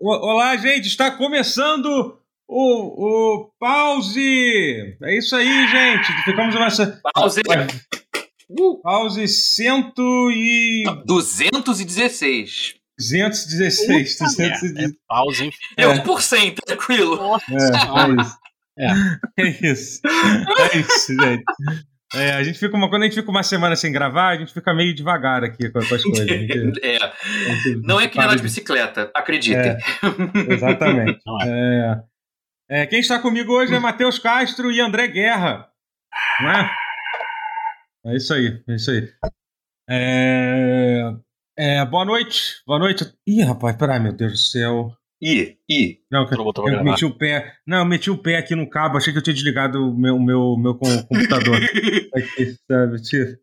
olá, gente, está começando o, o pause. É isso aí, gente. Ficamos nessa. Pause. Uh. Pause cento e. 216. 216. 216. É, é pause, hein? É 1%, tranquilo. É, é isso. É isso. É isso, gente. É, a gente fica uma, quando a gente fica uma semana sem gravar, a gente fica meio devagar aqui com, com as coisas. Gente, é. Não é que nem de bicicleta, acreditem. É, exatamente. é. É, quem está comigo hoje é Matheus Castro e André Guerra. Não é? É isso aí, é isso aí. É, é, boa noite, boa noite. Ih, rapaz, peraí, meu Deus do céu. Ih, ih. Não, eu, eu meti o pé. Não, eu meti o pé aqui no cabo, achei que eu tinha desligado o meu, meu, meu computador. aqui, sabe, tio.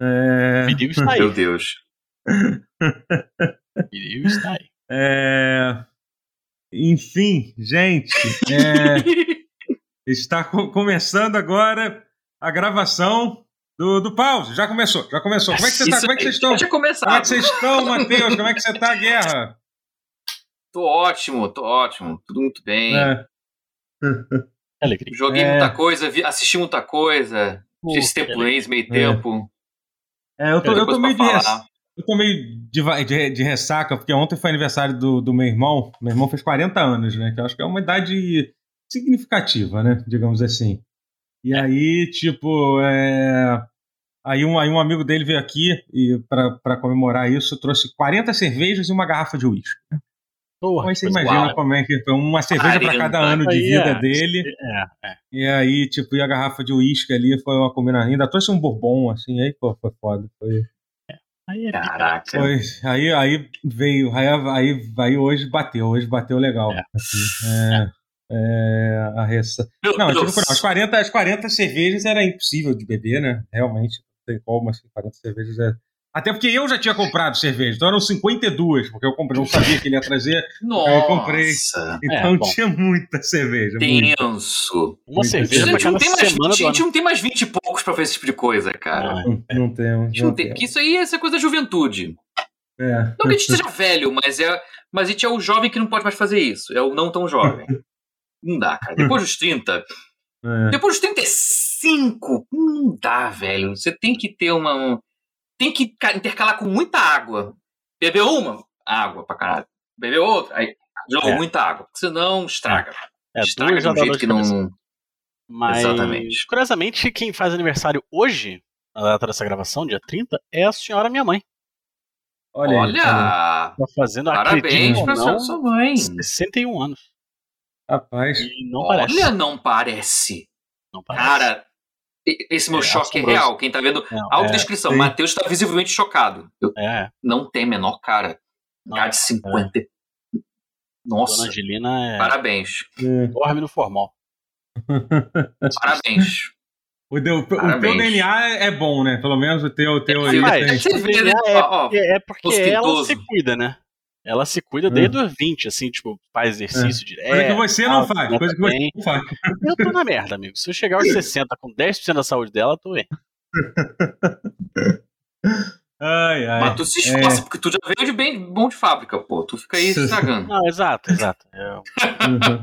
É... Perigo está aí. Meu Deus. Perigo está aí. É... Enfim, gente, é... está co começando agora a gravação do, do pause. Já começou, já começou. Como é que você está? Como é que vocês estão? Como é que vocês estão, Matheus? Como é que você está, Guerra? Tô ótimo, tô ótimo, tudo muito bem. É. Alegria. Joguei é. muita coisa, vi, assisti muita coisa, fiz tempo mês, meio tempo. É, eu tô, eu tô meio de, res, eu tô meio de, de, de, ressaca, porque ontem foi aniversário do, do meu irmão. Meu irmão fez 40 anos, né? Que eu acho que é uma idade significativa, né? Digamos assim. E é. aí, tipo, é... Aí um, aí um amigo dele veio aqui e para comemorar isso trouxe 40 cervejas e uma garrafa de uísque. Porra, Mas você imagina uau. como é que foi uma cerveja para cada ano de vida é, dele. É, é. E aí, tipo, e a garrafa de uísque ali foi uma combinação. Ainda trouxe um bourbon, assim, aí pô, foi foda. Foi. É. Aí é Caraca. Foi, aí, aí veio, aí, aí, aí hoje bateu, hoje bateu legal. É. Assim, é, é, a ressa... Não, tipo, as 40, as 40 cervejas era impossível de beber, né? Realmente, não tem como, assim, 40 cervejas é até porque eu já tinha comprado cerveja, então eram 52, porque eu comprei, não sabia que ele ia trazer. Nossa! Eu comprei. Então é, tinha muita cerveja. Tenso. Uma cerveja gente não, tem mais, semana gente não tem mais 20 e poucos pra fazer esse tipo de coisa, cara. Não, não temos. Não, não tem, porque isso aí é coisa da juventude. É. Não que a gente seja velho, mas, é, mas a gente é o jovem que não pode mais fazer isso. É o não tão jovem. não dá, cara. Depois dos 30. É. Depois dos 35, não dá, velho. Você tem que ter uma tem que intercalar com muita água. Bebeu uma, água pra caralho. Bebeu outra, aí jogou é. muita água. Senão estraga. É, estraga de um jeito que não. Mas, Exatamente. curiosamente, quem faz aniversário hoje, na data dessa gravação, dia 30, é a senhora minha mãe. Olha, Olha tá fazendo parabéns pra não, sua mãe. 61 anos. Rapaz. E não Olha, parece. não parece. Não parece. Cara, esse meu é, choque é real. Quem tá vendo. Não, autodescrição. É, Matheus está visivelmente chocado. Eu, é. Não tem menor cara. Não, cara de 50. É. Nossa. Dona Angelina é. Parabéns. Dorme no formal. Parabéns. O, teu, o teu DNA é bom, né? Pelo menos o teu, o teu é, aí. Mas, tem... Vê, né? é, é, porque ela se cuida, né? Ela se cuida desde os 20, assim, tipo, faz exercício é. direto. Coisa que você não faz, coisa que você não faz. Eu tô na merda, amigo. Se eu chegar aos 60 com 10% da saúde dela, eu tô bem. Ai, ai. Mas tu se esforça, é... porque tu já veio de bem bom de fábrica, pô. Tu fica aí estragando. Não, exato, exato. Eu... Uhum.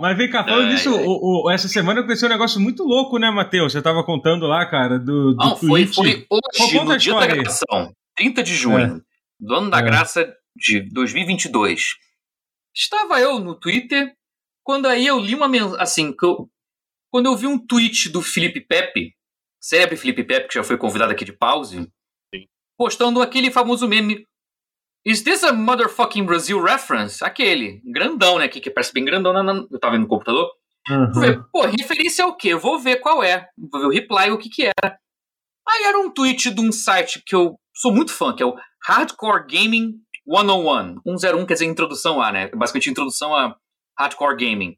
Mas vem cá, falando disso, o, o, essa semana aconteceu um negócio muito louco, né, Matheus? Você tava contando lá, cara, do, do Não, foi, foi hoje, no dia da gravação, 30 de junho. É do ano da é. graça de 2022. Estava eu no Twitter, quando aí eu li uma mensagem, assim, eu, quando eu vi um tweet do Felipe Pepe, célebre Felipe Pepe, que já foi convidado aqui de pause, Sim. postando aquele famoso meme Is this a motherfucking Brazil reference? Aquele, grandão, né? Aqui, que parece bem grandão. Na, eu tava vendo no computador. Uhum. Falei, pô, referência ao quê? Eu vou ver qual é. Vou ver o reply, o que que era. Aí era um tweet de um site que eu sou muito fã, que é o Hardcore Gaming 101. 101 quer dizer introdução a, né? Basicamente introdução a Hardcore Gaming.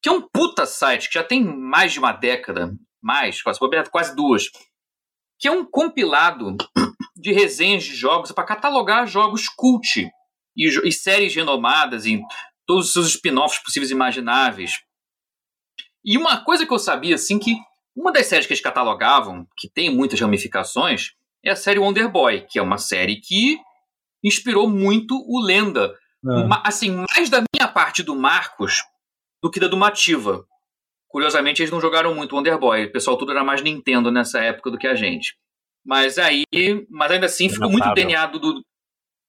Que é um puta site que já tem mais de uma década, mais, quase, quase duas. Que é um compilado de resenhas de jogos para catalogar jogos cult e, e séries renomadas e todos os seus spin-offs possíveis e imagináveis. E uma coisa que eu sabia, assim, que uma das séries que eles catalogavam, que tem muitas ramificações, é a série Wonder Boy, que é uma série que inspirou muito o Lenda, Ah. Assim, mais da minha parte do Marcos do que da do Mativa. Curiosamente, eles não jogaram muito Wonder Boy. O pessoal tudo era mais Nintendo nessa época do que a gente. Mas aí, mas ainda assim, ficou muito DNA do.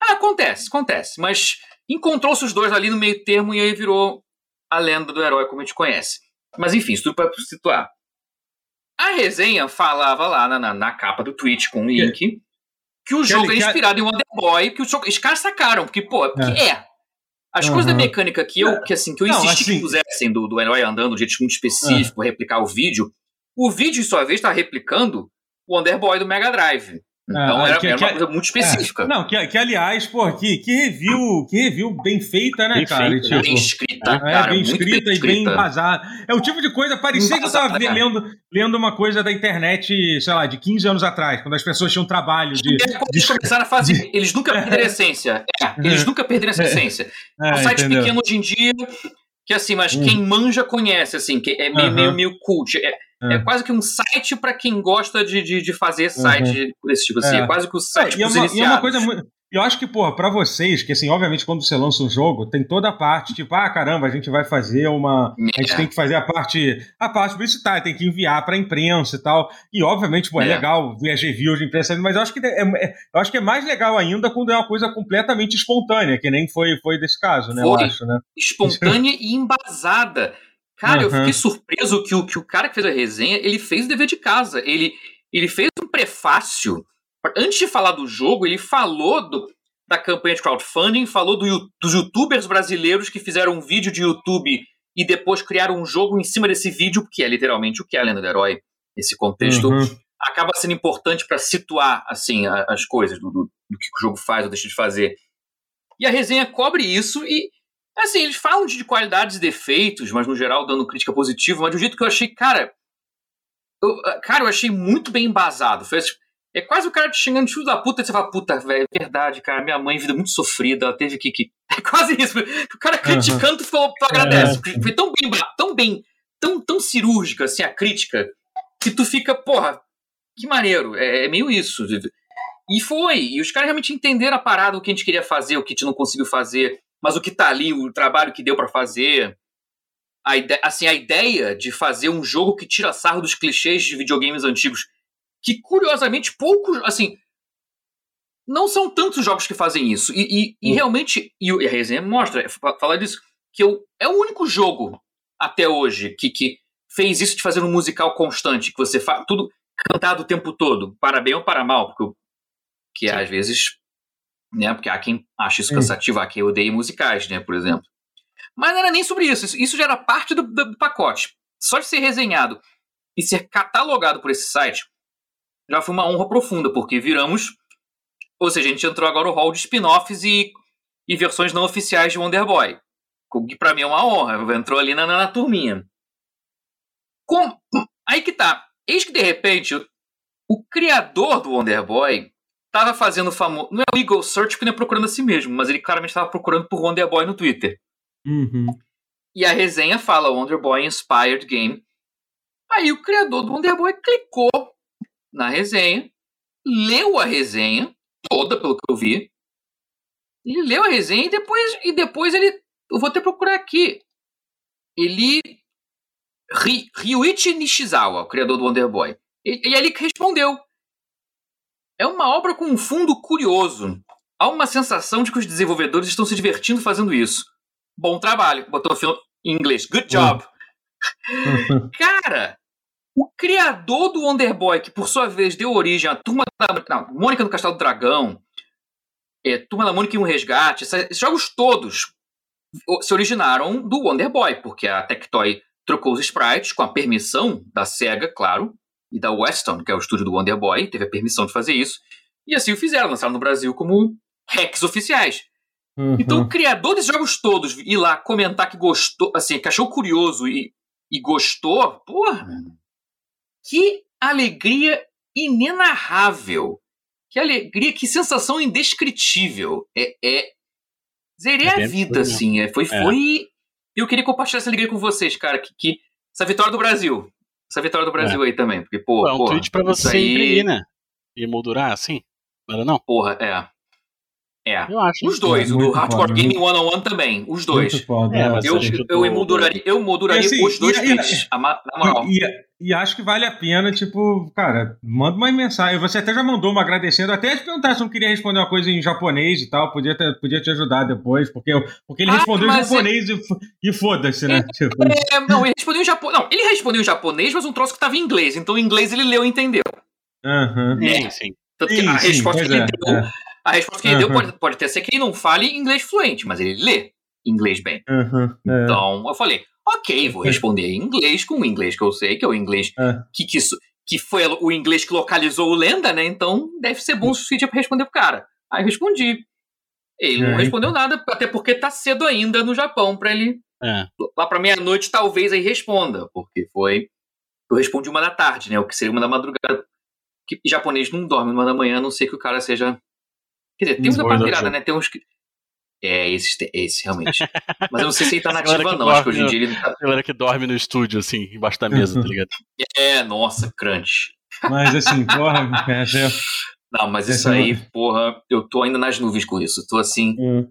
Ah, acontece, acontece. Mas encontrou-se os dois ali no meio termo e aí virou a lenda do herói como a gente conhece. Mas enfim, isso tudo para situar. A resenha falava lá na, na, na capa do tweet com o link que, que o jogo é inspirado em Wonder Boy, que os caras sacaram, porque, pô, porque é. é. As uhum. coisas da mecânica que eu, que, assim, que eu não, insisti assim... que pusessem do, do herói andando de um jeito muito específico, uhum. replicar o vídeo, o vídeo, em sua vez, está replicando o Wonder Boy do Mega Drive. Então é, era, que, era, uma que, coisa muito específica. É, não, que, que aliás, pô, que, que review, que review bem feita, né, bem cara? Feita, tipo, bem escrita, é, cara, bem escrita bem e bem embasada. É o tipo de coisa, parecia que eu tava lendo, lendo uma coisa da internet, sei lá, de 15 anos atrás, quando as pessoas tinham trabalho de. É eles começaram a fazer. De, eles nunca perderam a essência. É, eles nunca perderam essa essência. É, um site entendeu. pequeno hoje em dia que assim, mas hum. quem manja conhece, assim, que é meio, meio, meio cult. É, é. é quase que um site para quem gosta de, de, de fazer site uhum. desse tipo, assim. É. é quase que o site é, e, é uma, e é uma coisa muito. Eu acho que, porra, pra vocês, que assim, obviamente, quando você lança um jogo, tem toda a parte, tipo, ah, caramba, a gente vai fazer uma. A gente tem que fazer a parte. A parte publicitária, tem que enviar pra imprensa e tal. E, obviamente, pô, é, é legal ver as reviews de imprensa, mas eu acho que é, é, eu acho que é mais legal ainda quando é uma coisa completamente espontânea, que nem foi, foi desse caso, né? Foi eu acho, né? Espontânea e embasada. Cara, uhum. eu fiquei surpreso que o, que o cara que fez a resenha, ele fez o dever de casa. Ele, ele fez um prefácio Antes de falar do jogo, ele falou do, da campanha de crowdfunding, falou do, dos youtubers brasileiros que fizeram um vídeo de YouTube e depois criaram um jogo em cima desse vídeo, que é literalmente o que é a lenda do herói. Esse contexto uhum. acaba sendo importante para situar assim as coisas do, do, do, que o jogo faz ou deixa de fazer. E a resenha cobre isso e assim eles falam de qualidades e defeitos, mas no geral dando crítica positiva, mas de um jeito que eu achei, cara, eu, cara, eu achei muito bem embasado. Foi tipo, é quase o cara te xingando de filho da puta e você fala, puta, velho, é verdade, cara, minha mãe, vida muito sofrida, ela teve que. que... É quase isso. O cara criticando, tu, falou, tu agradece. É. Foi tão bem, tão bem, tão, tão cirúrgica, assim, a crítica, que tu fica, porra, que maneiro. É, é meio isso. E foi. E os caras realmente entenderam a parada, o que a gente queria fazer, o que a gente não conseguiu fazer, mas o que tá ali, o trabalho que deu para fazer. A ideia, assim, a ideia de fazer um jogo que tira sarro dos clichês de videogames antigos que curiosamente poucos, assim, não são tantos jogos que fazem isso. E, e, e hum. realmente, e a resenha mostra, fala disso, que eu, é o único jogo até hoje que, que fez isso de fazer um musical constante, que você faz tudo cantado o tempo todo, para bem ou para mal, porque que às vezes, né, porque há quem acha isso cansativo, há quem odeia musicais, né, por exemplo. Mas não era nem sobre isso, isso já era parte do, do pacote. Só de ser resenhado e ser catalogado por esse site, já foi uma honra profunda, porque viramos. Ou seja, a gente entrou agora no hall de spin-offs e, e versões não oficiais de Wonder Boy. O que pra mim é uma honra. Entrou ali na, na, turminha. Com, aí que tá. Eis que de repente o, o criador do Wonder Boy tava fazendo o famoso. Não é o Eagle Search porque não é procurando a si mesmo, mas ele claramente estava procurando por Wonder Boy no Twitter. Uhum. E a resenha fala Wonder Boy Inspired Game. Aí o criador do Wonder Boy clicou na resenha, leu a resenha toda, pelo que eu vi. Ele leu a resenha e depois, e depois ele. Eu vou até procurar aqui. Ele. Ry, Ryuichi Nishizawa, o criador do Wonder Boy. E, e ele respondeu. É uma obra com um fundo curioso. Há uma sensação de que os desenvolvedores estão se divertindo fazendo isso. Bom trabalho. Botou em inglês. Good job. Cara, o criador do Wonder Boy, que por sua vez deu origem à Turma da não, Mônica no Castelo do Dragão, é, Turma da Mônica e um Resgate, esses jogos todos se originaram do Wonder Boy, porque a Tectoy trocou os sprites com a permissão da SEGA, claro, e da Weston, que é o estúdio do Wonder Boy, teve a permissão de fazer isso, e assim o fizeram, lançaram no Brasil como hacks oficiais. Uhum. Então o criador desses jogos todos ir lá comentar que gostou, assim, que achou curioso e, e gostou, porra, que alegria inenarrável. Que alegria, que sensação indescritível. É, é zerei é a vida, assim. É, foi, é. foi. Eu queria compartilhar essa alegria com vocês, cara. Que, que essa vitória do Brasil. Essa vitória do Brasil é. aí também. Porque, pô. É um porra, tweet pra você aí... imprimir, né? E moldurar assim? Não era não? Porra, é. É, eu acho. Os dois, é, o do Hardcore foda, Gaming One on One também, os dois. Foda, é, eu, eu, emolduraria, eu molduraria assim, os dois tweets, na moral. E, e, acho que vale a pena, tipo, cara, manda uma mensagem. Você até já mandou uma agradecendo, até te perguntar se não queria responder uma coisa em japonês e tal, podia, ter, podia te ajudar depois, porque, porque ele ah, respondeu em japonês é... e, e foda-se, né? É, tipo... é, não, ele respondeu em japonês. Não, ele respondeu em japonês, mas um troço que tava em inglês, então em inglês ele leu e entendeu. Aham. Uhum. É, sim, sim. Tanto que sim, a resposta que ele é, deu é. A resposta que ele uhum. deu pode, pode até ser que ele não fale inglês fluente, mas ele lê inglês bem. Uhum. É. Então eu falei, ok, vou responder em inglês com o inglês que eu sei, que é o inglês é. que, que, que foi o inglês que localizou o Lenda, né? Então deve ser bom o suficiente para responder pro cara. Aí eu respondi. Ele não é. respondeu nada, até porque tá cedo ainda no Japão para ele. É. Lá pra meia-noite, talvez aí responda, porque foi. Eu respondi uma da tarde, né? O que seria uma da madrugada. Que japonês não dorme uma da manhã, a não ser que o cara seja Quer dizer, tem uns da né? Tem uns que. É, esse, esse realmente. Mas eu não sei se ele tá nativa não. Acho que hoje em dia ele não tá. Galera que dorme no estúdio, assim, embaixo da mesa, tá ligado? É, nossa, crunch. Mas assim, porra, é, é... Não, mas isso aí, porra, eu tô ainda nas nuvens com isso. Tô assim. Hum.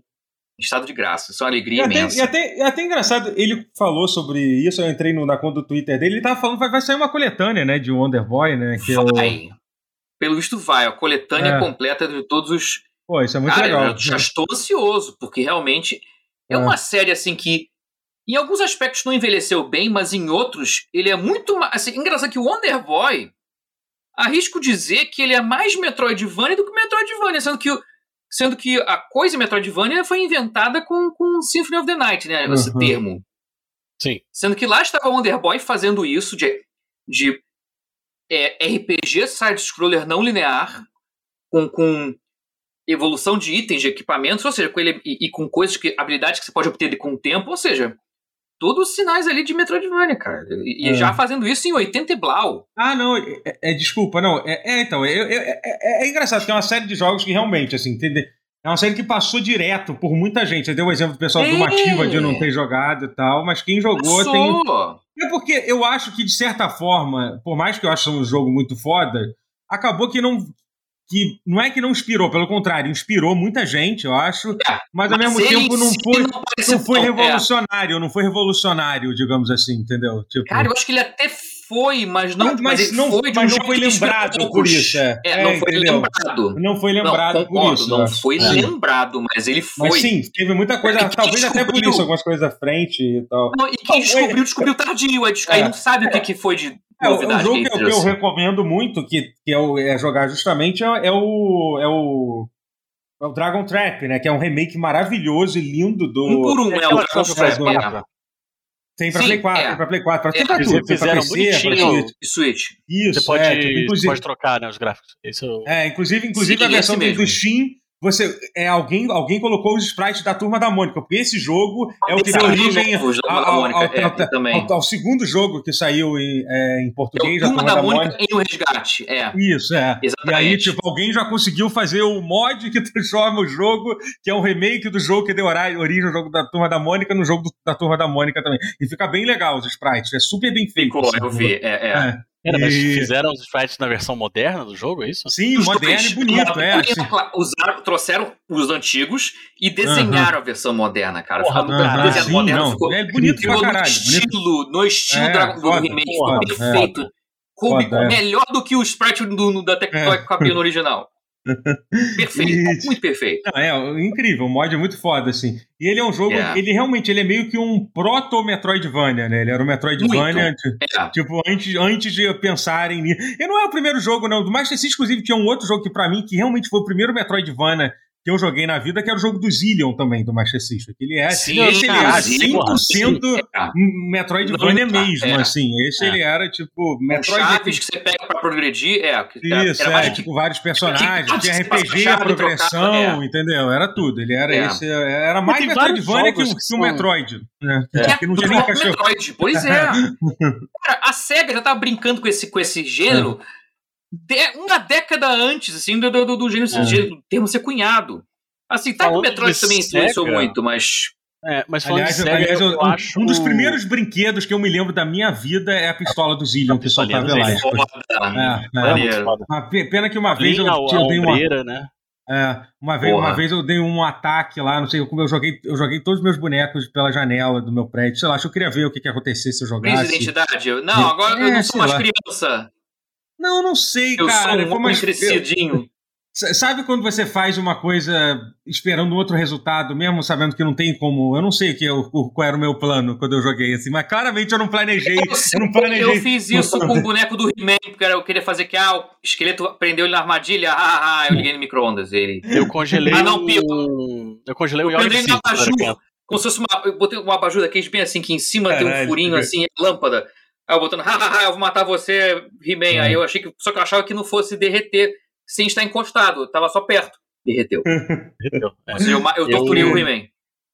Em estado de graça, isso é uma alegria e até, imensa. E até, e até engraçado, ele falou sobre isso, eu entrei no, na conta do Twitter dele, ele tava falando vai, vai sair uma coletânea, né, de Wonder Boy, né? Que vai. Eu... Pelo visto vai, a coletânea é. completa de todos os Pô, isso é muito Cara, legal. Eu já estou ansioso, porque realmente é, é uma série assim que em alguns aspectos não envelheceu bem, mas em outros ele é muito mais. Assim, engraçado que o Wonder Boy, arrisco dizer que ele é mais Metroidvania do que Metroidvania, sendo que, sendo que a coisa Metroidvania foi inventada com, com Symphony of the Night, né? Esse uhum. termo. Sim. Sendo que lá estava o Wonder Boy fazendo isso de, de é, RPG side-scroller não linear, com, com evolução de itens, de equipamentos, ou seja, com ele e, e, com coisas que habilidades que você pode obter com o tempo, ou seja, todos os sinais ali de Metroidvania, cara. E, é. já fazendo isso em 80 e blau. Ah, não, é, é, é desculpa, não. É, é então, é, é, engraçado, que é uma série de jogos que realmente, assim, entende? É uma série que passou direto por muita gente. Você deu o exemplo do pessoal do Mativa de não ter jogado e tal, mas quem jogou passou. tem. É porque eu acho que, de certa forma, por mais que eu ache um jogo muito foda, acabou que não, que não é que não inspirou, pelo contrário, inspirou muita gente, eu acho, é, mas, mas ao mesmo tempo não foi, não, não foi é. revolucionário, é. não foi revolucionário, digamos assim, entendeu? Tipo... Cara, eu acho que ele até foi, mas não, mas, mas não foi, mas não foi lembrado por isso. É, é não foi entendeu? lembrado. Não foi lembrado não, concordo, por isso. Não foi é. lembrado, mas ele foi. Mas sim, teve muita coisa, talvez até por isso, algumas coisas à frente e tal. Não, e quem descobriu, descobriu tardio, aí não sabe o que, que foi de é, o jogo que, que, eu recomendo muito, que, que é, o, é jogar justamente, é, é, o, é o. É o Dragon Trap, né? Que é um remake maravilhoso e lindo do. Um por um, é, é o Dragon Trap. É. Tem pra Sim, Play 4, é. pra Play 4, pra, é. pra tudo. Tem pra PC, pra Switch. Isso, você pode, é, tipo, inclusive, pode trocar né, os gráficos. Isso... É, inclusive, inclusive Sim, a versão do, do Steam você é alguém alguém colocou os sprites da turma da Mônica, porque esse jogo é o que deu origem ao, é, ao, segundo jogo que saiu em, é, em português. É o turma da, da Mônica, Mônica em o resgate, é. Isso, é. Exatamente. E aí, tipo, alguém já conseguiu fazer o mod que transforma o jogo, que é um remake do jogo que deu origem ao jogo da turma da Mônica, no jogo do, da turma da Mônica também. E fica bem legal os sprites, é super bem feito. Ficou, assim, eu vi, é. é. é. Era, mas e... fizeram os sprites na versão moderna do jogo, é isso? Sim, os moderno e bonito, é. Assim. Usaram, trouxeram os antigos e desenharam a versão moderna, cara. Porra, ficou, uh -huh, sim, moderno, não. ficou, é bonito pra caralho. No estilo, no estilo é, do, foda, remake, ficou perfeito. É. Foda, melhor do que o sprite do, do da Tectoy é. cabia no original. Perfeito, e, muito perfeito. Não, é incrível, o mod é muito foda, assim. E ele é um jogo, yeah. ele realmente ele é meio que um proto-Metroidvania, né? Ele era um Metroidvania, é. tipo, antes, antes de pensarem nisso. E não é o primeiro jogo, não. Do Master System, inclusive, tinha um outro jogo que, para mim, que realmente foi o primeiro Metroidvania que eu joguei na vida, que era o jogo do Zillion também, do Master System. Que ele é, sim, esse ele era 100% Metroidvania mesmo, é. assim. Esse é. ele era, tipo, Metroid... chaves que você pega pra progredir, é. Isso, era, é, tipo, vários personagens, tinha RPG, a progressão, é. entendeu? Era tudo. Ele era é. esse... Era mais Metroidvania que, que o Metroid. Né? É. Porque não tinha nem cachorro. Metroid, pois é. Cara, a SEGA já tava brincando com esse, com esse gênero de, uma década antes, assim, do, do, do gênero, é. do termo ser cunhado. Assim, tá que o Metroid também influenciou muito, mas. É, mas aliás, Sega, aliás eu, eu acho... um dos primeiros brinquedos que eu me lembro da minha vida é a pistola do Zillion que soltava elástico. É, é. Uma pena que uma vez eu, eu dei uma. Né? É, uma, vez, uma vez eu dei um ataque lá, não sei como eu joguei, eu joguei todos os meus bonecos pela janela do meu prédio. Sei lá, acho que eu queria ver o que, que ia acontecer se eu jogasse. Crise identidade? Não, agora é, eu não sou mais lá. criança. Não, não sei, eu cara. Eu sou um mais crescidinho. Sabe quando você faz uma coisa esperando outro resultado, mesmo sabendo que não tem como. Eu não sei que eu, qual era o meu plano quando eu joguei assim, mas claramente eu não planejei. Eu, eu não planejei. Eu fiz isso com o boneco do He-Man, porque eu queria fazer que ah, o esqueleto prendeu ele na armadilha, ah, ah, ah eu liguei no micro-ondas. Ele... Eu congelei. Ah, não, pior. Eu congelei o Eu prendei na abajur, como se fosse uma. Eu botei uma abajur daqueles bem assim, que em cima Caralho, tem um furinho assim, lâmpada. Aí eu botando, hahaha, eu vou matar você, He-Man. Aí eu achei que. Só que eu achava que não fosse derreter sem estar encostado, estava só perto. Derreteu. Derreteu. É. Ou seja, eu, eu torturei eu, o He-Man.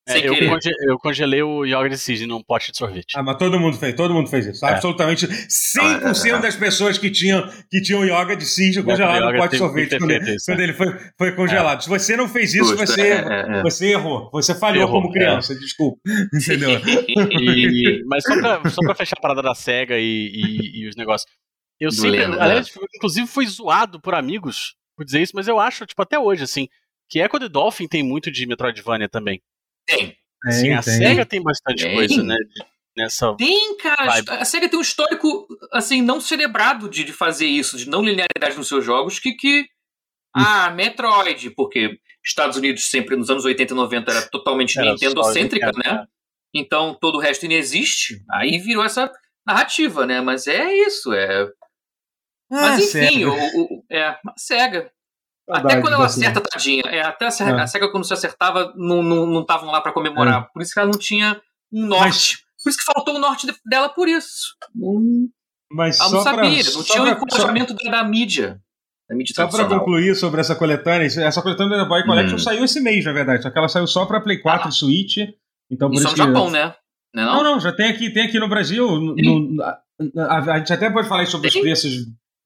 É, eu, conge, eu, congelei o Yogurt Seed num pote de sorvete. Ah, mas todo mundo fez, todo mundo fez isso. É. Absolutamente 100% ah, é, das pessoas que tinham, que tinham yoga de Seed congelado no pote de sorvete quando, ele, quando ele foi, foi congelado. Se você não fez isso, Justo, você, você errou. Você falhou errou, como criança, desculpa. Entendeu? E, mas só pra, só pra fechar a parada da SEGA e, e, e os negócios. Eu sempre, aliás, inclusive fui zoado por amigos por dizer isso, mas eu acho, tipo, até hoje, assim, que Echo the Dolphin tem muito de Metroidvania também. Tem. Sim, a tem. SEGA tem bastante tem. coisa, né? Nessa tem, cara. Vibe. A SEGA tem um histórico, assim, não celebrado de, de fazer isso, de não linearidade nos seus jogos, que. que hum. ah, Metroid, porque Estados Unidos sempre nos anos 80 e 90 era totalmente Nintendo-cêntrica, né? Então todo o resto inexiste. Aí virou essa narrativa, né? Mas é isso, é mas enfim, o, o, é, Até quando ela acerta, tadinha. É, até a cega, é. a cega quando se acertava, não estavam lá para comemorar. É. Por isso que ela não tinha um norte. Mas... Por isso que faltou o norte dela por isso. Mas ela não sabia, pra, não tinha o encorajamento só... da, da mídia. Só para concluir sobre essa coletânea, essa coletânea da Boy Collection hum. saiu esse mês, na verdade, só que ela saiu só para Play 4 ah. Switch. Então, por isso, isso no Japão, né? Não, não, não, já tem aqui, tem aqui no Brasil. No, a, a, a, gente até pode falar sobre Sim. os preços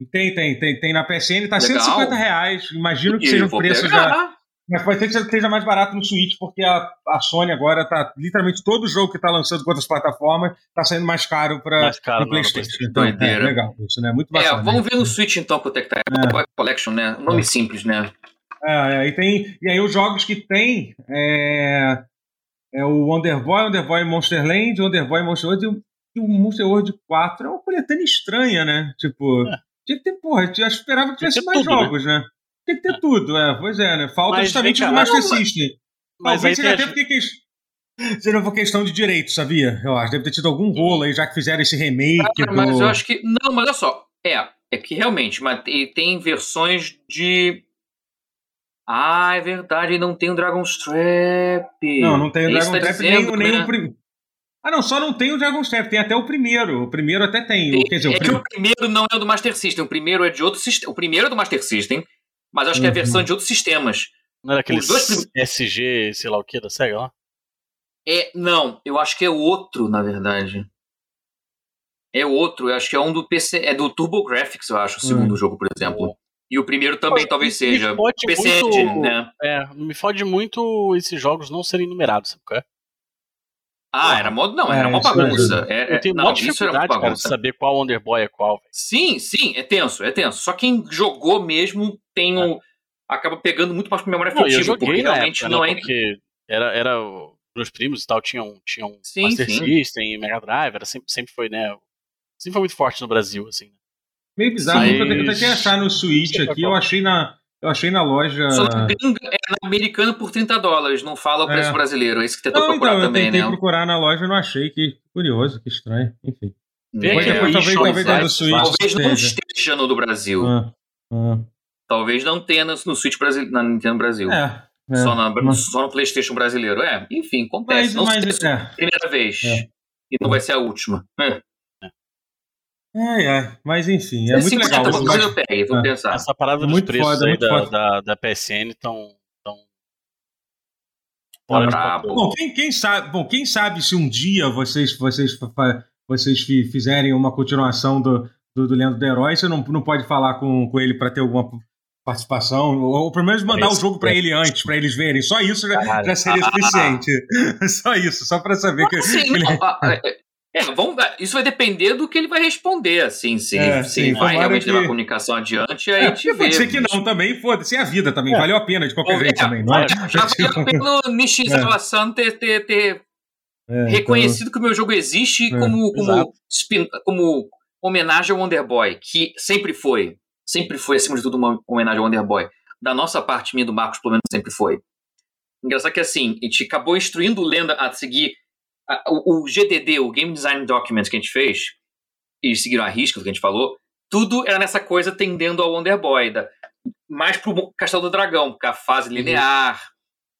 tem, tem, tem, tem na PSN, tá Legal. 150 reais. Imagino que e seja um preço pegar. já. Mas pode ser que esteja mais barato no Switch, porque a, a Sony agora tá. Literalmente todo jogo que tá lançando com outras plataformas tá saindo mais caro para o PlayStation. Então, é, legal. Isso, né? Muito é, bacana. É, vamos ver no Switch então com o Tech é. Collection, né? Nome é. simples, né? É, e, tem, e aí os jogos que tem é, é o Wonder Boy, Wonder Boy Monster Land, Wonder Boy Monster World e o Monster World 4. É uma coletânea estranha, né? Tipo. É. Tinha que ter, porra, eu esperava que tivesse mais tudo, né? jogos, né? né? Tinha que ter é. tudo, é, pois é, né? Falta mas, justamente do Master System. Mas Talvez seja até porque que... seja uma questão de direito, sabia? Eu acho. Deve ter tido algum rolo aí, já que fizeram esse remake. Ah, do... Mas eu acho que. Não, mas olha só. É, é que realmente, mas tem versões de. Ah, é verdade, não tem o Dragon's Trap. Não, não tem o Dragon's tá Trap dizendo, nem, nem o primeiro. Ah, não, só não tem o Dragon Step, tem até o primeiro. O primeiro até tem. quer dizer, é o que o primeiro não é do Master System, o primeiro é de outro sistema. O primeiro é do Master System, mas acho que é a versão uhum. de outros sistemas. Não era aquele dois... SG, sei lá o que, da SEGA lá? É, não, eu acho que é outro, na verdade. É outro, eu acho que é um do PC, é do TurboGrafx, eu acho, o segundo hum. jogo, por exemplo. E o primeiro também talvez seja. PC muito, Engine, né? É, me fode muito esses jogos não serem numerados, sabe é? Ah, era modo. Não, era uma é, bagunça. É, eu tenho não, isso era uma bagunça. Cara, de saber qual Wonderboy é qual. Sim, sim, é tenso, é tenso. Só quem jogou mesmo tem um. acaba pegando muito mais com memória afetiva, eu joguei porque realmente época, não né, é. Porque era, era. Meus primos e tal tinham, tinham sim, Master sim. System, Mega Drive, era sempre, sempre foi, né? Sempre foi muito forte no Brasil, assim. Né. Meio bizarro, Mas... eu tentei achar no Switch aqui, eu achei na. Eu achei na loja. Só é na americana por 30 dólares, não fala o preço é. brasileiro. É isso que tentou não, procurar então, também, eu tentei né? procurar na loja e não achei. Que curioso, que estranho. Enfim. Depois, depois, talvez, talvez, talvez, Switch talvez não esteja no do Brasil. Ah, ah. Talvez não tenha no, no Switch Brasil, na Nintendo Brasil. É, é, só, na, mas... só no PlayStation brasileiro. É, enfim, acontece. Mas, não mas, sei é. primeira vez. É. E não vai ser a última. É. Ai, ai, mas enfim, é, é muito legal. Mas... eu peguei, vou é. pensar. Essa parada dos muito preços foda, aí da, da, da, PSN estão tão fora ah, de Bom, quem, quem, sabe, bom, quem sabe se um dia vocês, vocês, vocês fizerem uma continuação do, do, do Lendo do Herói, você não, não pode falar com, com ele para ter alguma participação, ou, ou pelo menos mandar o jogo para ele antes, para eles verem. Só isso já, já seria suficiente. só isso, só para saber que. Sim, ele... É, vamos, isso vai depender do que ele vai responder, assim, se, é, se sim, vai realmente que... levar a comunicação adiante, aí é, a gente. Pode ser que não também, foda-se, a vida também, é. valeu a pena de qualquer jeito é, também, não é? Já valeu a pena o Nishi é. ter, ter, ter é, reconhecido então... que o meu jogo existe como, como, como homenagem ao Wonder Boy, que sempre foi, sempre foi, acima de tudo, uma homenagem ao Wonder Boy. Da nossa parte, minha do Marcos, pelo menos, sempre foi. Engraçado que assim, a gente acabou instruindo o Lenda a seguir o, o, GDD, o Game Design Document que a gente fez, e seguiram a risca do que a gente falou, tudo era nessa coisa tendendo ao Wonder Boy, da, mais pro Castelo do Dragão, porque a fase uhum. linear,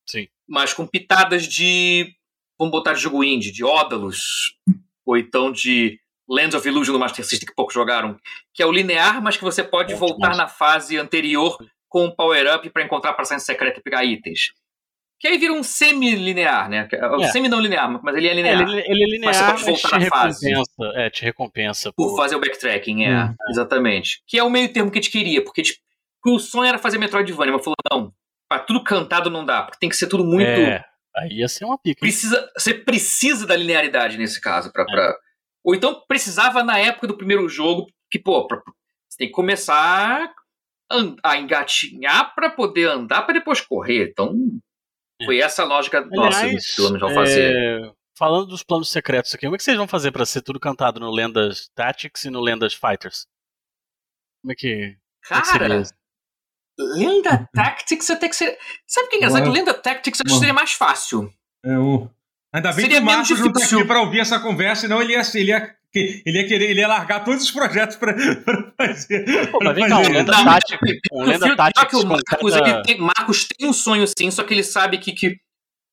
Sim. mas com pitadas de, vamos botar de jogo indie, de Ódalos, ou então de Lands of Illusion do Master System que poucos jogaram, que é o linear, mas que você pode é, voltar na fase anterior com o power-up para encontrar passagem secreta e pegar itens. Que aí vira um semi-linear, né? É. é. Semi não linear, mas ele é linear. Ele, ele é linear, mas você pode voltar na fase. É, te recompensa. Por, por fazer o backtracking, é, hum. exatamente. Que é o meio termo que a gente queria, porque, tipo, o sonho era fazer Metroidvania, mas falou, não, pra tudo cantado não dá, porque tem que ser tudo muito... É, aí ia ser uma pica. Precisa, você precisa da linearidade nesse caso, pra, é. pra... Ou então precisava na época do primeiro jogo, que, pô, pra, você tem que começar a engatinhar para poder andar para depois correr. Então, é. Foi essa a lógica nossa Aliás, do plano vão fazer. É... Falando dos planos secretos aqui, como é que vocês vão fazer para ser tudo cantado no Lendas Tactics e no Lendas Fighters? Como é que. Cara, Lenda Tactics até que ser. Sabe o que é engraçado? Lenda Tactics acho que seria mais fácil. É o. Ainda bem Seria que o Marcos não tá aqui para ouvir essa conversa, senão ele ia, ele ia ele ia querer, ele ia largar todos os projetos pra, pra fazer. Pô, mas vem cá, um lenda tática. Um lenda tática. O Marcos, ele tem, Marcos tem um sonho sim, só que ele sabe que, que,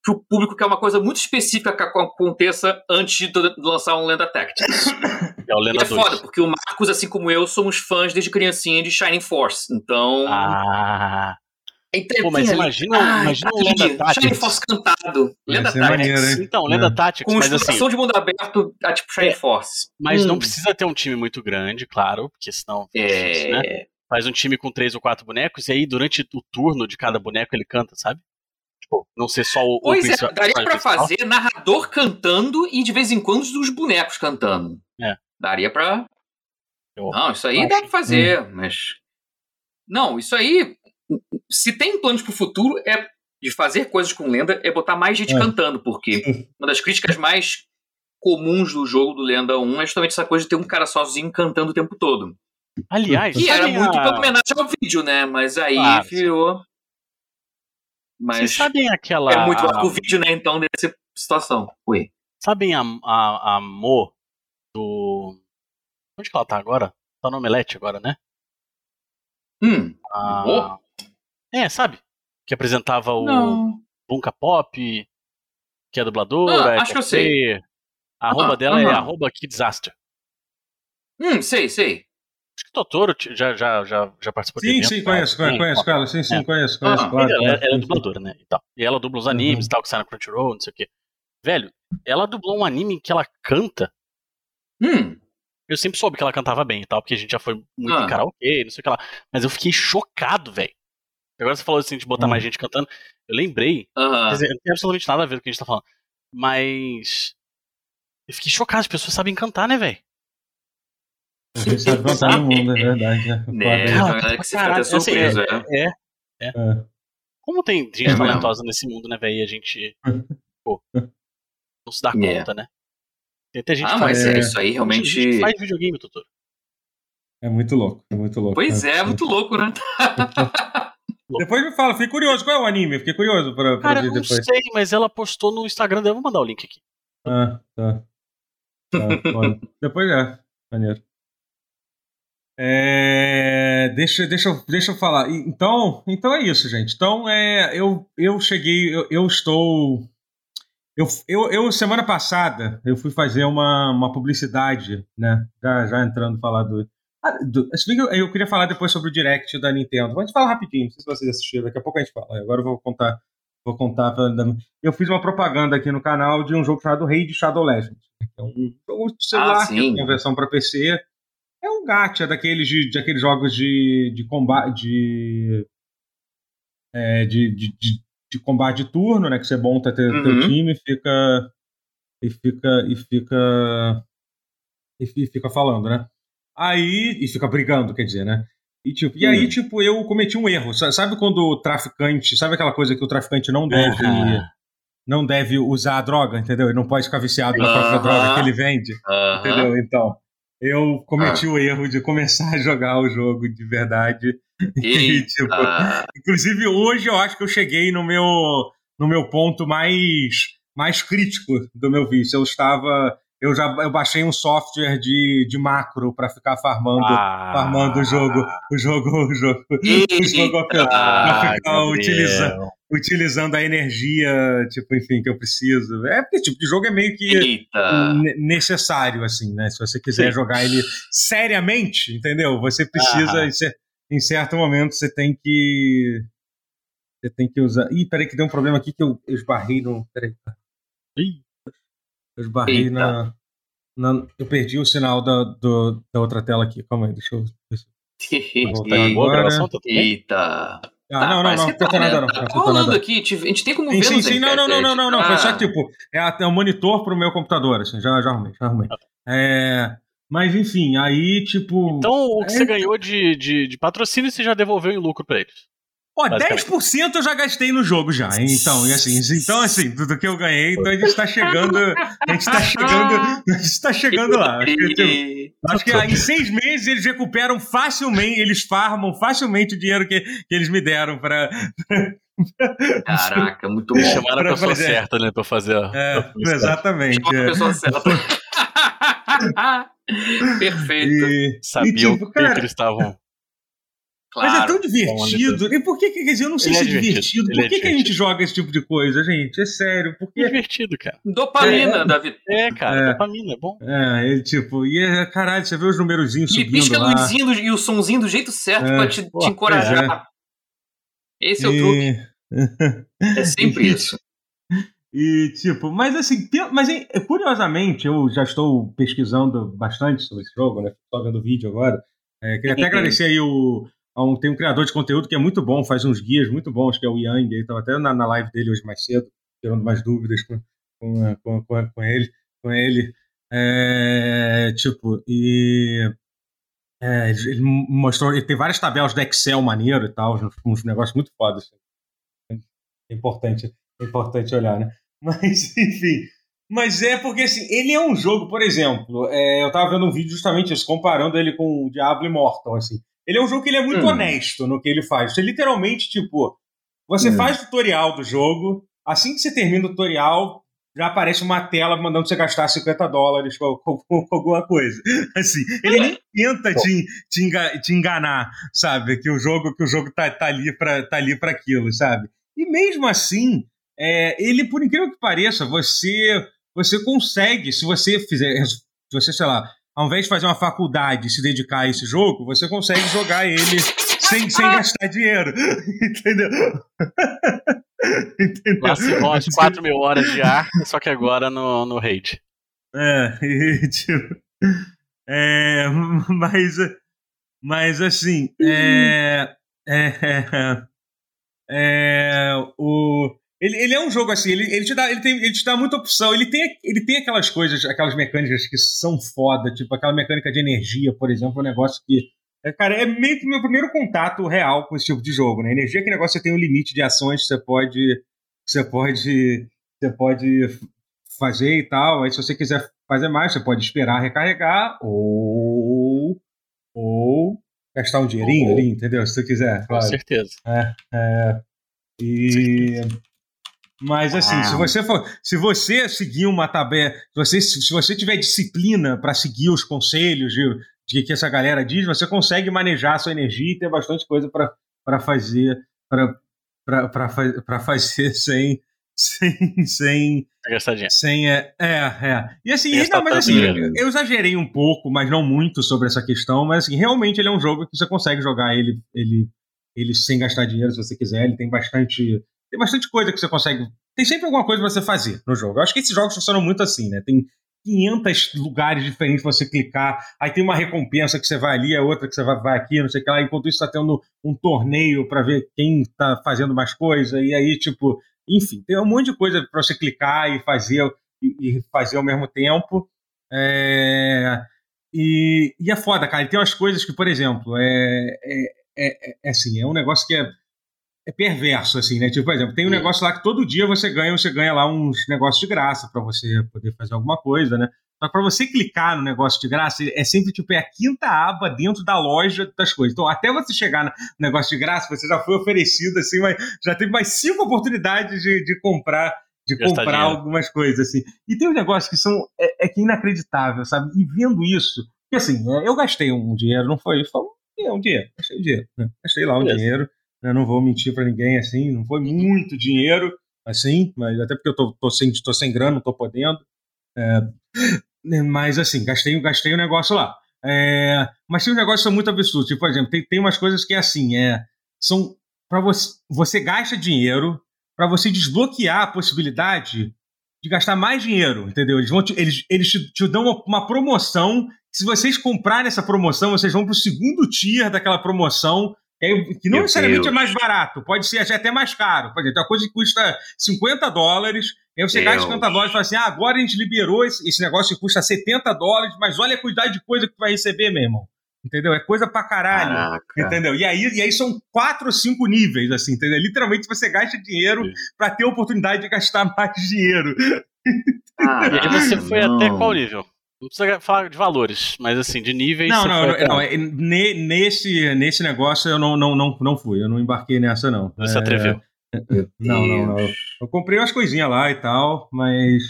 que o público quer uma coisa muito específica que aconteça antes de lançar um Lenda Tactics. É o Lenda e é foda, porque o Marcos, assim como eu, somos fãs desde criancinha de Shining Force. Então. Ah. Então, Pô, mas imagina, Ai, imagina um Lenda Tactics. Shining Force cantado. Lenda Tactics. Maneiro, então, Lenda é. Tactics. Com mas assim, de mundo aberto, a tipo Shining é, Force. Mas hum. não precisa ter um time muito grande, claro, porque senão. É. Difícil, né? Faz um time com três ou quatro bonecos e aí durante o turno de cada boneco ele canta, sabe? Tipo, não ser só o. Pois o é, daria pra fazer narrador cantando e de vez em quando os bonecos cantando. É. Daria pra. Eu não, isso aí acho. dá pra fazer, hum. mas. Não, isso aí se tem planos pro futuro, é de fazer coisas com lenda, é botar mais gente é. cantando, porque uma das críticas mais comuns do jogo do Lenda 1 é justamente essa coisa de ter um cara sozinho cantando o tempo todo. Aliás, que era muito a... homenagem ao vídeo, né? Mas aí claro, virou. Mas Vocês sabem aquela. É muito o vídeo, né? Então, nessa situação. Oi. Sabem a, a, a Mo do. Onde que ela tá agora? Tá no Omelete agora, né? Hum. A... Mo? É, sabe? Que apresentava o Não. Bunka Pop, que é dubladora. Ah, é acho que eu sei. A arroba dela é arroba Kidsaster. Hum, sei, sei. Acho que o Totoro já, já, já, já participou sim, de Sim, sim, conheço, conheço, conheço, ela, sim, sim, é. conheço, conheço, ah, claro. Ela, ela, é dubladora, né, e tal. E ela dubla os animes uhum. e tal, que sai na Crunchyroll, não sei o quê. Velho, ela dublou um anime que ela canta. Hum. Eu sempre soube que ela cantava bem e tal, porque a gente já foi muito ah. em karaokê, não sei o que lá. Mas eu fiquei chocado, velho. Agora você falou assim de botar mais hum. gente cantando. Eu lembrei. Uhum. Quer dizer, não tem absolutamente nada a ver com o que a gente tá falando. Mas. Eu fiquei chocado, as pessoas sabem cantar, né, velho? Você sabe cantar no mundo, é verdade. É, né, cara, que você fica surpreso, assim, é, é, é, é. Como tem gente é talentosa nesse mundo, né, velho? E a gente. Pô, não se dá é. conta, né? Tem até gente ah, que faz. Mas é, isso aí realmente. Gente faz videogame, doutor. É muito louco, é muito louco. Pois é, é muito louco, né? Depois me fala, fiquei curioso. Qual é o anime? Fiquei curioso pra, pra Cara, ver depois. não sei, mas ela postou no Instagram dela. Vou mandar o link aqui. Ah, tá. tá depois é. Maneiro. É, deixa, deixa, deixa eu falar. Então, então é isso, gente. Então, é, eu, eu cheguei, eu, eu estou. Eu, eu, eu, semana passada, eu fui fazer uma, uma publicidade, né? Já, já entrando falar do, eu queria falar depois sobre o Direct da Nintendo. Vamos falar rapidinho, não sei se vocês assistiram, daqui a pouco a gente fala. Agora eu vou contar. Vou contar. Eu fiz uma propaganda aqui no canal de um jogo chamado Rei de Shadow Legends. É um jogo de celular, ah, é uma versão para PC. É um gacha daqueles, de, de aqueles jogos de, de combate. De, é, de, de, de, de, combate de turno, né? Que você monta teu, uhum. teu time fica. E fica. E fica e fica falando, né? Aí. E fica brigando, quer dizer, né? E, tipo, e aí, hum. tipo, eu cometi um erro. Sabe quando o traficante. Sabe aquela coisa que o traficante não deve. Não deve usar a droga, entendeu? Ele não pode ficar viciado na própria droga que ele vende. Entendeu? Então, eu cometi ah. o erro de começar a jogar o jogo de verdade. E, tipo, inclusive, hoje eu acho que eu cheguei no meu, no meu ponto mais, mais crítico do meu vício. Eu estava eu já eu baixei um software de, de macro para ficar farmando, ah, farmando o jogo, o jogo, o jogo, o jogo para ficar utilizando, utilizando a energia, tipo, enfim, que eu preciso. É porque tipo de jogo é meio que necessário assim, né? Se você quiser Sim. jogar ele seriamente, entendeu? Você precisa ah. em certo momento você tem que você tem que usar. Ih, peraí que deu um problema aqui que eu esbarrei no, peraí. Ih. Eu esbarrei na, na, Eu perdi o sinal da, do, da outra tela aqui. Calma aí, deixa eu. Deixa eu voltar agora. Eita. Ah, tá, não, não, não, não tá, nada, não. Tá rolando aqui, a gente tem como ver Sim, sim, não, não, não, não, não, não, foi só tipo, é, é um monitor pro meu computador, assim, já, já arrumei, já arrumei. É, mas enfim, aí, tipo... Então, o que é... você ganhou de, de, de patrocínio, você já devolveu em lucro pra eles? Ó, 10% eu já gastei no jogo já. Então, e assim, então assim, tudo que eu ganhei, então a gente tá chegando, a gente tá chegando, a gente tá chegando lá. Acho que, tipo, acho que em seis meses eles recuperam facilmente, eles farmam facilmente o dinheiro que, que eles me deram para Caraca, muito bom. Chamaram a pessoa fazer. certa, né, pra fazer. É, pra exatamente. Chamaram a é. pessoa certa. Perfeito. E, Sabiam e, tipo, cara, que eles estavam Claro. Mas é tão divertido. E por que, quer dizer, eu não sei Ele se é divertido. divertido. Por é que, é que a gente joga esse tipo de coisa, gente? É sério. Porque... É divertido, cara. Dopamina, é, Davi. É, cara, é. dopamina, é bom. É, ele, tipo, e é, caralho, você vê os numerozinhos subindo E pisca a luzinha e o sonzinho do jeito certo é. pra te, Pô, te encorajar. É. Esse é o e... truque. é sempre isso. E, tipo, mas assim, mas curiosamente, eu já estou pesquisando bastante sobre esse jogo, né? Estou vendo vídeo agora. É, queria até agradecer aí o, um, tem um criador de conteúdo que é muito bom, faz uns guias muito bons, que é o Yang. Ele estava até na, na live dele hoje mais cedo, tirando mais dúvidas com, com, com, com, com ele. Com ele. É, tipo, e. É, ele mostrou, ele tem várias tabelas do Excel maneiro e tal, uns, uns negócios muito fodas. É importante, é importante olhar, né? Mas, enfim. Mas é porque, assim, ele é um jogo, por exemplo, é, eu tava vendo um vídeo justamente isso, comparando ele com o Diablo Immortal, assim. Ele é um jogo que ele é muito hum. honesto no que ele faz. Você literalmente, tipo, você hum. faz tutorial do jogo, assim que você termina o tutorial, já aparece uma tela mandando você gastar 50 dólares com, com, com alguma coisa. Assim, ele nem tenta te, te, enga, te, enganar, sabe? Que o jogo que o jogo tá, tá ali para tá ali para aquilo, sabe? E mesmo assim, é, ele, por incrível que pareça, você você consegue, se você fizer, se você, sei lá, ao invés de fazer uma faculdade e se dedicar a esse jogo, você consegue jogar ele sem, sem gastar dinheiro. Entendeu? Entendeu? Lá se rote 4 mil horas de ar, só que agora no, no hate. É, e, tipo. É, mas, mas assim, é, é, é, o, ele, ele é um jogo assim, ele, ele, te dá, ele, tem, ele te dá muita opção. Ele tem, ele tem aquelas coisas, aquelas mecânicas que são foda, tipo aquela mecânica de energia, por exemplo, um negócio que. É, cara, é meio que meu primeiro contato real com esse tipo de jogo, né? Energia é que negócio você tem um limite de ações que você pode. Você pode. Você pode fazer e tal. Aí se você quiser fazer mais, você pode esperar recarregar ou. Ou gastar um dinheirinho ali, entendeu? Se você quiser. Claro. Com certeza. É, é, e. Mas assim, ah. se você for, se você seguir uma tabela, se você, se você tiver disciplina para seguir os conselhos de, de, que essa galera diz, você consegue manejar a sua energia e ter bastante coisa para fazer para fazer sem sem sem sem é, é, é. e assim não, mas assim eu exagerei um pouco mas não muito sobre essa questão mas assim realmente ele é um jogo que você consegue jogar ele ele ele sem gastar dinheiro se você quiser ele tem bastante tem bastante coisa que você consegue. Tem sempre alguma coisa pra você fazer no jogo. Eu acho que esses jogos funcionam muito assim, né? Tem 500 lugares diferentes pra você clicar. Aí tem uma recompensa que você vai ali, a outra que você vai, vai aqui, não sei o que lá. Enquanto isso, tá tendo um torneio para ver quem tá fazendo mais coisa. E aí, tipo, enfim, tem um monte de coisa para você clicar e fazer, e, e fazer ao mesmo tempo. É... e, e é foda, cara. E tem umas coisas que, por exemplo, é, é, é, é assim, é um negócio que é, é perverso, assim, né? Tipo, por exemplo, tem um negócio lá que todo dia você ganha, você ganha lá uns negócios de graça para você poder fazer alguma coisa, né? Só que para você clicar no negócio de graça, é sempre tipo é a quinta aba dentro da loja das coisas. Então, até você chegar no negócio de graça, você já foi oferecido assim, mas já teve mais cinco oportunidades de, de comprar de comprar algumas coisas assim. E tem uns negócios que são é, é que é inacreditável, sabe? E vendo isso, porque assim, é, eu gastei um dinheiro, não foi, foi um, um dinheiro, gastei dinheiro, né? gastei lá um Beleza. dinheiro, né? não vou mentir para ninguém assim, não foi muito dinheiro assim, mas até porque eu tô, tô sem tô sem grana, não tô podendo. É, mas assim, gastei, gastei o um negócio lá. É, mas tem um negócio que são muito absurdos. Tipo, por exemplo, tem, tem umas coisas que é assim, é, são para você, você gasta dinheiro para você desbloquear a possibilidade de gastar mais dinheiro, entendeu? Eles, vão te, eles, eles te, te dão uma, uma, promoção. Se vocês comprarem essa promoção, vocês vão para o segundo tier daquela promoção que não Meu necessariamente Deus. é mais barato, pode ser até mais caro. Por exemplo, a coisa que custa 50 dólares, aí você gasta 50 dólares e fala assim: ah, agora a gente liberou esse, esse, negócio que custa 70 dólares, mas olha a quantidade de coisa que tu vai receber, meu irmão. Entendeu? É coisa pra caralho. Caraca. Entendeu? E aí, e aí são quatro ou cinco níveis, assim, entendeu? Literalmente você gasta dinheiro para ter a oportunidade de gastar mais dinheiro. Ah, e aí você foi não. até qual nível? Não precisa falar de valores, mas assim, de níveis. Não, não, não, não, é, nesse, nesse negócio eu não, não, não, não fui, eu não embarquei nessa, não. Você é, atreveu? Não, não, não. Eu comprei umas coisinhas lá e tal, mas.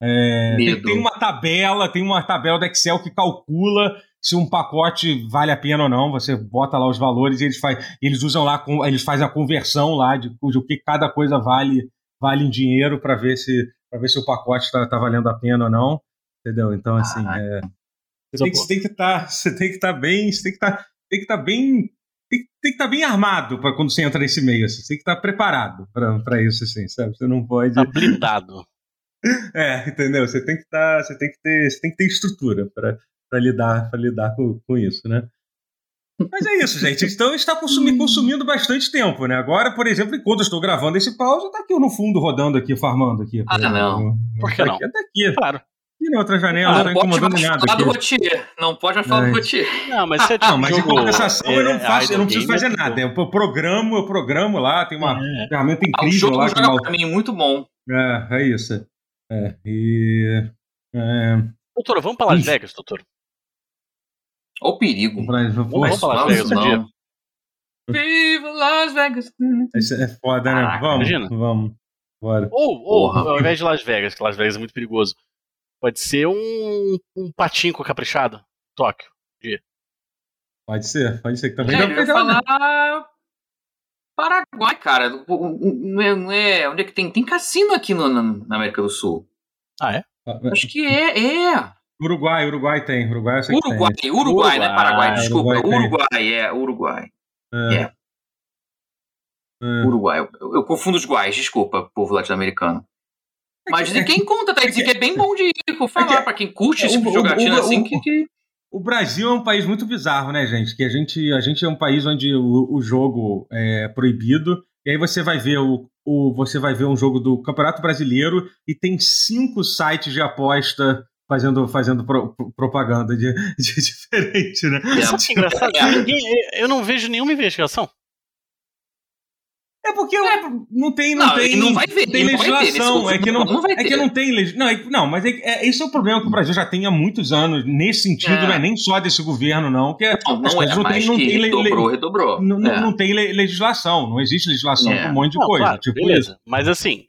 É, tem, tem, uma tabela, tem uma tabela do Excel que calcula se um pacote vale a pena ou não. Você bota lá os valores e eles, faz, eles usam lá, eles fazem a conversão lá de, de o que cada coisa vale, vale em dinheiro para ver se para ver se o pacote está tá valendo a pena ou não. Entendeu? Então, assim, ah, é, você, tem que, você tem que estar. Tá, você tem que estar tá bem. Você tem que estar. Tá, tem que estar tá bem. Tem, tem que estar tá bem armado para quando você entra nesse meio. Assim. Você tem que estar tá preparado para isso, assim, sabe? Você não pode. Tá blindado. É, entendeu? Você tem que estar. Tá, você tem que ter. Você tem que ter estrutura para lidar, pra lidar com, com isso, né? Mas é isso, gente. Então está consumindo, consumindo bastante tempo, né? Agora, por exemplo, enquanto eu estou gravando esse pause, tá aqui no fundo rodando aqui, farmando aqui. Ah, não. Por que não? Tá aqui. Claro. E na outra janela não, não tá incomodando nada. Falar do Rotier. Não pode mais falar é. do Rotier. Não, mas você não, mas em compensação eu não é, faço, eu não preciso fazer nada. Eu programo, eu programo lá, tem uma é. ferramenta incrível ah, o jogo lá. Joga mal... pra mim muito bom. É, é isso. É, e. É... Doutor, vamos para Las Vegas, doutor. Olha o perigo. Vamos, vamos para Las Vegas um dia. Viva Las Vegas! Isso é foda, né? Ah, vamos, imagina. vamos. Bora. Ou, ou ao invés de Las Vegas, que Las Vegas é muito perigoso, Pode ser um, um patinco caprichado. Tóquio. Dia. Pode ser, pode ser que também. É, eu ia falar Paraguai, cara. Não é, não é, onde é que tem? Tem cassino aqui no, na, na América do Sul. Ah, é? Acho que é, é. Uruguai, Uruguai tem. Uruguai, eu Uruguai, tem. Uruguai, Uruguai, não é Paraguai, desculpa. Uruguai, Uruguai é, Uruguai. É. é. é. Uruguai. Eu, eu, confundo os guais, desculpa, povo latino-americano. Mas de quem conta, tá? Dizem que é bem bom de ir falar, é pra quem curte esse tipo de jogatina assim, que, que... O Brasil é um país muito bizarro, né, gente? Que a gente, a gente é um país onde o, o jogo é proibido, e aí você vai ver o, o, você vai ver um jogo do Campeonato Brasileiro e tem cinco sites de aposta fazendo, fazendo pro, propaganda de, de, diferente, né? É, tipo, é, eu não vejo nenhuma investigação. É porque é. não tem, não, não tem, não, vai ver, tem legislação. é que não, não vai ter. É que não tem legislação. Não, é, não, mas é, é, esse é o problema que o Brasil já tem há muitos anos. Nesse sentido, é. não é nem só desse governo, não. Que é, não, não, é, não tem, não tem redobrou, le, redobrou. Não, é. não tem legislação. Não existe legislação é. um monte de coisa. Claro, tipo beleza. Isso. Mas assim,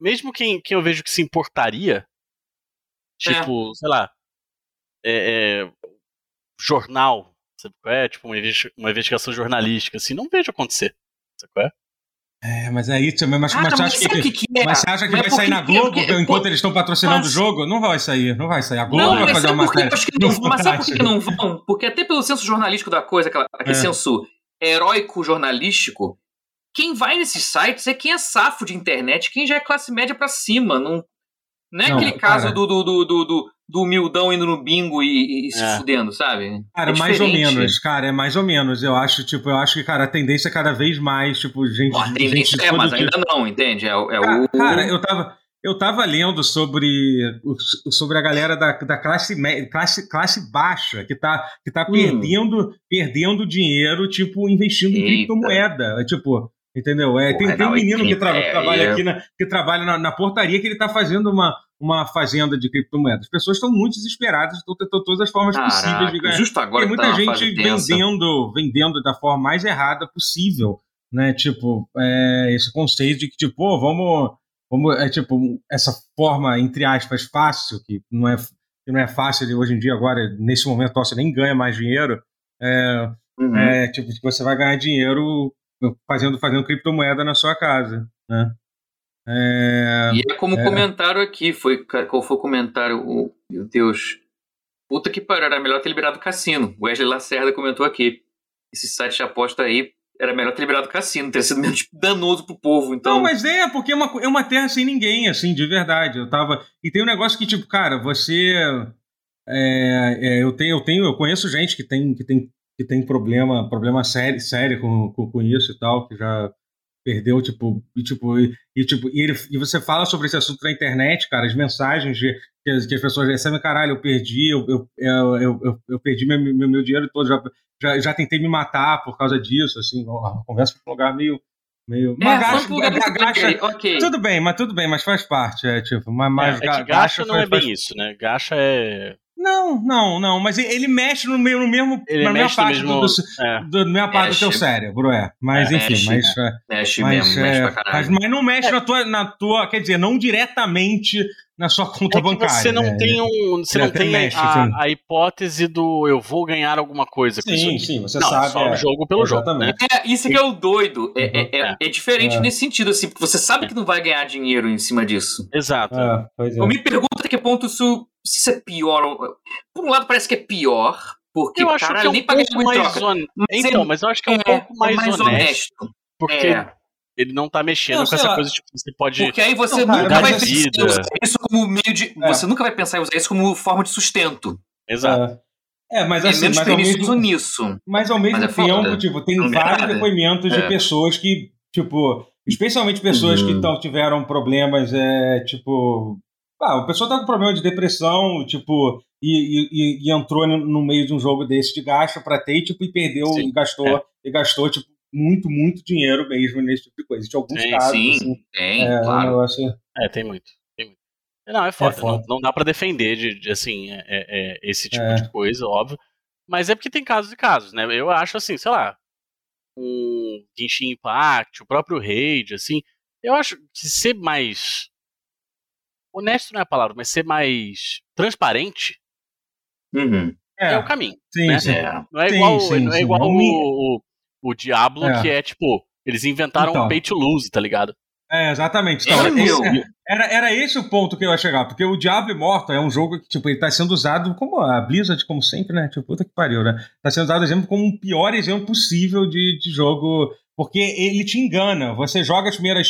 mesmo quem, quem eu vejo que se importaria, tipo, sei lá, jornal Sabe qual é? Tipo, uma investigação jornalística, assim, não vejo acontecer. Sabe qual é? É, mas aí também, mas, mas, mas, acha que, que, é? mas você acha que vai sair na Globo porque, enquanto eles estão patrocinando mas... o jogo? Não vai sair, não vai sair. A Globo não, vai fazer uma matéria. Não, mas sabe por que não vão? Porque até pelo senso jornalístico da coisa, aquela, aquele é. senso heróico jornalístico, quem vai nesses sites é quem é safo de internet, quem já é classe média para cima. Não, não é não, aquele cara. caso do, do, do, do, do humildão indo no bingo e, e se é. fudendo, sabe? Cara, é mais ou menos, cara, é mais ou menos. Eu acho, tipo, eu acho que, cara, a tendência é cada vez mais, tipo, gente. A tendência gente é, mas ainda não, entende? É, é cara, o. Cara, eu tava. eu tava lendo sobre, sobre a galera da, da classe, classe, classe baixa que tá, que tá hum. perdendo, perdendo dinheiro, tipo, investindo Eita. em criptomoeda. Tipo, entendeu? É, Porra, tem, tem um menino que tra é, trabalha é. aqui na, que trabalha na, na, portaria que ele tá fazendo uma, uma fazenda de criptomoedas. As pessoas estão muito desesperadas, estão tentando todas as formas Caraca, possíveis de ganhar. Justo agora tem muita tá gente vendendo, vendendo da forma mais errada possível. Né, tipo, é, esse conceito de que, tipo, oh, vamos como é tipo essa forma entre aspas fácil que não é que não é fácil de hoje em dia agora nesse momento você nem ganha mais dinheiro é, uhum. é tipo que você vai ganhar dinheiro fazendo fazendo criptomoeda na sua casa né? É, e é como é, comentaram aqui foi qual foi o comentário o, meu Deus puta que pariu era melhor ter liberado o cassino. Wesley Lacerda comentou aqui esse site de aposta aí era melhor ter liberado o cassino, ter sido menos danoso pro povo, então... Não, mas é, porque é uma, é uma terra sem ninguém, assim, de verdade. Eu tava... E tem um negócio que, tipo, cara, você... É, é, eu, tenho, eu tenho, eu conheço gente que tem, que tem, que tem problema, problema sério, sério com, com, com isso e tal, que já perdeu, tipo, e, tipo, e, e tipo, e, ele, e, você fala sobre esse assunto na internet, cara, as mensagens de, que, as, que as pessoas recebem, caralho, eu perdi, eu, eu, eu, eu, eu perdi meu, meu, meu, dinheiro todo, já, já, já tentei me matar por causa disso, assim, conversa foi um lugar meio meio. É, gacha, gacha, gacha, okay. Tudo bem, mas tudo bem, mas faz parte. É, tipo, mas, mas é, é que gacha, não é bem faz... isso, né? Gacha é. Não, não, não, mas ele mexe no, meio, no mesmo, ele na mesma parte, mesmo, do, é. do, do, mesma parte mexe. do teu cérebro, é. Mas é, enfim, mexe, mas, é. mexe mas, mesmo, mexe pra caralho. Mas, mas não mexe é. na, tua, na tua, quer dizer, não diretamente na sua conta é bancária. Você não né? tem um, você não tem mexe, a, a, hipótese do eu vou ganhar alguma coisa com sim, isso. Sim, você não, sabe. Só é, jogo pelo exatamente. jogo. Né? É, isso que é o doido. É, uhum. é, é, diferente nesse sentido, assim, porque você sabe que não vai ganhar dinheiro em cima disso. Exato. Eu me pergunto até que ponto isso se isso é pior. Por um lado, parece que é pior, porque eu acho cara, que é um nem pouco mais honesto. Mas então, mas eu acho que é um é, pouco mais, mais honesto, honesto. Porque é. Ele não tá mexendo não, com essa lá. coisa, tipo, você pode. Porque aí você não, nunca vai pensar usar isso como meio de. É. Você nunca vai pensar em usar isso como forma de sustento. Exato. É, mas assim, mas ao mesmo, nisso. Mas ao mesmo mas é tempo, tipo, tem não vários depoimentos de pessoas que, tipo, especialmente pessoas uhum. que tão, tiveram problemas, é, tipo, ah, o pessoal tá com problema de depressão, tipo, e, e, e entrou no meio de um jogo desse de gasto para ter, tipo, e perdeu sim, e gastou, é. e gastou, tipo, muito, muito dinheiro mesmo nesse tipo de coisa. De alguns sim, casos, sim, assim, tem, é, claro. Um negócio... É, tem muito. Tem muito. Não, é foda. É foda. Não, não, dá para defender de, de assim, é, é, é esse tipo de coisa, óbvio. Mas é porque tem casos e casos, né? Eu acho assim, sei lá, um Genshin Impact, o próprio Raid, assim, eu acho que ser mais honesto não é a palavra, mas ser mais transparente uhum. é. é. o caminho. Sim, né? sim. Não é igual, sim, não é igual sim. O, o, o, Diablo, é. que é tipo, eles inventaram então. um pay to lose, tá ligado? É, exatamente. Então, esse, é, era, era esse o ponto que eu ia chegar, porque o Diablo Immortal é um jogo que, tipo, ele tá sendo usado como a Blizzard, como sempre, né? Tipo, puta que pariu, né? Tá sendo usado, exemplo, como o pior exemplo possível de, de jogo, porque ele te engana. Você joga as primeiras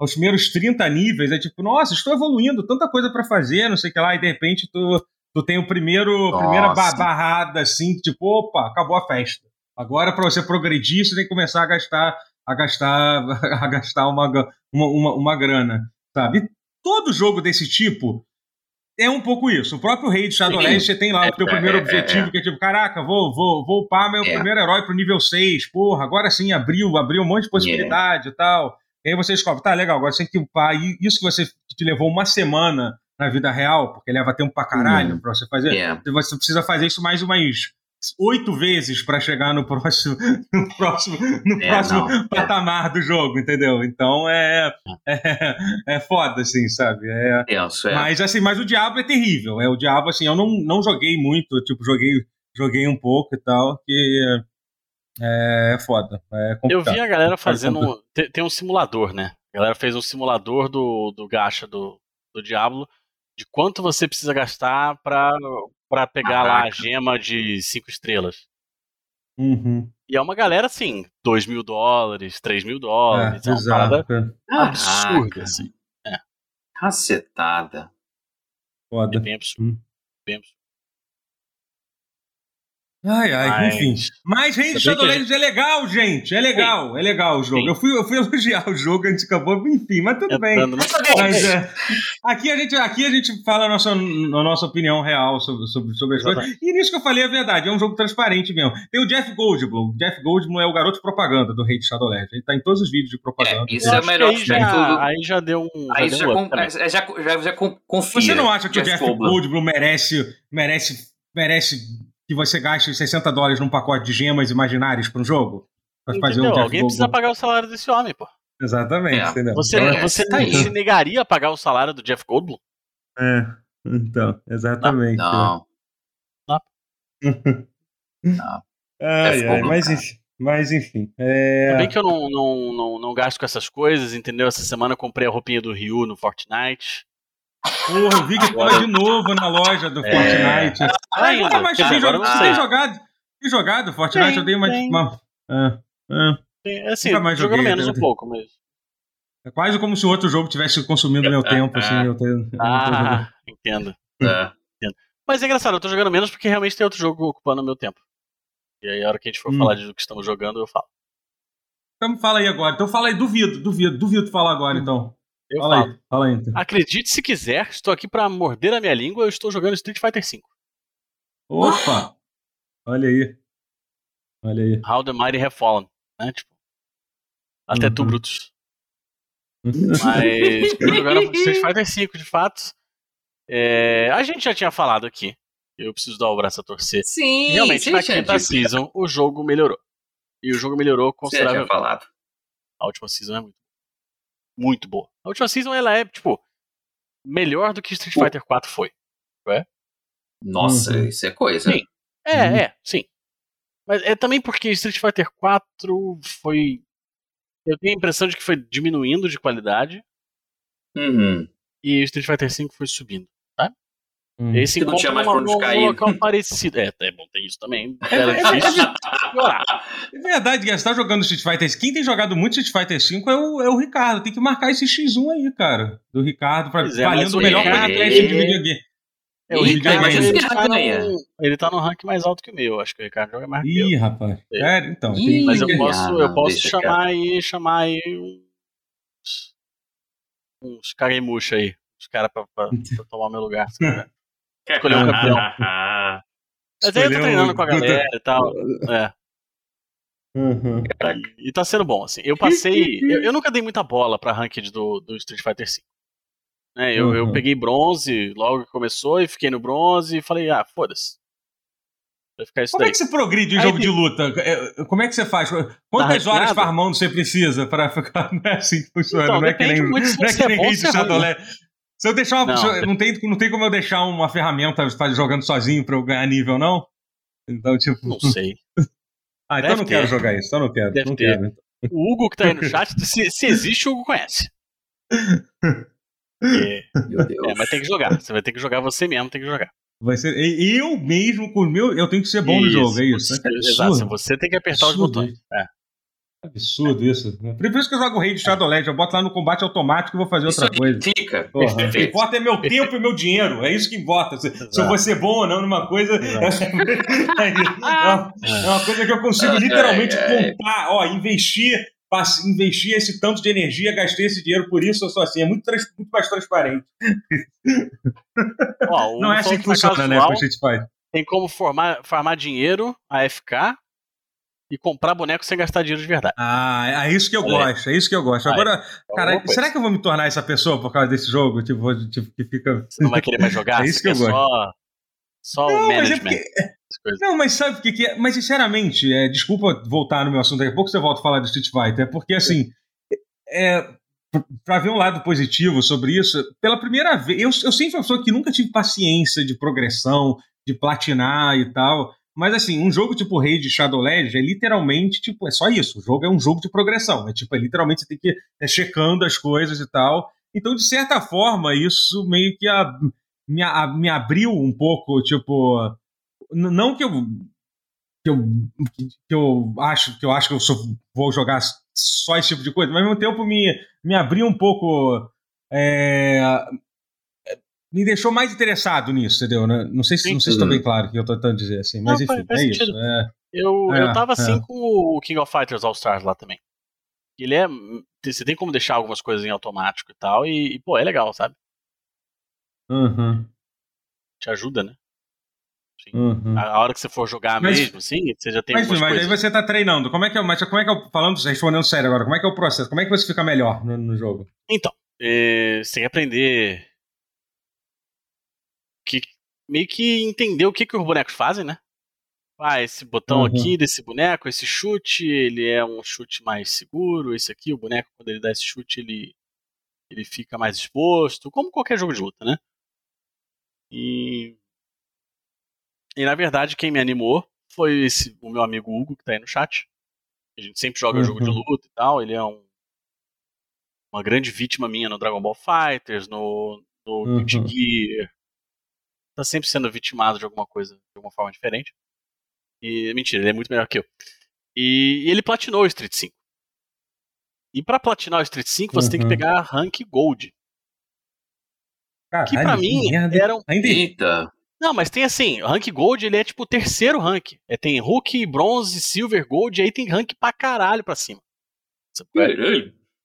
aos primeiros 30 níveis, é tipo, nossa, estou evoluindo, tanta coisa para fazer, não sei o que lá, e de repente tu, tu tem o primeiro, primeira barrada, assim, tipo, opa, acabou a festa. Agora, para você progredir, você tem que começar a gastar a gastar, a gastar uma, uma, uma, uma grana, sabe? E todo jogo desse tipo é um pouco isso. O próprio Rei de Shadowlands, você tem lá é, o teu primeiro é, objetivo, é, é. que é tipo, caraca, vou, vou, vou upar meu é. primeiro herói pro nível 6, porra, agora sim abriu, abriu um monte de possibilidade e tal. E aí você descobre, tá legal, agora você tem que upar. E isso que você te levou uma semana na vida real, porque leva tempo pra caralho uhum. pra você fazer. É. Você precisa fazer isso mais umas oito vezes para chegar no próximo no próximo no é, próximo não, patamar é. do jogo, entendeu? Então é, é, é foda assim, sabe? É, é. Mas assim, mas o Diabo é terrível. É o Diabo assim, eu não, não joguei muito, tipo, joguei joguei um pouco e tal, que é, é foda. É eu vi a galera fazendo. Tem, tem, um simulador, né? A galera fez um simulador do, do gacha do, do Diablo de quanto você precisa gastar pra, pra pegar lá a gema de 5 estrelas. Uhum. E é uma galera assim, 2 mil dólares, 3 mil dólares. É, é uma parada absurda, assim. É. Cacetada. Foda. É bem absurdo. Hum. Bem absurdo. Ai, ai, Mas... enfim. Mas Raid Shadow Legends é legal, gente. É legal, Sim. é legal o jogo. Eu fui, eu fui elogiar o jogo, a gente acabou, enfim, mas tudo bem. Mas, é, aqui, a gente, aqui a gente fala a nossa, a nossa opinião real sobre, sobre, sobre as coisas. E nisso que eu falei é verdade, é um jogo transparente mesmo. Tem o Jeff Goldblum. Jeff Goldblum é o garoto propaganda do Raid Shadow Legends. Ele tá em todos os vídeos de propaganda. É, isso é melhor que aí já, aí já deu um. Aí já, um já, já, já, já confia. Você não acha que Jeff o Jeff Goldblum merece, merece, merece que você gaste 60 dólares num pacote de gemas imaginárias para um jogo? Pra fazer um Alguém precisa pagar o salário desse homem, pô. Exatamente, é. entendeu? Você, então, você tá se negaria a pagar o salário do Jeff Goldblum? É, então, exatamente. Não. Não. não. ai, ai, mas, enfim, mas enfim. É... bem que eu não, não, não, não gasto com essas coisas, entendeu? Essa semana eu comprei a roupinha do Ryu no Fortnite. Porra, eu vi que tava de novo na loja do é... Fortnite. Ah, ainda. nunca mais tive jogado. Você tem jogado? Tem jogado Fortnite? Tem, eu dei uma. uma ah, ah. Tem, assim, nunca mais jogando menos né? um pouco mesmo. É quase como se o outro jogo tivesse consumindo meu tempo, assim. Eu tenho, eu ah, entendo. É. entendo. Mas é engraçado, eu tô jogando menos porque realmente tem outro jogo ocupando o meu tempo. E aí, a hora que a gente for hum. falar de que estamos jogando, eu falo. Então fala aí agora. Então fala aí, duvido, duvido, duvido falar agora, então. Eu fala falo. Aí, fala aí, então. Acredite se quiser, estou aqui para morder a minha língua, eu estou jogando Street Fighter V. Opa! Olha aí. Olha aí. How the Mighty Have Fallen, né? Tipo, até uhum. tu, Brutus. Mas jogando Street Fighter V, de fato. É, a gente já tinha falado aqui. Eu preciso dar o braço a torcer. Sim, Realmente, sim, na quinta season, o jogo melhorou. E o jogo melhorou consideravelmente. falado. A última season é muito muito boa. A última season ela é, tipo, melhor do que Street Fighter 4 foi. É? Nossa, uhum. isso é coisa. Sim. É, uhum. é, sim. Mas é também porque Street Fighter 4 foi. Eu tenho a impressão de que foi diminuindo de qualidade. Uhum. E Street Fighter 5 foi subindo. Hum. Esse não tinha mais pra onde cair. Um local parecido. É, é bom, tem isso também. Era difícil piorar. É verdade, você tá jogando Street Fighter Quem tem jogado muito Street Fighter 5 é o, é o Ricardo. Tem que marcar esse X1 aí, cara. Do Ricardo, pra, é, valendo o melhor podcast de videogame. É, o Ricardo, ele, tá no, ele tá no rank mais alto que o meu. Acho que o Ricardo joga mais Ih, rapaz. É, então. Ih, mas eu posso, eu posso chamar aí, chamar aí uns, uns aí. Os caras pra, pra, pra tomar meu lugar. Escolher um campeão. Mas aí eu tô treinando com a galera e tal. É. Uhum. E, e tá sendo bom, assim. Eu passei. eu, eu, nunca dei muita bola pra ranked do, do Street Fighter V. Né, eu, uhum. eu peguei bronze logo que começou e fiquei no bronze e falei, ah, foda-se. Vai ficar isso Como daí. é que você progride em jogo de luta? É, como é que você faz? Quantas tá horas farmando você precisa para ficar. Não é assim que funciona, então, não é que nem, não é que nem Raid Shadowland. Se eu deixar uma. Não, não, tem, não tem como eu deixar uma ferramenta estar jogando sozinho pra eu ganhar nível, não? Então, tipo. Não sei. ah, então Deve eu não ter. quero jogar isso. Então não quero. Deve não ter. quero. O Hugo que tá aí no chat, se, se existe, o Hugo conhece. É, Meu Deus. É, mas tem que jogar. Você vai ter que jogar você mesmo, tem que jogar. Vai ser. Eu mesmo, com o meu, eu tenho que ser bom isso, no jogo, é isso. Você, é exato, você tem que apertar Absurdo. os botões. É. Absurdo isso. Por isso que eu jogo Rei de Shadow Legends. Eu boto lá no combate automático e vou fazer outra isso coisa. Fica. o que importa é meu tempo e meu dinheiro. É isso que importa. Se, se eu vou ser bom ou não numa coisa. É, é, uma coisa que eu consigo literalmente contar. Ó, investir, investir esse tanto de energia, gastei esse dinheiro por isso, eu sou assim. É muito, muito mais transparente. Ó, não é assim que funciona, né? Que a gente faz. Tem como formar, farmar dinheiro, AFK, e comprar boneco sem gastar dinheiro de verdade. Ah, é isso que eu é. gosto, é isso que eu gosto. Agora, é cara, será que eu vou me tornar essa pessoa por causa desse jogo? Tipo, tipo que fica. Você não vai querer mais jogar? é isso que eu gosto. Só, só não, o management. Mas é porque... Não, mas sabe o que, que é? Mas sinceramente, é, desculpa voltar no meu assunto, daqui a pouco você volta a falar do Street Fighter, é porque assim. É, para ver um lado positivo sobre isso, pela primeira vez, eu, eu sempre fui uma pessoa que nunca tive paciência de progressão, de platinar e tal. Mas assim, um jogo tipo Raid Shadow Legends é literalmente, tipo, é só isso. O jogo é um jogo de progressão. É tipo, é literalmente você tem que ir é, checando as coisas e tal. Então, de certa forma, isso meio que a, me, a, me abriu um pouco, tipo. Não que eu. Que eu, que eu acho que eu acho que eu sou, vou jogar só esse tipo de coisa, mas ao mesmo tempo me, me abriu um pouco. É, me deixou mais interessado nisso, entendeu? Né? Não sei se, não sei se estou bem claro o que eu estou tentando dizer assim, mas não, enfim, é sentido. isso. É. Eu, é, eu tava assim é. com o King of Fighters All Stars lá também. Ele é. Você tem como deixar algumas coisas em automático e tal, e, e pô, é legal, sabe? Uhum. Te ajuda, né? Uhum. A hora que você for jogar mas, mesmo, sim, você já tem Mas, mas coisas. aí você tá treinando. Como é que é, mas como é que é, falando, respondendo sério agora, como é que é o processo? Como é que você fica melhor no, no jogo? Então, você tem que aprender que meio que entender o que, que os bonecos fazem, né? Ah, esse botão uhum. aqui desse boneco, esse chute, ele é um chute mais seguro, esse aqui, o boneco, quando ele dá esse chute, ele, ele fica mais exposto, como qualquer jogo de luta, né? E e na verdade, quem me animou foi esse, o meu amigo Hugo, que tá aí no chat. A gente sempre joga uhum. jogo de luta e tal. Ele é um, uma grande vítima minha no Dragon Ball Fighters, no, no uhum. Gear. Tá sempre sendo vitimado de alguma coisa, de alguma forma diferente. E mentira, ele é muito melhor que eu. E, e ele platinou o Street 5. E para platinar o Street 5, você uhum. tem que uhum. pegar rank Gold. Caralho, que pra mim era um. Eita! Não, mas tem assim, rank gold ele é tipo o terceiro rank. É, tem Hulk, bronze, silver, gold, e aí tem rank pra caralho pra cima.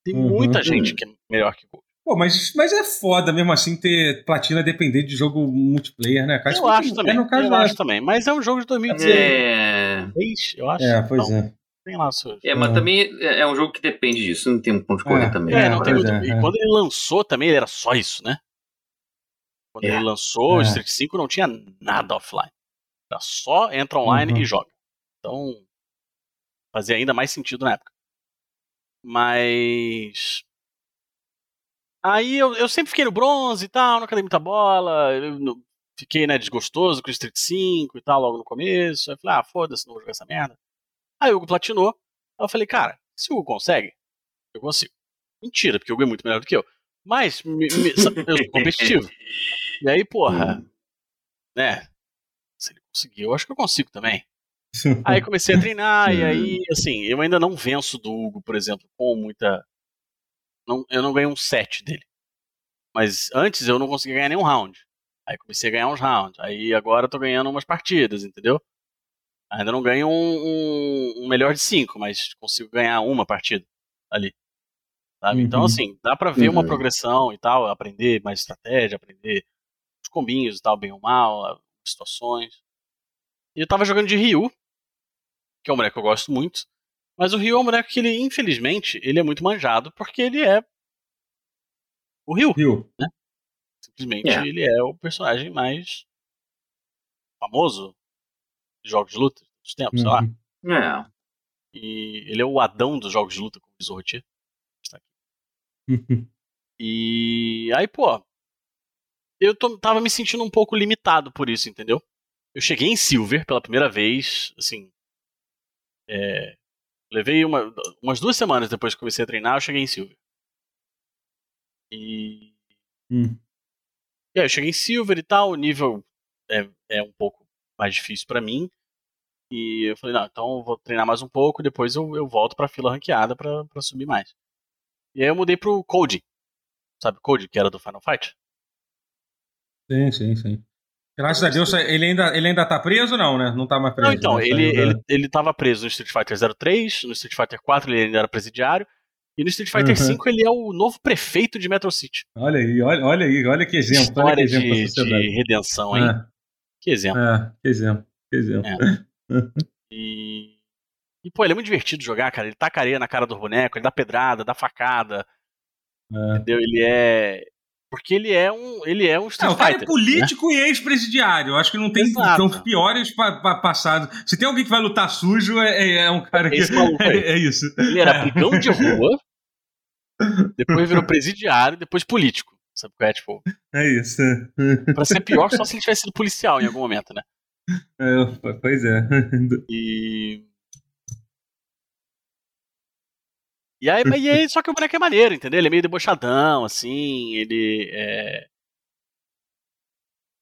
Tem uhum, muita uhum. gente que é melhor que gold. Pô, mas, mas é foda mesmo assim ter platina depender de jogo multiplayer, né? Cara, eu acho também. No caso, eu é. acho também. Mas é um jogo de 2016, é... eu acho. É, pois então, é. Tem lá seus. É, mas também é, é um jogo que depende disso, não tem um ponto de correr é, também. É, não tem muito. E quando ele lançou também, ele era só isso, né? Quando é. ele lançou, o é. Street 5 não tinha nada offline. Era só entra online uhum. e joga. Então, fazia ainda mais sentido na época. Mas. Aí eu, eu sempre fiquei no bronze e tal, nunca dei muita bola. Eu, fiquei, né, desgostoso com o Street 5 e tal, logo no começo. Aí eu falei, ah, foda-se, não vou jogar essa merda. Aí o Hugo platinou. Aí eu falei, cara, se o Hugo consegue, eu consigo. Mentira, porque o Hugo é muito melhor do que eu. Mas me, me, eu sou competitivo. E aí, porra, hum. né? Se ele conseguiu, eu acho que eu consigo também. aí comecei a treinar, e aí, hum. assim, eu ainda não venço do Hugo, por exemplo, com muita. Não, eu não ganhei um set dele. Mas antes eu não conseguia ganhar nenhum round. Aí comecei a ganhar uns rounds. Aí agora eu tô ganhando umas partidas, entendeu? Ainda não ganho um, um, um melhor de cinco, mas consigo ganhar uma partida ali. Então, uhum. Então, assim, dá pra ver uhum. uma progressão e tal, aprender mais estratégia, aprender combinhos e tal, bem ou mal, situações. E eu tava jogando de Ryu, que é um boneco que eu gosto muito. Mas o Ryu é um boneco que ele, infelizmente, ele é muito manjado porque ele é o Ryu. Ryu. Né? Simplesmente yeah. É. ele é o personagem mais famoso de jogos de luta dos tempos, uhum. sei lá. Uhum. É. E ele é o Adão dos jogos de luta, como diz o Rotier. Está aqui. e aí, pô, eu tô, tava me sentindo um pouco limitado por isso, entendeu? Eu cheguei em Silver pela primeira vez, assim. É, levei uma, umas duas semanas depois que comecei a treinar, eu cheguei em Silver. E. Hum. E aí, eu cheguei em Silver e tal, o nível é, é um pouco mais difícil para mim. E eu falei, não, então eu vou treinar mais um pouco, depois eu, eu volto pra fila ranqueada pra, pra subir mais. E aí eu mudei pro Code. Sabe Code, que era do Final Fight? Sim, sim, sim. Graças a Deus, ele ainda, ele ainda tá preso não, né? Não tá mais preso. Não, então, né? ele, ele, ele tava preso no Street Fighter 03, no Street Fighter 4 ele ainda era presidiário, e no Street Fighter uhum. 5 ele é o novo prefeito de Metro City. Olha aí, olha, olha aí, olha que exemplo. História olha que exemplo de, de redenção, hein? É. Que exemplo. É, que exemplo, que exemplo. É. e, e, pô, ele é muito divertido jogar, cara. Ele taca areia na cara do boneco, ele dá pedrada, dá facada. É. Entendeu? Ele é porque ele é um, ele é um Street não, cara é político né? e ex-presidiário. Acho que não tem tão piores pa, pa, passados. Se tem alguém que vai lutar sujo, é, é, é um cara que. É, é, isso. Ele era brigão de rua, depois virou presidiário, depois político. Sabe qual é? Tipo. É isso. Pra ser pior, só se ele tivesse sido policial em algum momento, né? É, pois é. E. E aí, e aí, só que o boneco é maneiro, entendeu? Ele é meio debochadão, assim, ele é.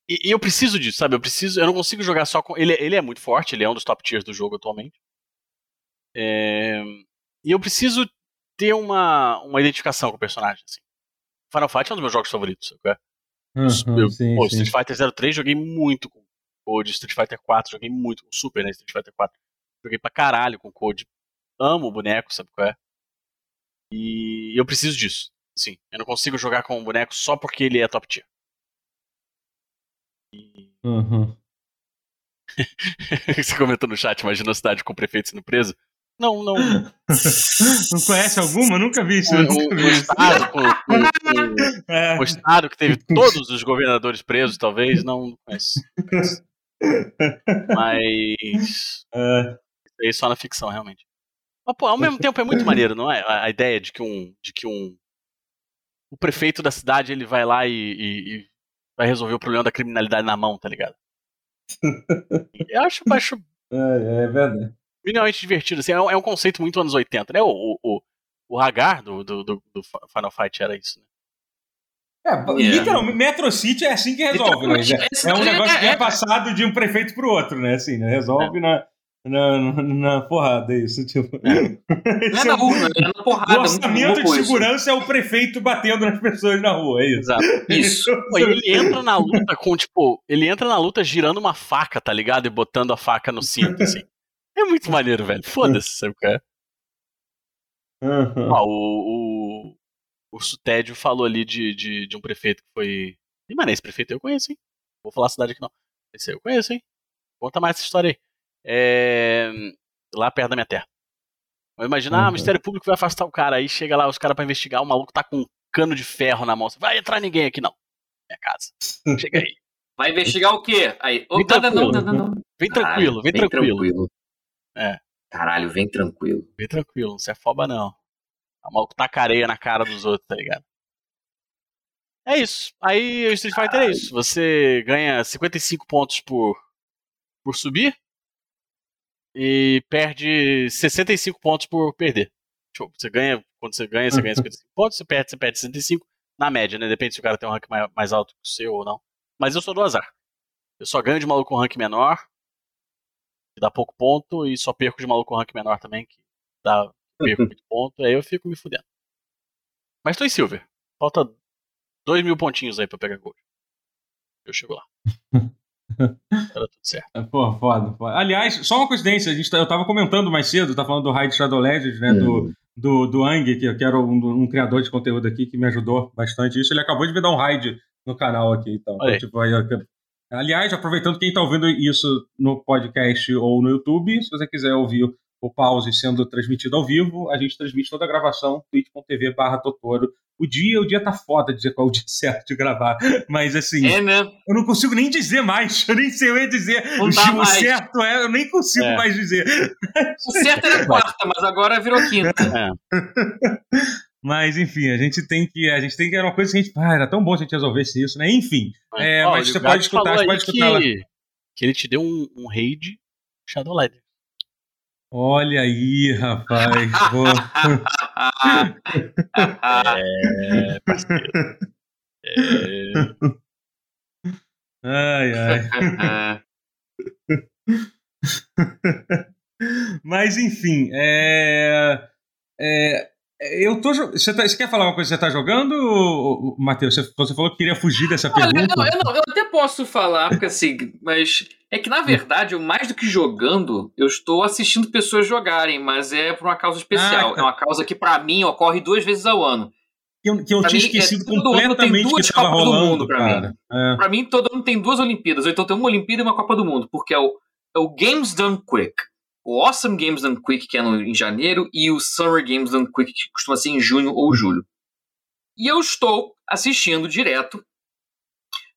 E, e, eu preciso disso, sabe? Eu preciso. Eu não consigo jogar só com. Ele, ele é muito forte, ele é um dos top tiers do jogo atualmente. É... E eu preciso ter uma, uma identificação com o personagem, assim. Final Fight é um dos meus jogos favoritos, sabe? Uhum, eu, sim, pô, sim. Street Fighter 03 joguei muito com Code, Street Fighter 4 joguei muito com Super, né? Street Fighter 4 joguei pra caralho com Code. Amo o boneco, sabe qual é? E eu preciso disso. Sim, eu não consigo jogar com um boneco só porque ele é top tier. E... Uhum. Você comentou no chat, imagina a cidade com o prefeito sendo preso. Não, não. não conhece alguma? Nunca vi isso. O, o, estado, o, o, é. o, estado que teve todos os governadores presos, talvez, não conheço. Mas. É. Isso aí só na ficção, realmente. Mas, pô, ao mesmo tempo é muito maneiro, não é? A, a ideia de que um. De que um. O prefeito da cidade ele vai lá e, e, e vai resolver o problema da criminalidade na mão, tá ligado? Eu acho, acho é, é verdade. Minimamente divertido, assim, é um, é um, conceito muito anos 80, né? O, o, o Hagar do, do, do, Final Fight era isso, né? É, yeah. literalmente, Metro City é assim que resolve, né? É um negócio que é, é passado de um prefeito pro outro, né? Assim, né? Resolve é. na, na, na, porrada, isso. Tipo. É. Não é na rua, é na porrada. O orçamento de segurança é o prefeito batendo nas pessoas na rua, é isso. Exato. Isso. Pô, ele entra na luta com, tipo, ele entra na luta girando uma faca, tá ligado? E botando a faca no cinto, assim. É muito maneiro, velho. Foda-se, sabe o que é? Uhum. Ah, o, o, o Sutédio falou ali de, de, de um prefeito que foi. E, mano, esse prefeito eu conheço, hein? Vou falar a cidade aqui não. Esse eu conheço, hein? Conta mais essa história aí é, lá perto da minha terra. Imagina, uhum. ah, o Ministério Público vai afastar o cara, aí chega lá os caras para investigar, o maluco tá com um cano de ferro na mão. Vai entrar ninguém aqui, não. Minha casa. Chega aí. Vai investigar o quê? Aí, vem tranquilo, não, não, não, Vem tranquilo, vem, vem tranquilo. tranquilo. É. Caralho, vem tranquilo. Vem tranquilo, não se afoba não. O maluco tá areia na cara dos outros, tá ligado? É isso. Aí o Street Fighter é isso. Você ganha 55 pontos por, por subir e perde 65 pontos por perder. Tipo, você ganha, quando você ganha, você ganha 55 pontos, você perde, você perde 65 na média, né? Depende se o cara tem um rank mais, mais alto que o seu ou não. Mas eu sou do azar. Eu só ganho de maluco com rank menor, que dá pouco ponto, e só perco de maluco com rank menor também, que dá perco muito ponto, aí eu fico me fudendo. Mas tô em Silver. Falta 2 mil pontinhos aí pra pegar gold. Eu chego lá. Era tudo certo. É, pô, foda, foda. Aliás, só uma coincidência, a gente, tá, eu tava comentando mais cedo, tá falando do Raid Shadow Legends, né? Do, hum. do, do Ang, que, que era um, um, criador de conteúdo aqui que me ajudou bastante. Isso, ele acabou de me dar um raid no canal aqui. Então, então tipo, aí, aliás, aproveitando quem tá ouvindo isso no podcast ou no YouTube, se você quiser ouvir o pause sendo transmitido ao vivo, a gente transmite toda a gravação, twitch.tv barra Totoro. O dia, o dia tá foda dizer qual é o dia certo de gravar, mas assim, é, né? eu não consigo nem dizer mais, eu nem sei eu ia dizer. Não o, o certo é, eu nem consigo é. mais dizer. O certo era quarta, mas agora virou quinta. É. Mas, enfim, a gente tem que. A gente tem que. Era uma coisa que a gente. Ah, era tão bom se a gente resolvesse isso, né? Enfim. É, mas você pode escutar, pode escutar que, lá. Que ele te deu um, um raid Shadow Legends. Olha aí, rapaz. É, parceiro. É... Ai, ai. Mas, enfim, é... é... Eu tô. Você, tá, você, quer falar uma coisa que você tá jogando, Matheus? Você, você, falou que queria fugir dessa Olha, pergunta. Não, eu, não, eu até posso falar, porque assim, mas é que na verdade, eu mais do que jogando, eu estou assistindo pessoas jogarem, mas é por uma causa especial. Ah, tá. É uma causa que para mim ocorre duas vezes ao ano. Que eu, que eu tinha mim, é esquecido é, completamente que estava rolando, do mundo para mim. É. Mim, todo ano tem duas Olimpíadas. Ou então tem uma Olimpíada e uma Copa do Mundo, porque é o, é o Games Done Quick o Awesome Games Done Quick, que é no, em janeiro, e o Summer Games Done Quick, que costuma ser em junho ou julho. E eu estou assistindo direto.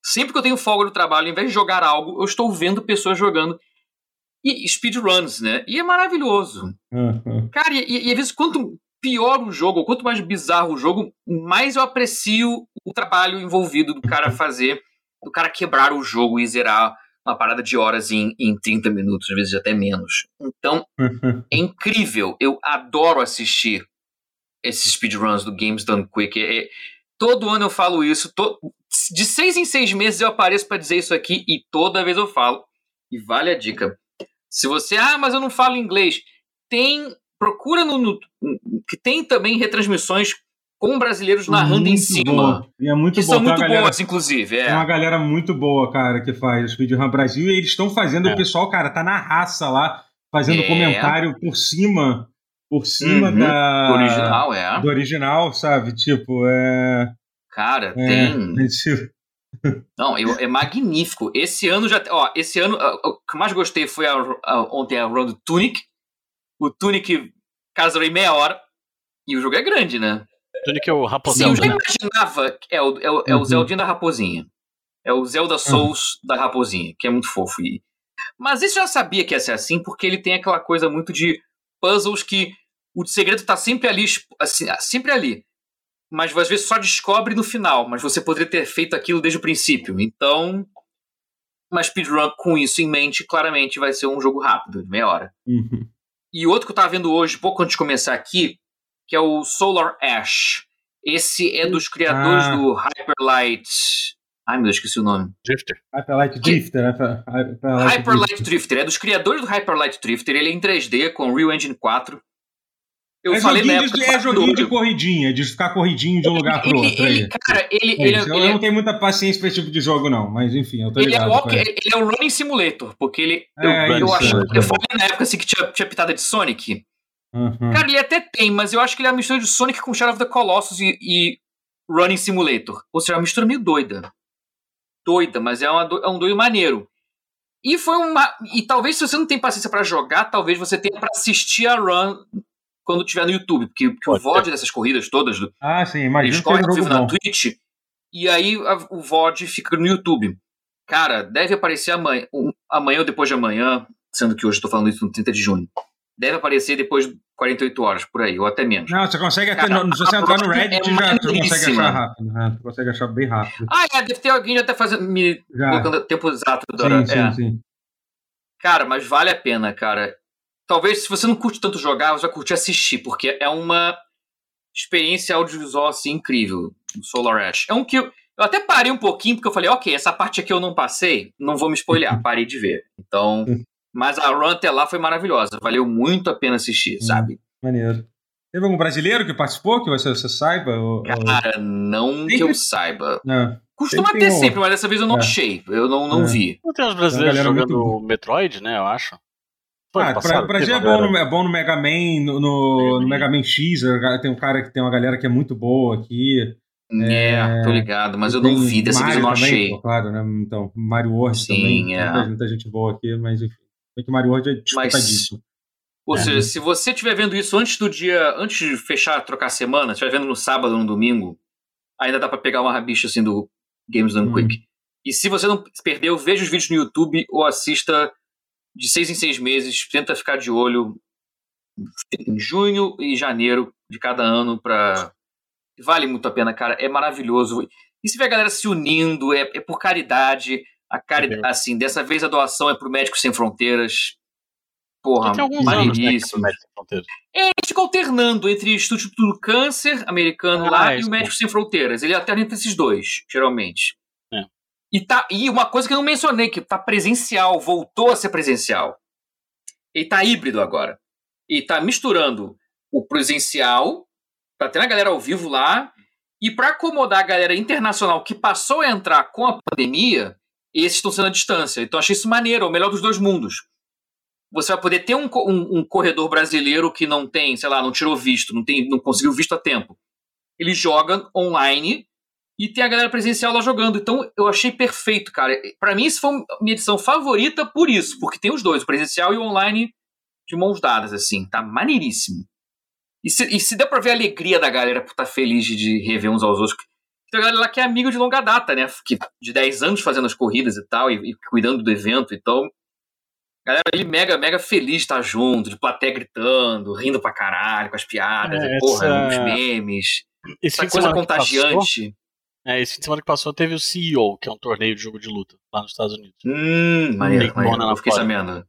Sempre que eu tenho folga do trabalho, ao invés de jogar algo, eu estou vendo pessoas jogando. E speedruns, né? E é maravilhoso. Uhum. Cara, e, e às vezes, quanto pior o jogo, ou quanto mais bizarro o jogo, mais eu aprecio o trabalho envolvido do cara fazer, do cara quebrar o jogo e zerar uma parada de horas em, em 30 minutos, às vezes até menos. Então, é incrível. Eu adoro assistir esses speedruns do Games Done Quick. É, todo ano eu falo isso. To, de seis em seis meses eu apareço para dizer isso aqui e toda vez eu falo. E vale a dica. Se você, ah, mas eu não falo inglês. Tem, procura no, no que tem também retransmissões com brasileiros narrando muito em cima. E é muito que são muito galera, boas, inclusive. É. Tem uma galera muito boa, cara, que faz speedrun Brasil e eles estão fazendo, é. o pessoal, cara, tá na raça lá, fazendo é. comentário por cima, por cima uhum. da... Do original, é. Do original, sabe? Tipo, é... Cara, é, tem... Não, eu, é magnífico. Esse ano já. Ó, esse ano, o que mais gostei foi a, a, ontem a Round Tunic. O Tunic casou em meia hora. E o jogo é grande, né? Tunic é o raposinho. Sim, eu já né? imaginava. É o, é, o, é o uhum. Zeldinho da raposinha. É o Zelda Souls uhum. da raposinha, que é muito fofo. E... Mas isso já sabia que ia ser assim, porque ele tem aquela coisa muito de puzzles que o segredo tá sempre ali, assim, sempre ali mas às vezes só descobre no final, mas você poderia ter feito aquilo desde o princípio. Então, uma speedrun com isso em mente, claramente vai ser um jogo rápido, de meia hora. Uhum. E outro que eu tava vendo hoje, pouco antes de começar aqui, que é o Solar Ash. Esse é dos criadores ah. do Hyperlight. Ai, meu Deus, esqueci o nome. Drifter. Hyperlight Drifter. Né? Hyperlight, Hyperlight Drifter. Drifter. É dos criadores do Hyperlight Drifter. Ele é em 3D com Real Engine 4. Eu é falei joguinho, de, é joguinho de corridinha, de ficar corridinho de um lugar pro outro. Ele, cara, ele, é ele, eu, ele, não tenho muita paciência pra esse tipo de jogo, não, mas enfim, eu tô ele é ligado. É walk, ele. é um running simulator, porque ele. É, eu, eu, acho, eu falei na época assim que tinha, tinha pitada de Sonic. Uhum. Cara, ele até tem, mas eu acho que ele é uma mistura de Sonic com Shadow of the Colossus e, e Running Simulator. Ou seja, é uma mistura meio doida. Doida, mas é, uma, é um doido maneiro. E foi uma. E talvez se você não tem paciência para jogar, talvez você tenha para assistir a run quando tiver no YouTube, porque, porque o VOD dessas corridas todas, ah, sim, eles correm na Twitch, e aí a, o VOD fica no YouTube. Cara, deve aparecer amanhã, amanhã ou depois de amanhã, sendo que hoje estou falando isso no 30 de junho. Deve aparecer depois de 48 horas, por aí, ou até menos. Não, você consegue até. Cara, no, se você entrar no Reddit, é já você consegue achar rápido. Né? Você consegue achar bem rápido. Ah, é, deve ter alguém já até fazendo. Me já. colocando o tempo exato da hora. Sim, sim, é. sim. Cara, mas vale a pena, cara talvez se você não curte tanto jogar, você vai curtir assistir, porque é uma experiência audiovisual assim incrível, o Solar Ash. É um que eu, eu até parei um pouquinho porque eu falei, ok, essa parte aqui eu não passei, não vou me spoiler, parei de ver. Então, mas a run até lá foi maravilhosa, valeu muito a pena assistir, hum, sabe? Maneiro. Teve algum brasileiro que participou, que você, você saiba? Ou, Cara, não que eu saiba. Não. Costuma ter um... sempre, mas dessa vez eu não é. achei. Eu não, não é. vi. Não tem uns brasileiros jogando muito... Metroid, né? Eu acho. Ah, pra, Brasil é bom, no, é bom no Mega Man, no, no, no, Mega Man X, tem um cara que tem uma galera que é muito boa aqui. É, é tô ligado, mas eu não vi, dessa vez eu não também, achei. Claro, né? Então, Mario World Sim, também, é. muita, muita, gente boa aqui, mas enfim. Que Mario World é disputadíssimo. Ou é. seja, se você estiver vendo isso antes do dia, antes de fechar, trocar a semana, estiver vendo no sábado ou no domingo, ainda dá pra pegar uma rabicha assim do Games Done hum. Quick. E se você não perdeu, veja os vídeos no YouTube ou assista de seis em seis meses, tenta ficar de olho em junho e janeiro de cada ano para vale muito a pena, cara. É maravilhoso. E se vê a galera se unindo, é, é por caridade. A caridade, assim, dessa vez a doação é pro Médicos Sem Fronteiras. Porra, maneiríssimo. Anos, né, é, ele fica alternando entre o Instituto do Câncer americano ah, lá é e o Médicos Sem Fronteiras. Ele alterna entre esses dois, geralmente. E, tá, e uma coisa que eu não mencionei, que tá presencial, voltou a ser presencial. Ele tá híbrido agora. E tá misturando o presencial, tá tendo a galera ao vivo lá, e para acomodar a galera internacional que passou a entrar com a pandemia, esses estão sendo à distância. Então achei isso maneiro, é o melhor dos dois mundos. Você vai poder ter um, um, um corredor brasileiro que não tem, sei lá, não tirou visto, não, tem, não conseguiu visto a tempo. Ele joga online e tem a galera presencial lá jogando. Então eu achei perfeito, cara. Para mim, isso foi minha edição favorita por isso, porque tem os dois, o presencial e o online de mãos dadas, assim. Tá maneiríssimo. E se, e se pra ver a alegria da galera por estar tá feliz de rever uns aos outros. Tem a galera lá que é amigo de longa data, né? Que, de 10 anos fazendo as corridas e tal, e, e cuidando do evento. Então, galera ali mega, mega feliz de estar junto, de plateia gritando, rindo pra caralho com as piadas, é, e, porra, essa... os memes. Esse essa coisa contagiante. É, esse fim de semana que passou teve o CEO, que é um torneio de jogo de luta lá nos Estados Unidos. Hum, maneiro, maneiro. Eu fiquei sabendo.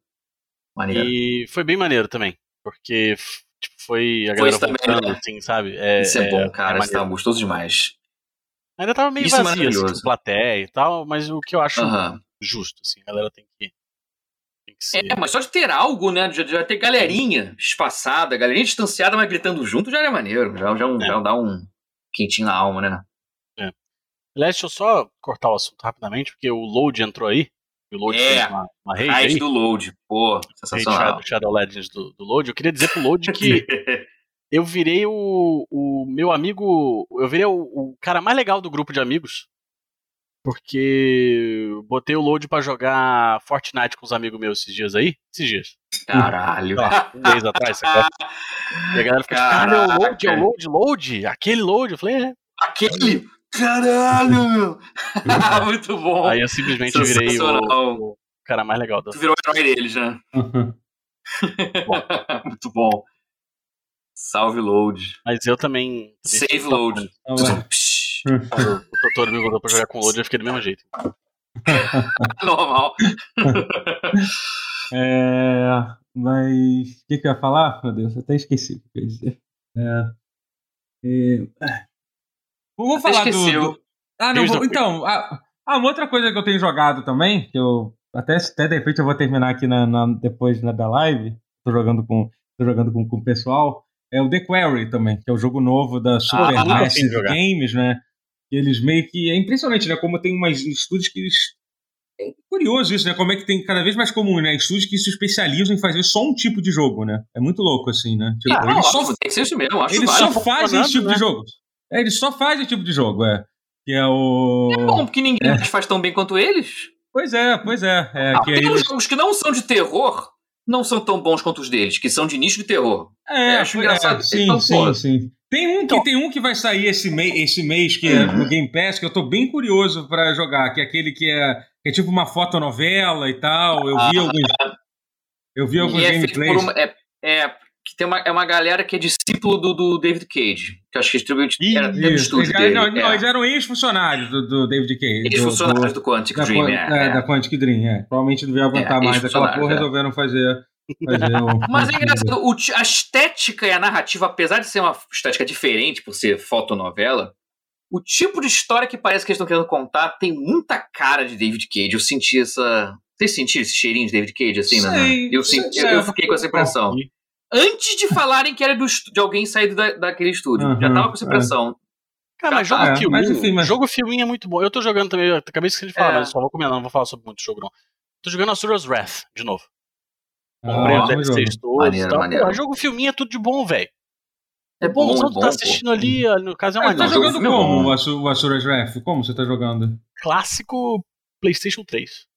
Maneiro. E foi bem maneiro também, porque tipo, foi a galera foi voltando, né? assim, sabe? É, isso é, é bom, cara, é isso tá gostoso demais. Ainda tava meio isso é vazio, assim, com plateia e tal, mas o que eu acho uh -huh. justo, assim, a galera tem que é, mas só de ter algo, né? De, de ter galerinha espaçada, galerinha distanciada, mas gritando junto já é maneiro. Já, já, um, é. já dá um, quentinho na alma, né? É. Aliás, deixa eu só cortar o assunto rapidamente, porque o Load entrou aí. O Load é, fez uma, uma rede do Load, pô, sensacional. Shadow, Shadow Legends do, do Load. Eu queria dizer pro Load que eu virei o, o meu amigo. Eu virei o, o, cara mais legal do grupo de amigos. Porque botei o load para jogar Fortnite com os amigos meus esses dias aí. Esses dias. Caralho. um mês atrás, sabe? E a galera fica, cara, é o load, é o load, load, aquele load. Eu falei, é. Aquele? Caralho, meu! Muito bom. Aí eu simplesmente virei o, o, cara mais legal do. Tu virou o herói deles, né? Muito bom. Salve load. Mas eu também. também Save load. o, o doutor me botou pra jogar com load e eu fiquei do mesmo jeito. Normal. é, mas o que, que eu ia falar? Meu Deus, eu até esqueci o que eu ia dizer. É, é, vou falar do, do, Ah, não, vou, então, a, ah, uma outra coisa que eu tenho jogado também, que eu até, até de repente eu vou terminar aqui na, na depois na, da live, tô jogando com, tô jogando com, com o pessoal, é o The Quarry também, que é o jogo novo da Supermassive ah, Games, né? Que eles meio que. É impressionante, né? Como tem umas estúdios que eles. É curioso isso, né? Como é que tem cada vez mais comum, né? Estúdios que se especializam em fazer só um tipo de jogo, né? É muito louco, assim, né? Tipo, ah, eles só, tem que ser isso mesmo, acho Eles só fazem esse tipo né? de jogo. É, eles só fazem esse tipo de jogo, é. Que é o. É bom, porque ninguém é. faz tão bem quanto eles. Pois é, pois é. é ah, tem eles... jogos que não são de terror, não são tão bons quanto os deles, que são de nicho de terror. É, acho engraçado. É, sim, sim, sim. Tem um, que, então, tem um que vai sair esse, mei, esse mês, que é no Game Pass, que eu tô bem curioso para jogar, que é aquele que é, que é tipo uma fotonovela e tal. Eu vi ah, alguns. Eu vi alguns é gameplays. Uma, é, é, que tem uma, é uma galera que é discípulo do, do David Cage, que acho que distribuiu era do estúdio eles, dele. Não, não, é. eles eram ex-funcionários do, do, David Cage. Ex-funcionários do, do, Quantic da, Dream, é, é, Da Quantic Dream, é. Provavelmente não devia aguentar mais aquela porra, é. resolveram fazer mas é engraçado, o, a estética e a narrativa, apesar de ser uma estética diferente por ser fotonovela, o tipo de história que parece que eles estão querendo contar tem muita cara de David Cage. Eu senti essa. Vocês sentiram esse cheirinho de David Cage assim, né? Eu, senti, eu, eu, fiquei com essa impressão. Antes de falarem que era do, de alguém saído da, daquele estúdio. Uhum, já tava com essa impressão. É. Cara, mas jogo é, filminho, mas, enfim, mas... jogo filminho é muito bom. Eu tô jogando também, acabei de falar, é. mas só vou comentar, não vou falar sobre muito jogo, não. Tô jogando Asura's Wrath, de novo. Comprei ah, DLCs todos. Maneiro, tal. maneiro. Pô, jogo filminho é tudo de bom, velho. É bom, bom, é bom tá assistindo pô. ali, no caso é uma Você tá jogando como o Asura's Wrath? Como você tá jogando? Clássico PlayStation 3.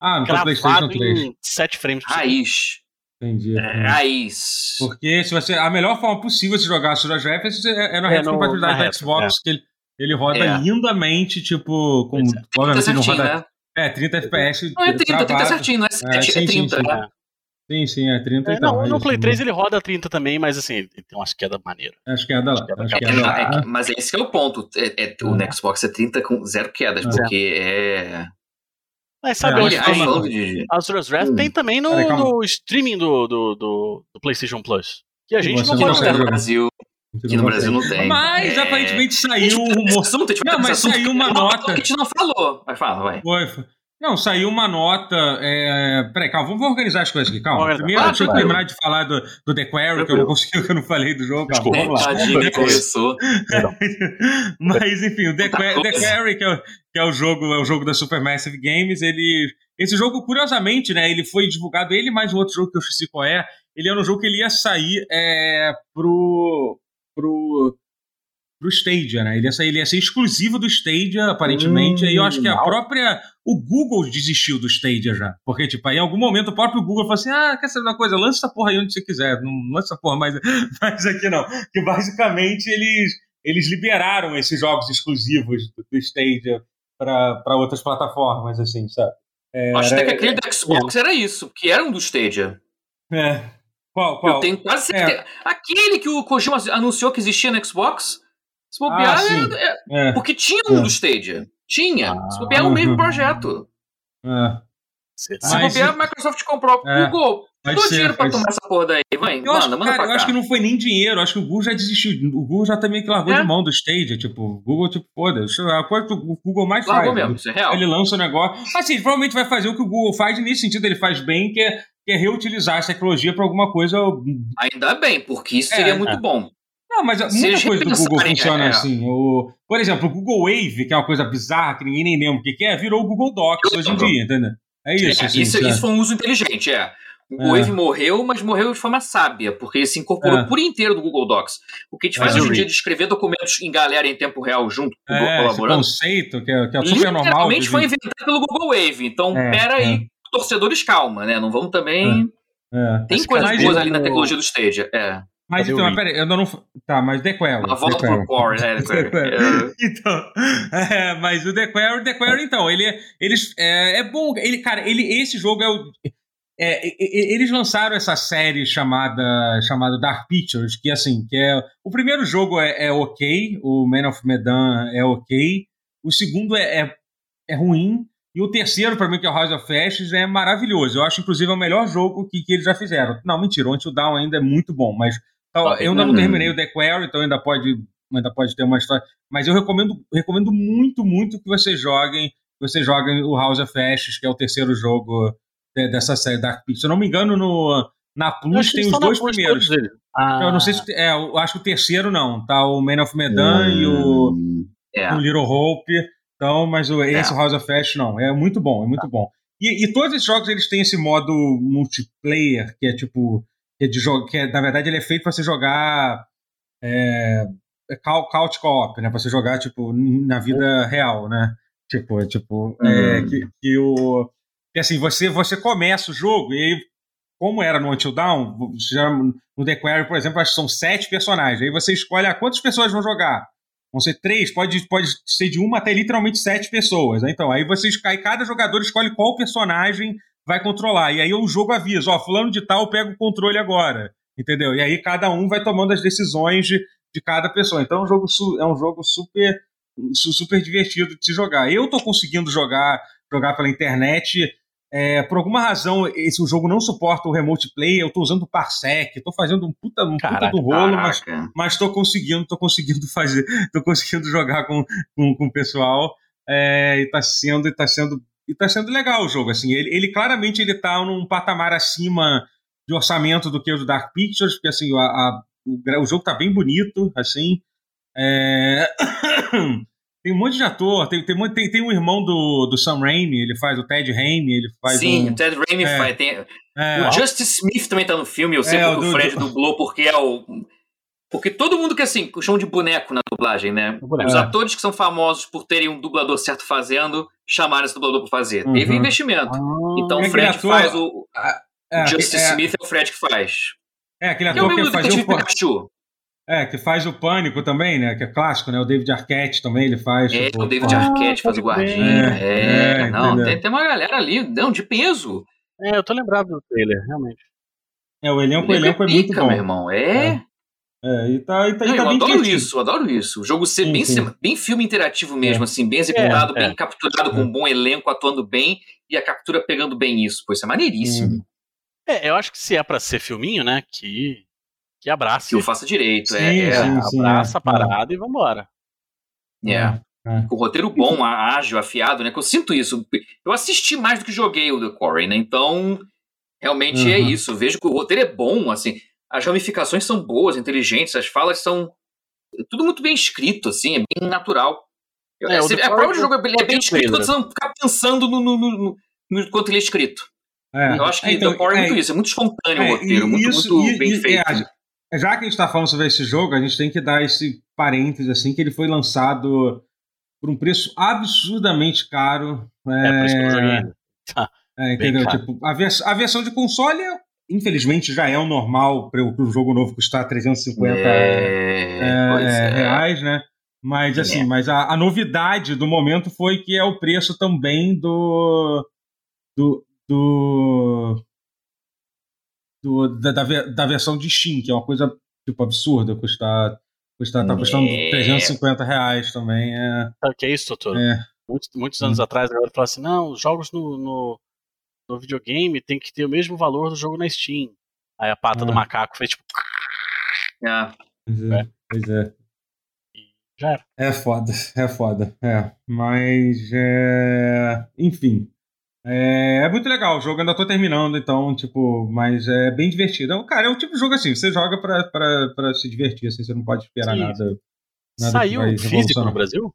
Ah, no PlayStation 3. 7 frames por Raiz. Entendi. É, raiz. Porque se você, a melhor forma possível de jogar Asura's Wrath é, é na é compatibilidade do Xbox, é. que ele, ele roda é. lindamente, tipo, com, obviamente não roda... Né? É, 30 FPS. Não, é 30, travado. 30 certinho, não é 7, é, sim, é 30. Sim, sim. Né? Sim, sim, é 30 é, então. Não, no Play 3 ele roda 30 também, mas assim, ele tem umas quedas maneiras. Acho que é da lá. Acho que é, é, é, mas esse é o ponto. É, é, o é. Xbox é 30 com zero quedas, porque é. Mas sabe é, onde tem? De... Azura's Wrath hum. tem também no, no streaming do, do, do, do, PlayStation Plus. Que a gente não pode ter no Brasil. Que no Brasil não tem. Mas aparentemente saiu um rumor. Não, mas saiu uma nota. Que a gente não falou. Vai, fala, vai. Foi, foi. Não, saiu uma nota. É... Peraí, calma, vamos organizar as coisas aqui, calma. Primeiro, deixa eu terminar de falar do, do The Quarry, que eu não consegui, que eu não falei do jogo. Calma, vamos lá. Tadinho, começou. Mas, enfim, o The, Qu The Quarry, que é, que é, o jogo, é o jogo da Supermassive Games, ele. Esse jogo, curiosamente, né? Ele foi divulgado, ele mais um outro jogo que eu esqueci qual é. Ele era um jogo que ele ia sair é, pro. pro pro Stadia, né? Ele ia, sair, ele ia ser exclusivo do Stadia, aparentemente. Hum, aí eu acho que a própria. O Google desistiu do Stadia já. Porque, tipo, aí em algum momento o próprio Google falou assim: ah, quer saber uma coisa? Lança essa porra aí onde você quiser. Não lança essa porra mais, mais aqui, não. Que basicamente eles, eles liberaram esses jogos exclusivos do, do Stadia para outras plataformas, assim, sabe? É, acho que aquele do Xbox é. era isso, que era um do Stadia. É. Qual, qual? Eu tenho quase certeza. É. Aquele que o Kojima anunciou que existia no Xbox, se bobear, ah, é, é, porque tinha um é. do Stadia. Tinha. Ah, Se bobear, é o mesmo projeto. É. Se bobear, a Microsoft comprou. É. Google, Dou dinheiro pra tomar essa porra daí, vai. Eu, manda, acho, manda cara, eu acho que não foi nem dinheiro, acho que o Google já desistiu. O Google já também que largou é? de mão do Stadia. Tipo, o Google, tipo, foda-se. A coisa que o Google mais largou faz. Mesmo, isso é real. Ele lança o um negócio. Assim, provavelmente vai fazer o que o Google faz, e nesse sentido ele faz bem, que é, que é reutilizar essa tecnologia pra alguma coisa. Ainda bem, porque isso seria é, muito bom. Não, mas muita coisa do Google funciona é. assim. O, por exemplo, o Google Wave, que é uma coisa bizarra que ninguém nem lembra o que é, virou o Google Docs hoje em dia, entendeu? É isso. É, assim, isso, isso foi um uso inteligente, é. O é. Wave morreu, mas morreu de forma sábia, porque ele se incorporou é. por inteiro do Google Docs. O que a gente faz hoje em dia de escrever documentos em galera em tempo real junto com é, colaborando. conceito, que é, que é super normal. Literalmente foi inventado pelo Google Wave. Então, é, pera aí, é. torcedores, calma, né? Não vamos também. É. Tem coisas boas ali na tecnologia do Stadia. É. Mas então, mas peraí, eu não. Tá, mas The Query. A volta pro Core, né? The Query. então, é, mas o The Query, The Query, então, ele, eles, é, é bom. Ele, cara, ele, esse jogo é o. É, eles lançaram essa série chamada, chamada Dark Pictures, que assim, que é. O primeiro jogo é, é ok, o Man of Medan é ok. O segundo é, é, é ruim. E o terceiro, para mim, que é o House of Ashes, é maravilhoso. Eu acho, inclusive, é o melhor jogo que, que eles já fizeram. Não, mentira, o Until Dawn ainda é muito bom, mas então, eu ainda não terminei o The Query, então ainda pode, ainda pode ter uma história. Mas eu recomendo, recomendo muito, muito que vocês joguem, que vocês joguem o House of Ashes, que é o terceiro jogo de, dessa série Dark Pictures. Se eu não me engano, no, na Plus tem os dois primeiros. Ah. Eu não sei se. É, eu acho que o terceiro não. Tá o Man of Medan hum, e o, é. o Little Hope. Então, mas o, esse é. House of Ashes não. É muito bom, é muito bom. E, e todos esses jogos eles têm esse modo multiplayer, que é tipo que é de jogo, que é, na verdade ele é feito para você jogar é, é couch co-op, né? Para você jogar tipo na vida real, né? Tipo, tipo é, uhum. é, que, que o que assim você você começa o jogo e aí como era no Until Dawn, no The Quarry, por exemplo, acho que são sete personagens. Aí você escolhe ah, quantas pessoas vão jogar. Vão ser três, pode, pode ser de uma até literalmente sete pessoas. Né? Então, aí você escolhe, cada jogador escolhe qual personagem vai controlar. E aí o jogo avisa, ó, fulano de tal pega o controle agora. Entendeu? E aí cada um vai tomando as decisões de, de cada pessoa. Então é um jogo, é um jogo super, super divertido de se jogar. Eu tô conseguindo jogar, jogar pela internet. É, por alguma razão, esse o jogo não suporta o remote play, eu tô usando o Parsec, tô fazendo um puta, um caraca, puta do rolo, mas, mas tô conseguindo, tô conseguindo fazer, tô conseguindo jogar com, com, com o pessoal. É, e tá sendo, tá sendo e tá sendo legal o jogo, assim. Ele, ele claramente ele tá num patamar acima de orçamento do que o do Dark Pictures, porque assim, a, a o, o, jogo tá bem bonito, assim. É... tem um monte de ator, tem, tem, tem, tem um irmão do, do Sam Raimi, ele faz o Ted Raimi, ele faz Sim, um... o Ted Raimi é, faz. Tem, é, o Justice Smith também tá no filme, eu sei é, porque o, Fred do... dublou, porque é o porque todo mundo que, assim, chama de boneco na dublagem, né? Os atores que são famosos por terem um dublador certo fazendo, chamaram esse dublador para fazer. Uhum. Teve investimento. Ah, então o Fred ator, faz o. É, Justice é, Smith é o Fred que faz. É, aquele ator que, é o que faz o. Pikachu. É, que faz o Pânico também, né? Que é clássico, né? O David Arquette também, ele faz. É, tipo, o David Arquette faz o guardinha. É, é não, tem, tem, uma galera ali, não, de peso. É, eu tô lembrado do trailer, realmente. É, o elenco, o elenco é, é muito bom. meu irmão, é... é. É, e tá, e tá, Não, e tá eu bem adoro divertido. isso, eu adoro isso. O jogo ser sim, bem, sim. bem filme interativo mesmo, é. assim, bem executado, é, bem é. capturado, com um bom elenco, atuando bem, e a captura pegando bem isso. Pô, isso é maneiríssimo. Hum. É, eu acho que se é para ser filminho, né, que, que abrace. Que o faça direito, é, é. abraça a parada e vambora. É. Com roteiro bom, ágil, afiado, né? Que eu sinto isso. Eu assisti mais do que joguei o The Quarry, né? Então, realmente uhum. é isso. Eu vejo que o roteiro é bom, assim as ramificações são boas, inteligentes, as falas são. Tudo muito bem escrito, assim, é bem natural. É, é, a prova de jogo é bem, é bem escrito quando você não ficar pensando no, no, no, no, quanto ele é escrito. É. Eu acho que então, The Core é, muito isso, é muito espontâneo o roteiro, muito, isso, muito bem feito. já que a gente está falando sobre esse jogo, a gente tem que dar esse parênteses assim, que ele foi lançado por um preço absurdamente caro. É, é por isso que eu joguei. Tá. É, entendeu? Tipo, a, vers a versão de console infelizmente já é o normal para o jogo novo custar 350 é, é, é, reais, né? Mas assim, é. mas a, a, novidade do momento foi que é o preço também do do, do, do da, da, da, versão de Steam, que é uma coisa tipo absurda, custar, custar tá custando é. 350 reais também. É, Sabe o que é isso, doutor? É. Muitos, muitos anos hum. atrás a galera falou assim, não, os jogos no, no no videogame tem que ter o mesmo valor do jogo na Steam. Aí a pata ah. do macaco fez tipo. Ah. Pois é. é. Pois é. Já era. É foda, é foda. É. Mas. É... Enfim. É, é, muito legal, o jogo ainda tô terminando, então, tipo, mas é bem divertido. É cara, é um tipo de jogo assim, você joga pra, pra, pra se divertir, assim, você não pode esperar sim. nada, nada. Saiu físico no Brasil?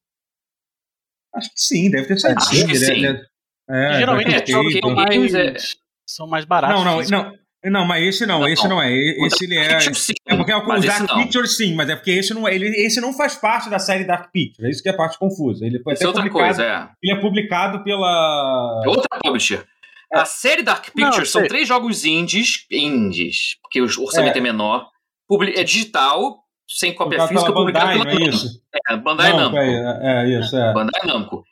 Acho que sim, deve ter saído. Acho sim, que sim. É, geralmente é, okay, então, mais, são mais baratos. Não, não, não. Não, mas esse não, não esse não, é. Esse ele é. É porque é o Dark Picture sim, mas é porque esse não é. Ele, esse não faz parte da série Dark Picture. É isso que é a parte confusa. Ele foi até é outra coisa, é. Ele é publicado pela. É outra publisher. É. A série Dark Picture não, são três jogos indies, indies, porque o orçamento é, é menor. É digital, sem cópia física, publicado Bandai, pela Namco. É, isso? é, Bandai não, Namco. É, é, isso, é. Bandai Namco.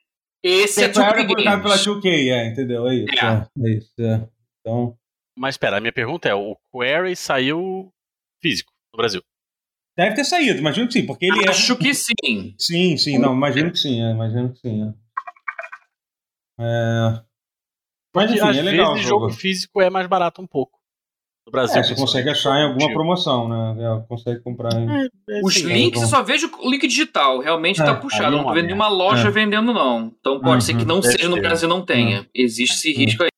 Esse é, é publicado pela 2K, é, entendeu? É isso. É. é isso, é. Então. Mas espera, a minha pergunta é: o Query saiu físico no Brasil? Deve ter saído, imagino que sim, porque ele Acho é... que sim. Sim, sim, não, imagino que sim, é, imagino que sim. É. é... Mas enfim, às é legal. Vezes, o jogo. jogo físico é mais barato um pouco. No Brasil. É, você consegue achar em alguma promoção, né? É, consegue comprar em... é, é, Os sim, links, eu só vejo o link digital, realmente está é, puxado. Não tô vendo nenhuma loja vendendo, não. Então pode uhum, ser que uhum. não seja no Brasil não tenha. Uhum. Existe esse risco aí.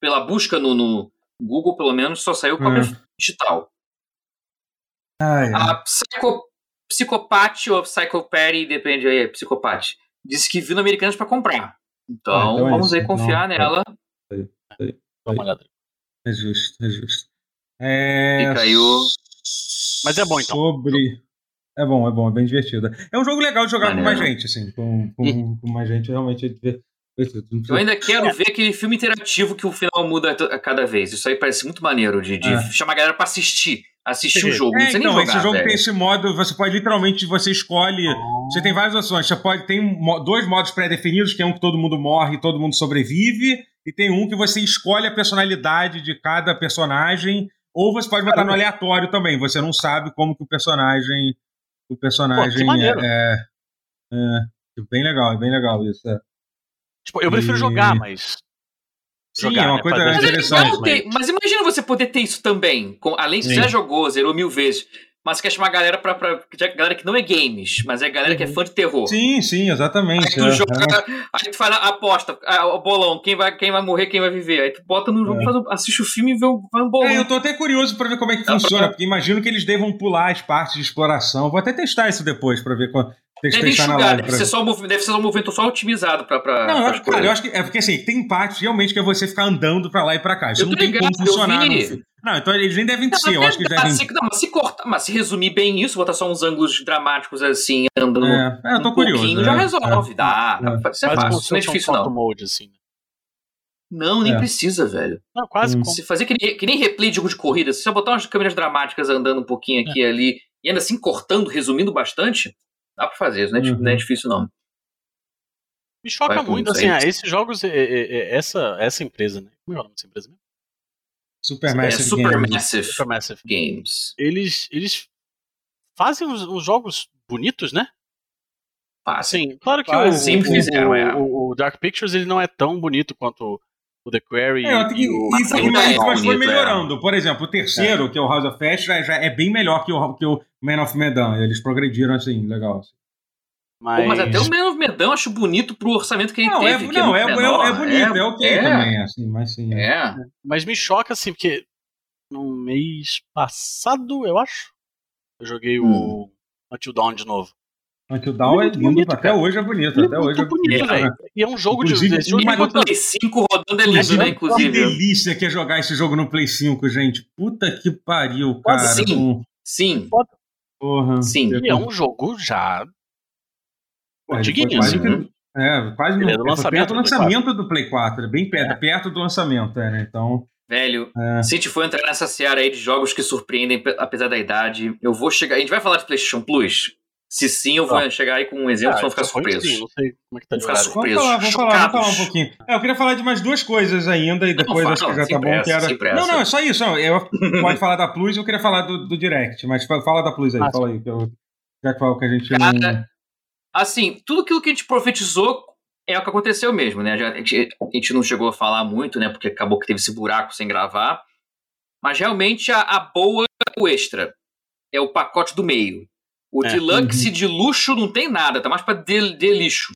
Pela busca no, no Google, pelo menos, só saiu cópia digital. Ah, é. A Psycho, Psicopate ou Psychopathy, depende aí, Psicopate, disse que viu no Americanas para comprar. Então, ah, então é vamos aí confiar Não, nela. Sei, sei, uma olhada. É justo, é justo. É... Aí o... Mas é bom então. Sobre. É bom, é bom, é bem divertido. É um jogo legal de jogar Maneiro. com mais gente, assim. Com, com, com mais gente, realmente é eu ainda quero ver aquele filme interativo que o final muda a cada vez. Isso aí parece muito maneiro de, de é. chamar a galera pra assistir. Assistir o jogo. É, não então, esse jogo velho. tem esse modo, você pode literalmente, você escolhe. Oh. Você tem várias opções. Você pode. Tem dois modos pré-definidos, que é um que todo mundo morre e todo mundo sobrevive. E tem um que você escolhe a personalidade de cada personagem. Ou você pode botar no aleatório também. Você não sabe como que o personagem. O personagem Pô, é, é, é, Bem legal, é bem legal isso. É. Tipo, eu prefiro e... jogar, mas. Sim, jogar, é uma né? coisa mas interessante. Ter, mas imagina você poder ter isso também. Com, além de você já jogou, zerou mil vezes. Mas quer chamar a galera pra, pra, pra, galera que não é games, mas é galera que é fã de terror. Sim, sim, exatamente. Aí tu, é, joga, é. aí tu faz a aposta, o bolão, quem vai, quem vai morrer, quem vai viver. Aí tu bota no jogo, é. faz, assiste o filme e vê um, faz um bolão. É, eu tô até curioso pra ver como é que Dá funciona, pra... porque imagino que eles devam pular as partes de exploração. Vou até testar isso depois pra ver deve enxugar, deve, ser só um, deve ser um movimento só otimizado pra. pra não, pra cara, eu acho que. É porque assim, tem parte realmente que é você ficar andando pra lá e pra cá. Isso não tem como funcionar. Não, então eles nem devem não, ser, eu acho que devem. Se, não, mas se cortar, mas se resumir bem isso, botar só uns ângulos dramáticos assim, andando. É, é eu tô um curioso. já é, resolve, é, dá. É. Isso é fácil, não é difícil, não. Mode, assim. Não, nem é. precisa, velho. Não, quase. Hum. Se fazer que nem, que nem replay de jogo de corrida, se você botar umas câmeras dramáticas andando um pouquinho aqui e ali, e ainda assim cortando, resumindo bastante, Dá pra fazer, isso não é, uhum. não é difícil, não. Me choca Vai muito, assim, ah, esses jogos, é, é, é, essa, essa empresa, né? Como é o nome dessa empresa mesmo? Supermassive, é, Supermassive, Supermassive Games. Eles, eles fazem uns, uns jogos bonitos, né? Fazem. Sim, claro que o, sempre o, fizeram, o, é. o, Dark Pictures ele não é tão bonito quanto o The Query. É, e, o, e foi, mas, mas foi melhorando. Por exemplo, o terceiro, é. que é o House of Fast, já, já, é bem melhor que o, que o Man of Medan. Eles progrediram assim, legal. Assim. Mas... Pô, mas até o Man of Medan eu acho bonito pro orçamento que ele não, teve. É, é não, é, é, é, bonito, é, é ok também, assim, mas sim. É. Mas me choca, assim, porque no mês passado, eu acho, eu joguei hum. o Until Dawn de novo. Until Dawn é lindo, bonito, até cara. hoje é bonito. Ele até é hoje é bonito, velho. Né? E é um jogo inclusive, de. Inclusive, no Play 5 rodando é lindo, né? Inclusive. Que delícia que é jogar esse jogo no Play 5, gente. Puta que pariu, cara. Sim. Sim. Porra. Sim. E é um jogo já. É, antiguinho, assim. Né? É, quase no, é do lançamento, perto do lançamento do Play 4. É bem perto, é. perto do lançamento, é, né? Então. Velho, é. se a gente for entrar nessa seara aí de jogos que surpreendem apesar da idade, eu vou chegar. A gente vai falar de PlayStation Plus? Se sim, eu vou ah. chegar aí com um exemplo, ah, vão ficar surpresos. Sim, não sei como é que tá ficar surpresos. Vamos falar, vamos falar, vamos falar um pouquinho. É, eu queria falar de mais duas coisas ainda e depois não, acho que já tá bom. Que era... Não, não, é só isso. Não, eu pode falar da Plus, eu queria falar do, do Direct, mas fala da Plus aí, ah, fala aí. Que eu, já que fala que a gente Cara, não... Assim, tudo aquilo que a gente profetizou é o que aconteceu mesmo, né? A gente, a gente não chegou a falar muito, né? Porque acabou que teve esse buraco sem gravar. Mas realmente a, a boa o extra. É o pacote do meio. O é. deluxe uhum. de luxo não tem nada, tá mais pra de, de lixo.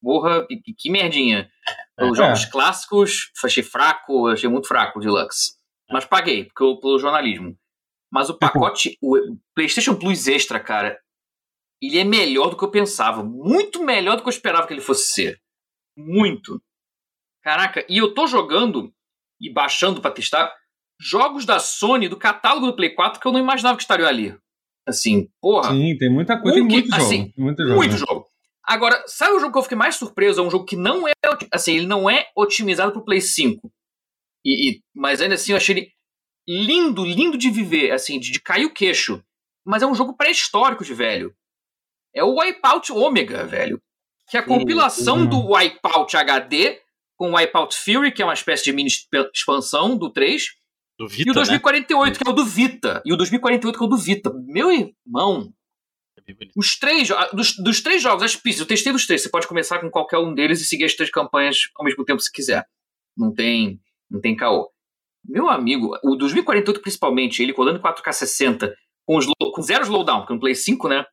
Porra, que, que merdinha. Os jogos clássicos, achei fraco, achei muito fraco o Deluxe. Mas paguei, porque eu, pelo jornalismo. Mas o pacote, o PlayStation Plus Extra, cara, ele é melhor do que eu pensava. Muito melhor do que eu esperava que ele fosse ser. Muito. Caraca, e eu tô jogando e baixando para testar jogos da Sony do catálogo do Play 4 que eu não imaginava que estariam ali. Assim, porra. Sim, tem muita coisa, um tem muito jogo. Assim, muito jogo. Muito né? jogo. Agora, sabe o jogo que eu fiquei mais surpreso? É um jogo que não é, assim, ele não é otimizado pro Play 5. E, e mas ainda assim eu achei ele lindo, lindo de viver, assim, de, de cair o queixo. Mas é um jogo pré-histórico de velho. É o Wipeout Omega, velho. Que é a compilação uhum. do Wipeout HD com o Wipeout Fury, que é uma espécie de mini expansão do 3. Do Vita, e o 2048, né? que é o do Vita. E o 2048, que é o do Vita. Meu irmão. É os três, dos, dos três jogos, as pistas, eu testei dos três. Você pode começar com qualquer um deles e seguir as três campanhas ao mesmo tempo se quiser. Não tem, não tem caô. Meu amigo, o 2048 principalmente, ele rodando em 4K 60, com, os, com zero slowdown, porque no Play 5, né?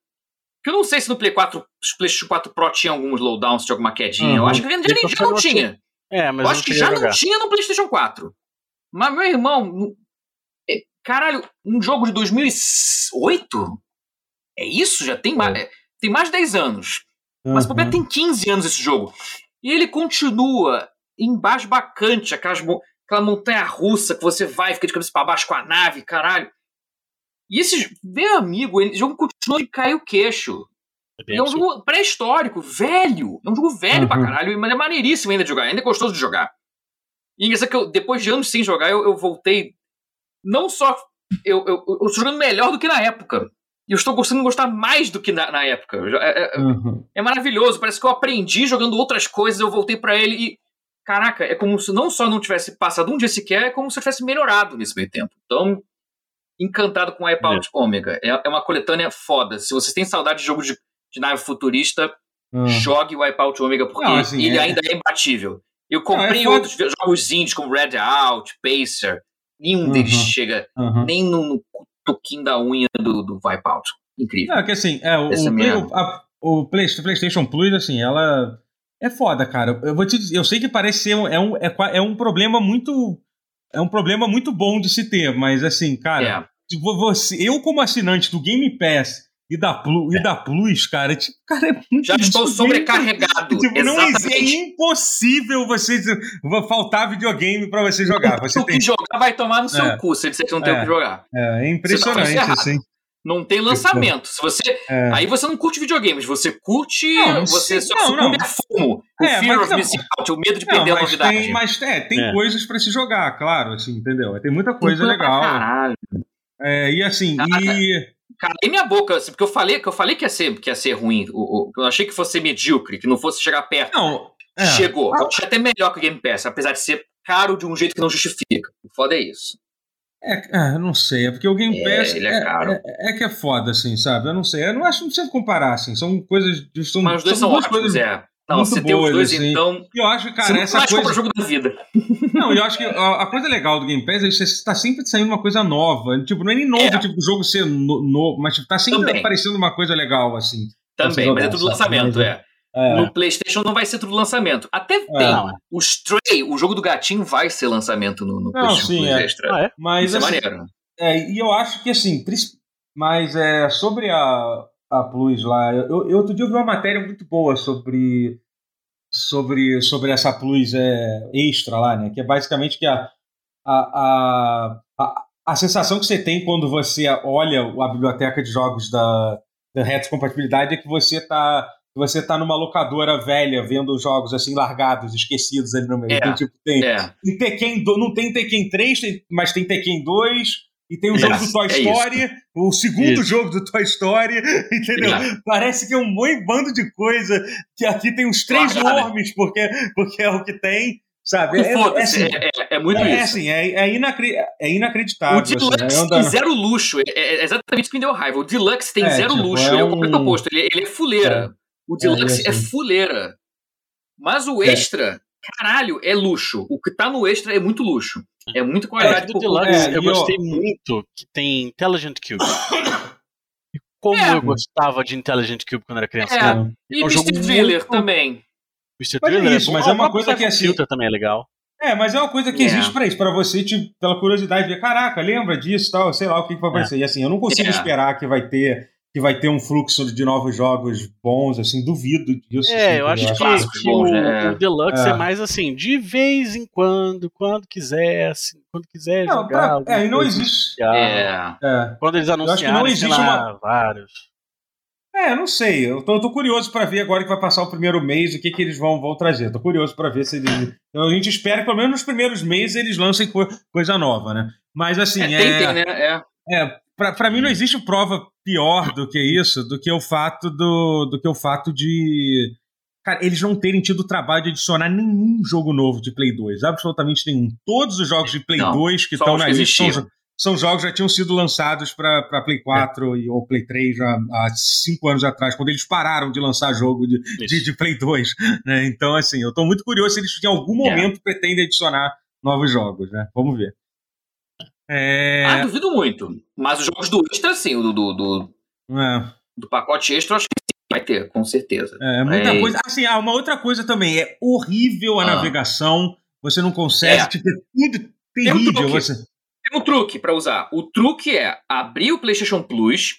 Que eu não sei se no Play 4, PlayStation 4 Pro tinha alguns slowdowns de alguma quedinha. Uhum. Eu acho que já, já, já não tinha. É, mas eu acho que já jogar. não tinha no PlayStation 4. Mas, meu irmão, é, caralho, um jogo de 2008? É isso? Já tem mais, é. tem mais de 10 anos. Uhum. Mas o problema tem 15 anos esse jogo. E ele continua embasbacante, aquelas, aquela montanha russa que você vai, fica de cabeça para baixo com a nave, caralho. E esse, meu amigo, o jogo continua de cair o queixo. É, é um jogo pré-histórico, velho. É um jogo velho uhum. pra caralho, mas é maneiríssimo ainda de jogar, ainda é gostoso de jogar. E engraçado que eu, depois de anos sem jogar, eu, eu voltei. Não só. Eu, eu, eu, estou jogando melhor do que na época. E eu estou gostando de gostar mais do que na, na época. É, é, uhum. é, maravilhoso. Parece que eu aprendi jogando outras coisas, eu voltei para ele e. Caraca, é como se não só não tivesse passado um dia sequer, é como se eu tivesse melhorado nesse meio tempo. Então, encantado com Wipeout é. Omega. É, é uma coletânea foda. Se vocês têm saudade de jogo de, de nave futurista, uhum. jogue Wipeout Omega, porque não, assim, ele é... ainda é imbatível. Eu comprei não, é outros jogos indies como Red Out, Pacer. Nenhum uhum. deles chega uhum. nem no, no toquinho da unha do, do Wipeout. Incrível. É que assim, é, o, o, minha... a, o PlayStation Plus, assim, ela é foda, cara. Eu vou te dizer, eu sei que parece ser um, é, um, é, é um problema muito. É um problema muito bom de se ter, mas assim, cara, é. você, eu como assinante do Game Pass e da, Plus, é. e da Plus, cara, tipo, cara, é muito Já estou sobrecarregado. Tipo, não é impossível você faltar videogame para você jogar. Você o tem que jogar vai tomar no seu é. cu se você não tem o que jogar. É, é impressionante, assim. Não tem lançamento. Se você, é. Aí você não curte videogames, você curte. Não, você só não, não. a fumo. O é, fear of missing out, o medo de perder a novidade. Tem, mas é, tem é. coisas para se jogar, claro, assim, entendeu? Tem muita coisa tem legal. Caralho. É, e assim, e calei minha boca, assim, porque eu falei que eu falei que ia ser, que ia ser ruim. O, o, eu achei que fosse medíocre, que não fosse chegar perto. Não. É. Chegou. Eu achei até melhor que o Game Pass, apesar de ser caro de um jeito que não justifica. O foda é isso. É, é não sei, é porque o Game é, Pass. Ele é, caro. É, é, é, que é foda, assim, sabe? Eu não sei. Eu não acho que não precisa comparar, assim. São coisas. São, Mas os dois são, são ótimos, coisas, é. Não, muito você boas, tem os dois, assim. então. Eu acho, cara, essa coisa. o jogo da vida. Não, eu acho que a, a, coisa legal do Game Pass é que você está sempre saindo uma coisa nova. Tipo, não é nem novo, é. tipo, o jogo ser novo, no, mas tipo, tá sempre Também. aparecendo uma coisa legal, assim. Também, mas é tudo lançamento, é. é. No PlayStation não vai ser tudo lançamento. Até é. tem. O Stray, o jogo do gatinho, vai ser lançamento no, no não, PlayStation sim, é. Extra. Ah, é? Mas, Isso é assim, é maneiro. É, e eu acho que, assim, mas é, sobre a, a Plus lá. Eu, eu, outro dia eu vi uma matéria muito boa sobre sobre, sobre essa Plus é, extra lá, né? Que é basicamente que a, a, a, a, sensação que você tem quando você olha a biblioteca de jogos da, da retrocompatibilidade é que você está você tá numa locadora velha vendo jogos assim largados, esquecidos ali no meio. É, então, tipo, tem, é. tem Tekken, não tem Tekken 3, mas tem Tekken 2, e tem o jogo do Toy é Story, isso. o segundo isso. jogo do Toy Story, entendeu? Parece que é um bom bando de coisa, que aqui tem uns três nomes, porque, porque é o que tem. Sabe? É, é, assim, é, é, muito é, isso. Assim, é, é, inacri é inacreditável. O Deluxe assim, tem zero luxo. É, exatamente isso que me deu raiva. O Deluxe tem zero tipo, luxo. ele é o completo oposto. Ele, ele é fuleira. o Deluxe é, assim. fuleira. Mas o Extra, caralho, é luxo. O que tá no Extra é muito luxo. É muito qualidade. É, do Deluxe, é, eu gostei eu... muito que tem Intelligent Cube. E como é. eu gostava de Intelligent Cube quando era criança. É. E é um Mystic Driller muito... também. Twister mas Thriller é isso, é mas é uma coisa que assim. Filter também é legal. É, mas é uma coisa que yeah. existe para isso, para você, tipo, pela curiosidade, ver, caraca, lembra disso tal, sei lá o que, que vai acontecer. É. E assim, eu não consigo yeah. esperar que vai ter que vai ter um fluxo de novos jogos bons, assim, duvido disso. É, assim, eu acho que, que o, né? o, Deluxe é. é. mais assim, de vez em quando, quando quiser, assim, quando quiser não, jogar. Pra, é, e não existe. É. é. Quando eles anunciarem, não existe lá, uma... vários. É, não sei. Eu tô, eu tô curioso para ver agora que vai passar o primeiro mês, o que, que eles vão, vão trazer. Tô curioso para ver se eles. Então, a gente espera que pelo menos nos primeiros meses eles lancem co coisa nova, né? Mas assim. É, é, tem, né? É. é para mim não existe prova pior do que isso, do que o fato do, do que o fato de cara, eles não terem tido o trabalho de adicionar nenhum jogo novo de Play 2, absolutamente nenhum. Todos os jogos de Play não, 2 que estão na lista são, são, jogos que já tinham sido lançados para Play 4 é. e, ou Play 3 já há cinco anos atrás, quando eles pararam de lançar jogo de, de, de, Play 2. Né? Então, assim, eu estou muito curioso se eles em algum é. momento pretendem adicionar novos jogos. Né? Vamos ver. É... Ah, duvido muito. Mas os jogos do Extra, sim, do, do, do, é. do pacote Extra, eu acho que sim, vai ter, com certeza. É, muita coisa. Assim, ah, uma outra coisa também, é horrível a ah. navegação, você não consegue, é. tipo, é tudo terrível. Tem um você... Tem um truque para usar. O truque é abrir o PlayStation Plus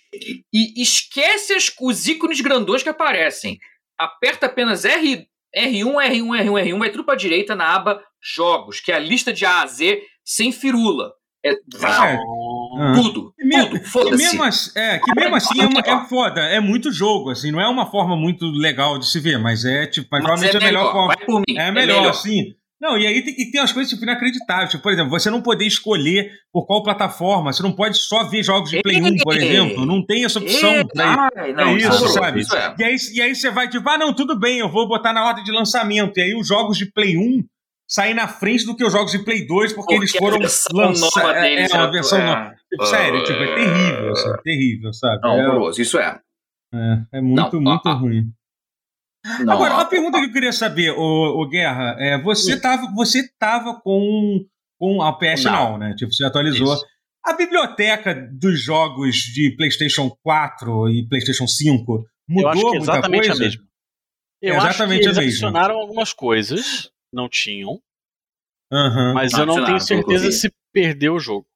e esquece as, os ícones grandões que aparecem. Aperta apenas R, R1, R1, R1, R1, vai tudo para direita na aba Jogos, que é a lista de A a Z sem firula. É, é. Tudo, que mesmo, tudo, foda-se. Que mesmo, é, que mesmo assim é, uma, é foda, é muito jogo, assim, não é uma forma muito legal de se ver, mas é tipo, mas, mas provavelmente é, é a melhor, forma. É, é melhor, melhor, assim. Não, e aí tem, e tem umas coisas tipo, inacreditáveis. Tipo, por exemplo, você não poder escolher por qual plataforma. Você não pode só ver jogos de Play 1, por exemplo. Não tem essa opção. Pra, não, é isso, sabe? Isso é. E, aí, e aí você vai tipo, ah, não, tudo bem, eu vou botar na ordem de lançamento. E aí os jogos de Play 1 sair na frente do que os jogos de Play 2, porque, porque eles foram lançados. É, é, uma versão é, nova. Tipo, sério, tipo, é terrível, assim, terrível, sabe? Não, é, horroroso, isso é. É, é muito, não, muito ruim. Não, Agora, a pergunta que eu queria saber, o, o Guerra, é, você estava você tava com, com a PS não. Now, né? Tipo, você atualizou. Isso. A biblioteca dos jogos de PlayStation 4 e PlayStation 5 mudou eu acho que exatamente muita coisa? a mesma. Eu é exatamente acho que eles adicionaram algumas coisas não tinham. Uhum. Mas eu não tenho certeza se perdeu o jogo.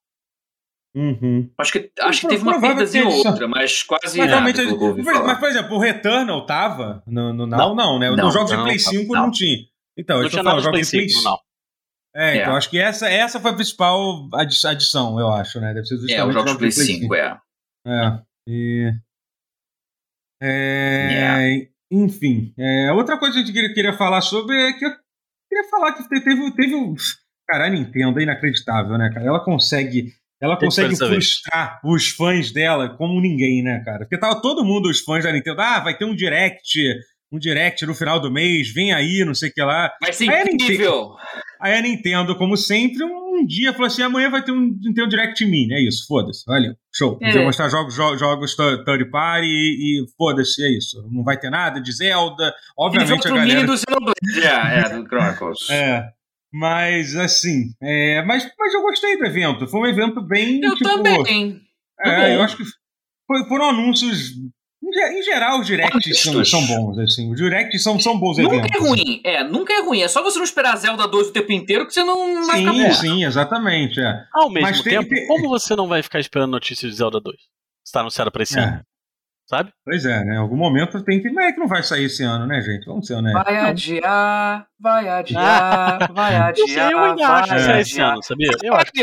Uhum. Acho que, acho que teve uma perdazinha ou outra, mas quase mas, nada. Mas, mas, por exemplo, o Returnal tava no, no Now, não, não, né? Não, Nos jogos não, de Play 5 não, não tinha. Então, não tinha nada de Play 5, 5 não. É, é, então acho que essa, essa foi a principal adição, eu acho, né? Deve ser é, os jogos de Play 5, 5, é. É. E... É, yeah. Enfim, é, outra coisa que a gente queria, queria falar sobre é que eu queria falar que teve, teve um. Cara, a Nintendo é inacreditável, né, cara? Ela consegue. Ela consegue frustrar os fãs dela como ninguém, né, cara? Porque tava todo mundo, os fãs da Nintendo, ah, vai ter um direct, um direct no final do mês, vem aí, não sei o que lá. Vai ser aí incrível! A Nintendo, aí a Nintendo, como sempre, um dia falou assim: amanhã vai ter um, ter um direct em mim, é isso, foda-se, valeu, show. É. Vai mostrar jogos, jogos, jogos third party e, e foda-se, é isso. Não vai ter nada de Zelda, obviamente a galera. do Xenoblade, é, é, do Chronicles. é. Mas, assim, é, mas, mas eu gostei do evento. Foi um evento bem. Eu tipo, também. É, eu acho que foi, foram anúncios em geral, os directs são, são, bons, assim. Os directs são, são bons nunca eventos. Nunca é ruim, é, nunca é ruim. É só você não esperar Zelda 2 o tempo inteiro que você não vai sim, ficar Sim, exatamente. É. Ao mesmo Mas tempo, tem... como você não vai ficar esperando notícias de Zelda 2? Está anunciado para esse é. ano. Sabe? Pois é, né? Em algum momento tem que. Mas é que não vai sair esse ano, né, gente? Vamos ser honestos. Vai adiar, vai adiar, vai adiar. Eu ainda acho que sai esse ano, sabia? Eu acho que.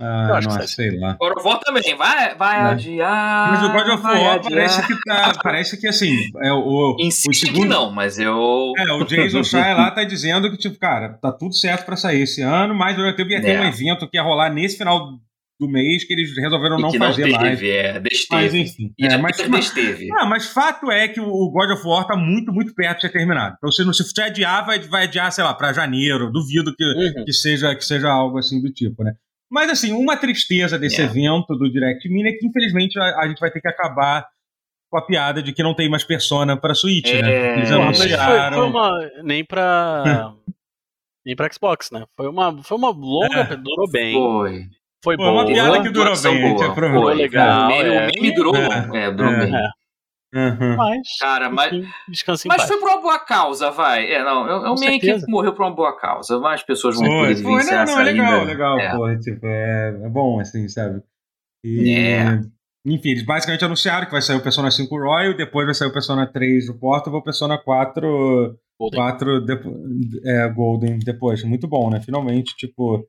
Ah, nossa, sei lá. God of War também, vai, vai é. adiar. Mas o God of War parece que tá. Parece que assim. É, o, Insiste o segundo, que não, mas eu. É, o Jason Schreier lá tá dizendo que, tipo, cara, tá tudo certo pra sair esse ano, mas eu ia ter é. um evento que ia rolar nesse final do mês que eles resolveram não, não fazer teve, mais. É, desteve. Mas enfim. É, mas, desteve. Não, mas fato é que o God of War tá muito, muito perto de ser terminado. Então, se, se você adiar, vai, vai adiar, sei lá, pra janeiro. Duvido que, uhum. que, seja, que seja algo assim do tipo, né? Mas, assim, uma tristeza desse é. evento do Direct Mini é que, infelizmente, a, a, gente vai ter que acabar com a piada de que não tem mais Persona para Switch, é... né? Eles anunciaram... Foi, foi uma... Nem pra... nem pra Xbox, né? Foi uma, foi uma longa... É. Durou bem. Foi. Foi, foi uma piada que durou bem. Boa. Foi legal. O meme, é. o meme durou, é. é durou bem. Uhum. Mas, cara, mas, descansa mas foi por uma boa causa, vai. É, não, é, um meio que morreu por uma boa causa. Mais pessoas vão poder vivenciar não, não, é legal, legal, é. porra, tipo, é, é bom, assim, sabe? E, é. Enfim, eles basicamente anunciaram que vai sair o Persona 5 Royal, depois vai sair o Persona 3 o Portable, o Persona 4 Golden, 4 de, é, Golden depois. Muito bom, né? Finalmente, tipo,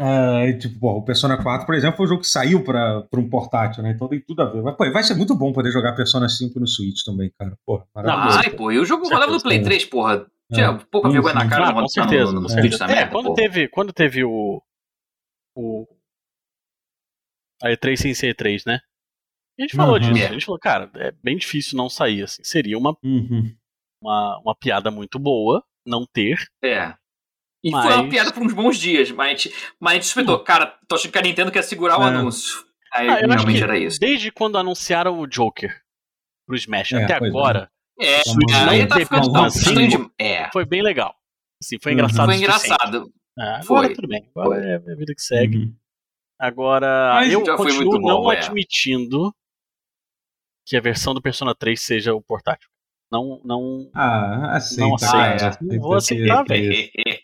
Uh, tipo, o Persona 4, por exemplo, foi um jogo que saiu para um portátil, né? Então tem tudo a ver. Mas, pô, vai ser muito bom poder jogar Persona 5 no Switch também, cara. Porra, maravilhoso. Ai, pô, e o jogo rolava no Play 3, porra. Tinha é. pouca vergonha na cara ah, com certeza. No, no, no é. Switch também. É, quando, teve, quando teve o. o a E3 sem ser E3, né? A gente falou uhum. disso. A gente falou, cara, é bem difícil não sair, assim. Seria uma, uhum. uma, uma piada muito boa não ter. É. E mas... foi uma piada por uns bons dias, mas, mas a gente suspeitou, cara, tô achando que a Nintendo quer segurar o é. anúncio. Aí ah, realmente era isso. Desde quando anunciaram o Joker pro Smash é, até é. agora. É, aí tá ficando assim, de... é. Foi bem legal. Assim, foi engraçado. Foi engraçado. Ah, agora foi. tudo bem. Agora foi. é a vida que segue. Uhum. Agora, Mas eu continuo bom, não é. admitindo que a versão do Persona 3 seja o portátil. Não, não. Ah, aceita. Não aceito. É, não vou aceitar, velho.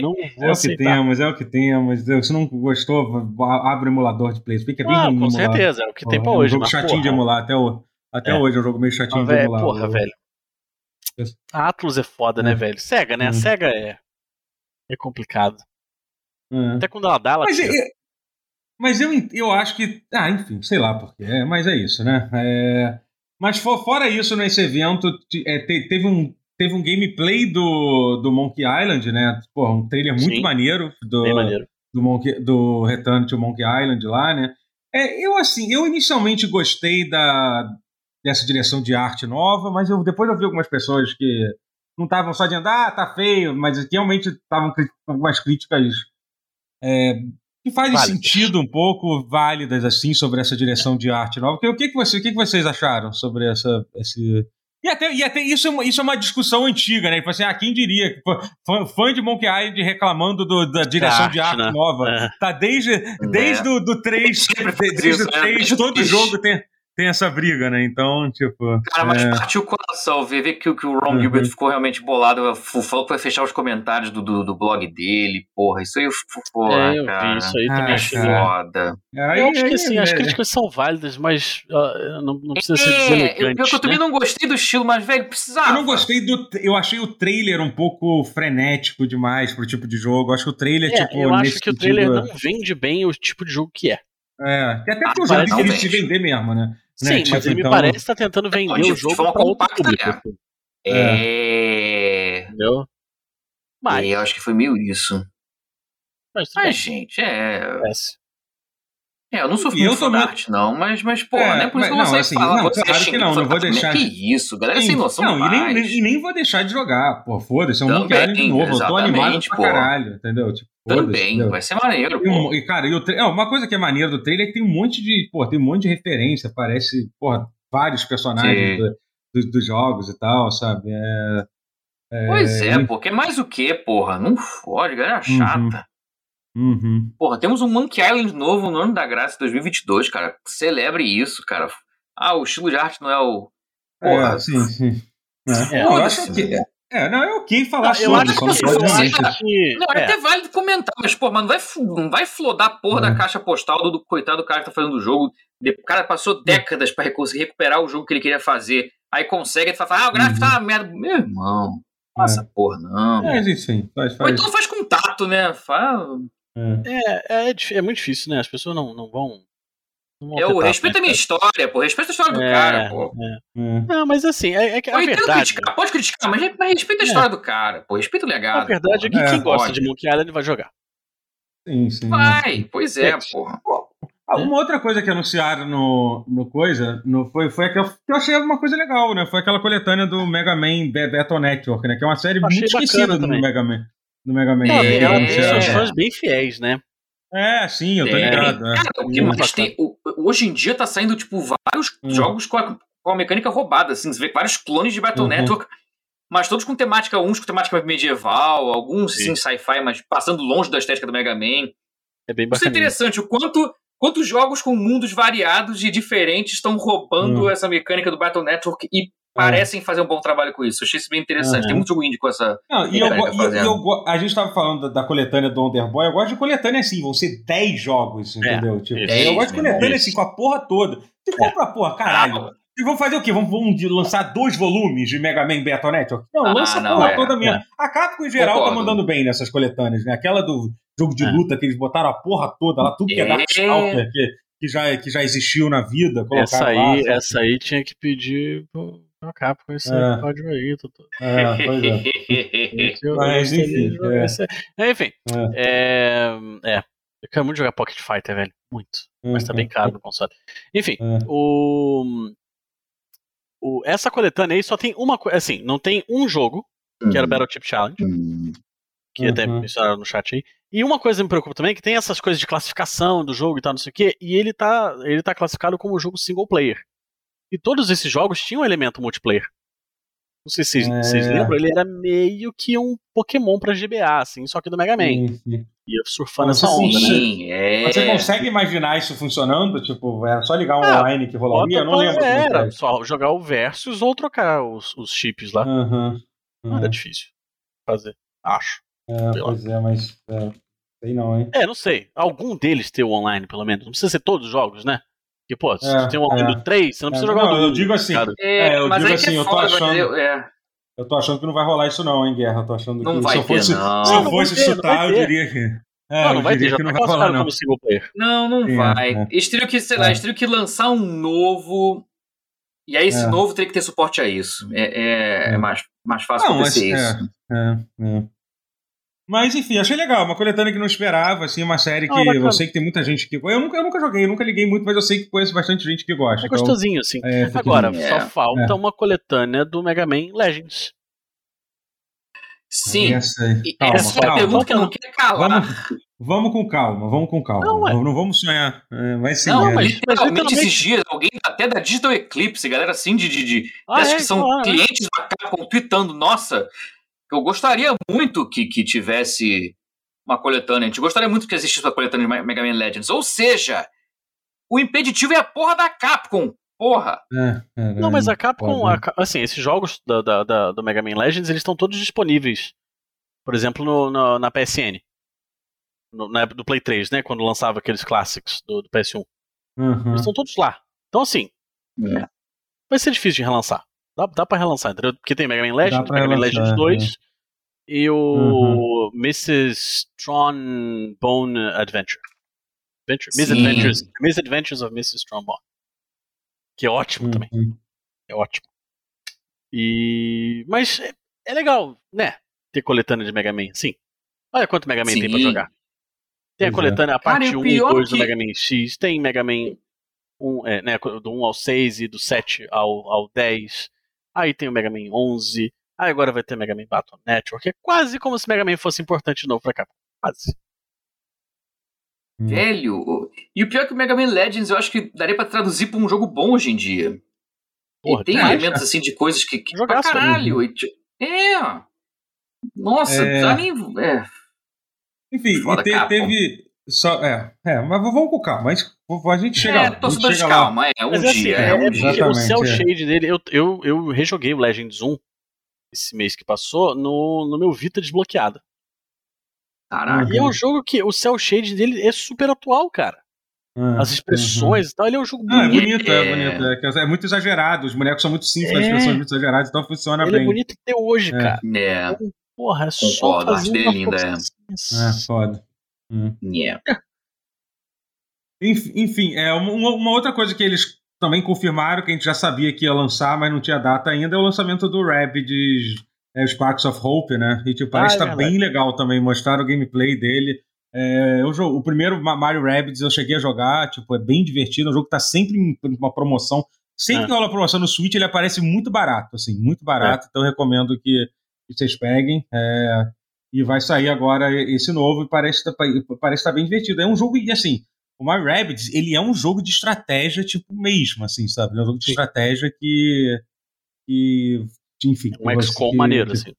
Não é aceitar. o que temos, é o que temos. Se não gostou, abre o emulador de PlayStation. Fica bem ah, com certeza, é o que tem pra hoje. É um jogo chatinho porra. de emular, até, o, até é. hoje é um jogo meio chatinho ah, de emular. Porra, velho. A Atlus é foda, né, é. velho? Sega, né? A hum. Sega é. É complicado. É. Até quando ela dá, ela. Mas, eu, mas eu, eu acho que. Ah, enfim, sei lá porquê. Mas é isso, né? É. Mas for, fora isso, nesse evento, é, te, teve, um, teve um gameplay do, do Monkey Island, né? Pô, um trailer muito Sim, maneiro do, maneiro. do, Monkey, do Return to Monkey Island lá, né? É, eu, assim, eu inicialmente gostei da, dessa direção de arte nova, mas eu, depois eu vi algumas pessoas que não estavam só dizendo, ah, tá feio, mas realmente estavam com algumas críticas é, que fazem sentido um pouco, válidas, assim, sobre essa direção de arte nova. O que, que, você, o que, que vocês acharam sobre essa, esse... E até, e até isso, é uma, isso é uma discussão antiga, né? Tipo assim, ah, quem diria? Fã, fã de Monkey Island reclamando do, da direção arte, de arte né? nova. É. Tá desde, desde é. o do 3, desde o 3, todo jogo tem, tem essa briga, né? Então, tipo. Cara, mas é... partiu o coração ver, ver que, que o Ron uhum. Gilbert ficou realmente bolado. Falou que vai fechar os comentários do, do, do blog dele. Porra, isso aí, porra, é, eu cara. Vi isso aí também. Ah, foda. Aí, eu acho que assim, as críticas são válidas, mas uh, não, não precisa ser deselegante. É, eu, eu também né? não gostei do estilo, mas, velho, precisava. Eu não gostei do. Eu achei o trailer um pouco frenético demais pro tipo de jogo. Eu acho que o trailer, é, tipo. Eu acho que o trailer não vende bem o tipo de jogo que é. É, até porque ah, o jogo tem que se vender mesmo, né? Sim, né? mas tipo, ele então... me parece estar tá tentando vender o jogo para outro público. Assim. É. Entendeu? Mas... É, eu acho que foi meio isso. Mas, mas gente, é. Parece. É, eu não sou fã também... arte, não, mas, mas pô, é, né? Por isso que você assim, fala, não, você claro que não, não vou deixar. Que isso, galera Sim, sem noção Não, e nem, e nem, vou deixar de jogar, pô, foda-se, é um Monkey Island de novo, eu tô animado pra pô. caralho, entendeu? Tipo, Também, entendeu? vai ser maneiro, pô. E, cara, e o é, uma coisa que é maneiro do trailer é que tem um monte de, pô, tem um monte de referência, parece, pô, vários personagens dos do, do jogos e tal, sabe? É, é... Pois é, pô, que mais o que, porra? Não fode, galera uhum. chata. Uhum. Uhum. Porra, temos um Monkey Island novo no ano da graça 2022, cara. Celebre isso, cara. Ah, o estilo de arte não é o. Porra. É, sim, sim. É. É, eu acho que. É, é, não, é ok falar não, eu sobre, acho que, que... não, é até válido comentar, mas, pô, mas não vai, não vai flodar a porra da caixa postal do, do, coitado do cara que tá fazendo o jogo. O cara passou décadas pra recuperar o jogo que ele queria fazer. Aí consegue, e fala, ah, o gráfico uhum. tá uma merda. Meu irmão, faça porra, não. É, sim, faz, faz. Ou então faz contato, né? Fala. É, é, é, muito difícil, né? As pessoas não, não vão. Não eu respeito a minha história, pô. Respeito a história do é, cara, pô. É. é. Não, mas assim, é, é que a verdade... Criticar, pode criticar, mas, mas respeita a é. história do cara, pô. Respeita o legado. A verdade é que quem gosta de Monkey Island vai jogar. Sim, sim. Vai, pois é, porra. Uma outra coisa que anunciaram no, no coisa no, foi, foi que eu, que eu achei uma coisa legal, né? Foi aquela coletânea do Mega Man Battle Network, né? Que é uma série muito esquecida do Mega Man. Do Mega Man. É, ela tem fãs bem fiéis, né? É, sim, eu tô é. ligado. É. Cara, o que mais tem, hoje em dia tá saindo, tipo, vários hum. jogos com a, com a, mecânica roubada, assim, você vê vários clones de Battle uhum. Network, mas todos com temática, uns com temática medieval, alguns, sim, sci-fi, mas passando longe da estética do Mega Man. É bem bacana. Isso é interessante, o quanto quantos jogos com mundos variados e diferentes estão roubando hum. essa mecânica do Battle Network e parecem fazer um bom trabalho com isso. Eu achei isso bem interessante. Uhum. Tem muito jogo indie com essa. Não, e eu, e, eu, a gente estava falando da, da, coletânea do Underboy. Eu gosto de coletânea assim, vão ser 10 jogos, é, entendeu? É, tipo, eu gosto de coletânea assim, com a porra toda. Se for é. pra porra, caralho. E vamos fazer o quê? Vamos, vamos lançar dois volumes de Mega Man Battle Network? Não, ah, lança não, a porra é, toda mesmo. É. A Capcom em geral tá Concordo. tá mandando bem nessas coletâneas, né? Aquela do jogo de é. luta que eles botaram a porra toda lá, tudo que é, é Darkstalker, que, que, já, que já existiu na vida. Essa aí, lá, essa aí tinha que pedir a Capcom esse é. código aí, Tutu. É, pois é. Mas enfim. É. é. Enfim. É. é. Eu quero muito jogar Pocket Fighter, velho. Muito. Mas tá bem caro no console. Enfim, o o, essa coletânea aí só tem uma coisa. Assim, não tem um jogo, que era o uhum. Battle Chip Challenge. Uhum. Que até uhum. mencionaram no chat aí. E uma coisa me preocupa também, que tem essas coisas de classificação do jogo e tal, não sei o quê, e ele tá, ele tá classificado como jogo single player. E todos esses jogos tinham um elemento multiplayer. Não sei se vocês, é... lembram, ele era meio que um Pokémon pra GBA, assim, só que do Mega Man. Sim, sim. Ia surfando essa onda, sim, né? É... Você consegue imaginar isso funcionando? Tipo, era só ligar um ah, online que rolaria? Eu não lembro. Era, só jogar o Versus ou trocar os, os chips lá. Uhum, uhum. Não era difícil fazer, acho. É, pois é, mas. É, sei não, hein? É, não sei. Algum deles ter o online, pelo menos. Não precisa ser todos os jogos, né? Porque, pô, se é, tem um online é. do 3, você não precisa é, jogar não, do Eu digo assim, é, eu digo assim, eu tô achando. Eu, eu tô achando que não vai rolar isso, não, hein, Guerra. Eu tô achando não que vai se eu fosse, ter, não. Se eu fosse ter, chutar, eu diria que. É, não, não vai ter, já que não tá vai rolar, não. single player. Não, não Sim, vai. É. Eles teriam que, sei lá, eles teriam que lançar um novo. E aí esse novo teria que ter suporte a isso. É, é, mais, mais fácil não, acontecer mas, isso. É, é. Mas enfim, achei legal. Uma coletânea que não esperava, assim, uma série que ah, eu sei que tem muita gente que. Eu nunca, eu nunca joguei, eu nunca liguei muito, mas eu sei que conheço bastante gente que gosta. É então, gostosinho, assim. É, Agora, só é, falta é. uma coletânea do Mega Man Legends. Sim. Essa, calma, essa calma, é a pergunta que eu não quero calar. Vamos, vamos com calma, vamos com calma. Não, não, não vamos sonhar. É, vai ser. Não, mas literalmente esses dias, alguém até da Digital Eclipse, galera assim, de. de, de ah, é, que são claro. clientes da Capcom tweetando, nossa, eu gostaria muito que, que tivesse uma coletânea. A gente gostaria muito que existisse uma coletânea de Mega Man Legends. Ou seja, o impeditivo é a porra da Capcom. Porra! É, é, não, mas a Capcom, a, assim, esses jogos da, da, da, do Mega Man Legends, eles estão todos disponíveis. Por exemplo, no, no na PSN. No, na época do Play 3, né? Quando lançava aqueles clássicos do, do PS1. Uhum. Eles estão todos lá. Então, assim, é. vai ser difícil de relançar. Dá, dá pra relançar, entendeu? Porque tem Mega Man Legends, Mega Man Legends 2 é. e o uhum. Mrs. Tron Bone Adventure. Adventure? Misadventures, Misadventures of Mrs. Trombone. Que é ótimo uhum. também. É ótimo. E. Mas é, é, legal, né? Ter coletânea de Mega Man, sim. Olha quanto Mega Man sim. tem pra jogar. Tem a é. coletânea, a parte Cara, 1 e 2 que... do Mega Man X, tem Mega Man um, é, né, do 1 ao 6 e do 7 ao, ao 10. Aí tem o Mega Man 11. Aí agora vai ter Mega Man Battle Network. É quase como se Mega Man fosse importante de novo pra cá. Quase. Hum. Velho. E o pior é que o Mega Man Legends eu acho que daria pra traduzir pra um jogo bom hoje em dia. Porra, e tem elementos assim de coisas que. que pra caralho. E, é. Nossa, é... Tá nem. É. Enfim, e te, teve. Só, é, é, mas vamos com calma. Gente, a gente chega é, lá. Super de calma, é um mas, assim, dia. Assim, é, um dia. O cel é. shade dele, eu, eu, eu rejoguei o Legends 1 esse mês que passou no, no meu Vita desbloqueado. Caraca. E é um jogo que o cel shade dele é super atual, cara. Uhum, As expressões uhum. e tal, ele é um jogo bonito. Ah, é bonito, é, é bonito. É, é, muito exagerado, os bonecos são muito simples, as expressões muito exageradas, então funciona ele bem. Ele é bonito até hoje, cara. É. Então, porra, é só Concordo, fazer uma linda, é. É, foda. Hum. Yeah. Enfim, é uma, uma, outra coisa que eles também confirmaram, que a gente já sabia que ia lançar, mas não tinha data ainda, é o lançamento do Rabbids é, Sparks of Hope, né? E tipo, parece ah, tá bem legal também, mostraram o gameplay dele. É, eu, o primeiro Mario Rabbids eu cheguei a jogar, tipo, é bem divertido, é um jogo que tá sempre em uma promoção. Sempre é. que rola promoção no Switch, ele aparece muito barato, assim, muito barato, é. então eu recomendo que, que vocês peguem. É, e vai sair agora esse novo e parece tá, parece estar tá bem divertido. É um jogo, e assim, o Mario Rabbids, ele é um jogo de estratégia, tipo, mesmo, assim, sabe? É um jogo de estratégia que. que enfim. Um XCOM maneiro, assim.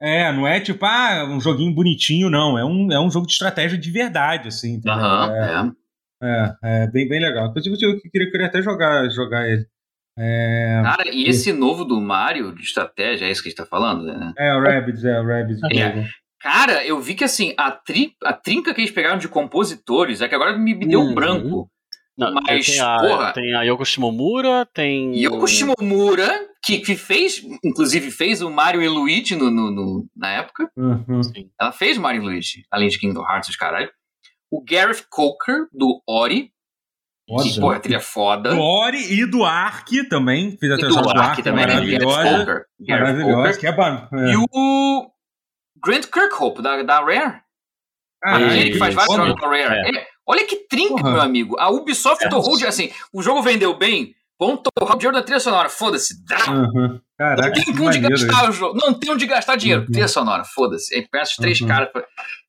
É, não é tipo, ah, um joguinho bonitinho, não. É um, é um jogo de estratégia de verdade, assim. Aham, é, é. É, é bem, bem legal. Inclusive, eu queria, queria até jogar, jogar ele. É... Cara, e esse novo do Mario de estratégia, é isso que a gente tá falando, né? É, o Rabbids, é, o Rabbids. É. Cara, eu vi que assim, a, tri, a trinca que eles pegaram de compositores é que agora me, me deu um uhum. branco. Não, mas, tem a, porra. Tem a Yoko Shimomura, tem. Yoko Shimomura, que, que fez, inclusive fez o Mario e Luigi no, no, no na época. Uhum. Ela fez Mario e Luigi, além de Kingdom Hearts, os caralho. O Gareth Coker, do Ori. Que, porra, trilha foda. Do Ori e do Ark também. Fez a trilha do, Ark, também, né? maravilhosa. Maravilhosa, que é, é. E o Grant Kirkhope, da, da Rare. Ah, ele que faz vários jogos da Rare. É. É, olha que trinca, meu amigo. A Ubisoft é. torrou de assim, o jogo vendeu bem, vamos torrar o dinheiro da trilha sonora, foda-se. Uhum. Caraca, não tem onde gastar o jogo. Não tem onde gastar dinheiro. Uhum. Trilha sonora, foda-se. Aí peça os três uhum. caras,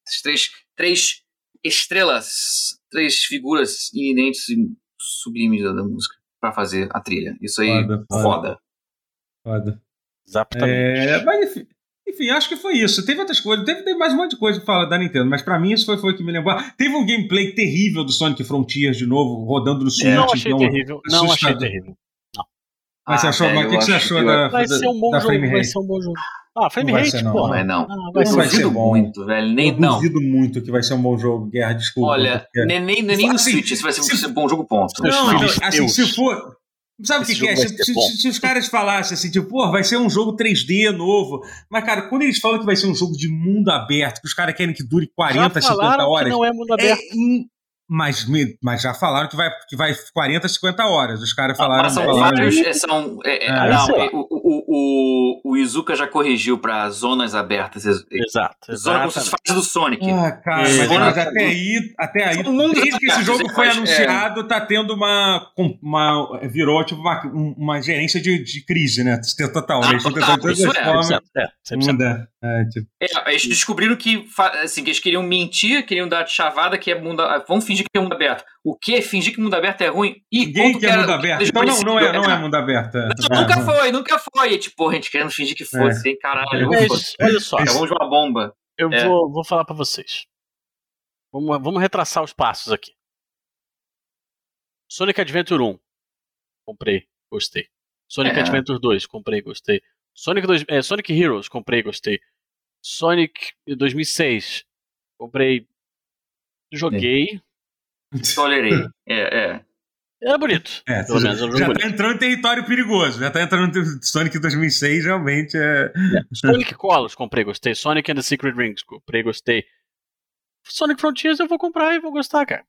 esses três, três estrelas, três figuras iminentes e sublimes da, da música pra fazer a trilha. Isso aí, foda. Foda. foda. Exatamente. É, mas enfim. Acho que foi isso. Teve outras coisas, teve, teve mais um monte de coisa que fala da Nintendo, mas para mim isso foi, foi o que me lembrou. Teve um gameplay terrível do Sonic Frontiers de novo, rodando no Switch. Não achei então, terrível. Não achei terrível. Não. Mas, ah, achou, velho, mas o que, que você achou da, vai da, ser um bom jogo, Vai ser um bom jogo. Ah, frame rate, ser, não. porra. Não, não. não vai, ser, ser bom. muito, velho. Nem, eu duvido muito que vai ser um bom jogo, Guerra, desculpa. Olha, porque... nem, nem, nem no assim, Switch isso vai ser se, um bom jogo, ponto. Não, não assim, se for... Sabe o que, que, é? Se, se, se, os caras falassem assim, tipo, pô, vai ser um jogo 3D novo. Mas, cara, quando eles falam que vai ser um jogo de mundo aberto, que os caras querem que dure 40, 50 horas. Que não é mundo aberto. É mas, mas já falaram que vai, que vai 40, 50 horas. Os caras falaram. Mas são falaram, vários. São, é, é, é, não, o, o, o, o Izuka já corrigiu para zonas abertas. Exato. Zona como se faz do Sonic. Ah, cara, mas, mas, até aí, até aí desde que esse jogo foi anunciado, tá tendo uma. uma virou tipo uma, uma gerência de, de crise, né? Total. Ah, total, total isso é. Formas, é, é, tipo. é, eles descobriram que, assim, que eles queriam mentir, queriam dar de chavada que é mundo. Vamos fingir que é mundo aberto. O que? Fingir que mundo aberto é ruim? E Ninguém quer mundo aberto. Então não, não, é, não é mundo aberto. É. Não, nunca foi, nunca foi. Tipo, a gente querendo fingir que fosse, é. hein, caralho. É, olha só. Acabamos de uma bomba. Eu é. vou, vou falar pra vocês. Vamos, vamos retraçar os passos aqui. Sonic Adventure 1. Comprei, gostei. Sonic é. Adventure 2, comprei, gostei. Sonic, 2, é, Sonic Heroes, comprei, gostei. Sonic 2006, comprei, joguei. Tolerei. É, é. Era bonito. É, pelo menos, já, já tá entrando em território perigoso. Já tá entrando em Sonic 2006, realmente é. é. Sonic Colors, comprei, gostei. Sonic and the Secret Rings, comprei, gostei. Sonic Frontiers eu vou comprar e vou gostar, cara.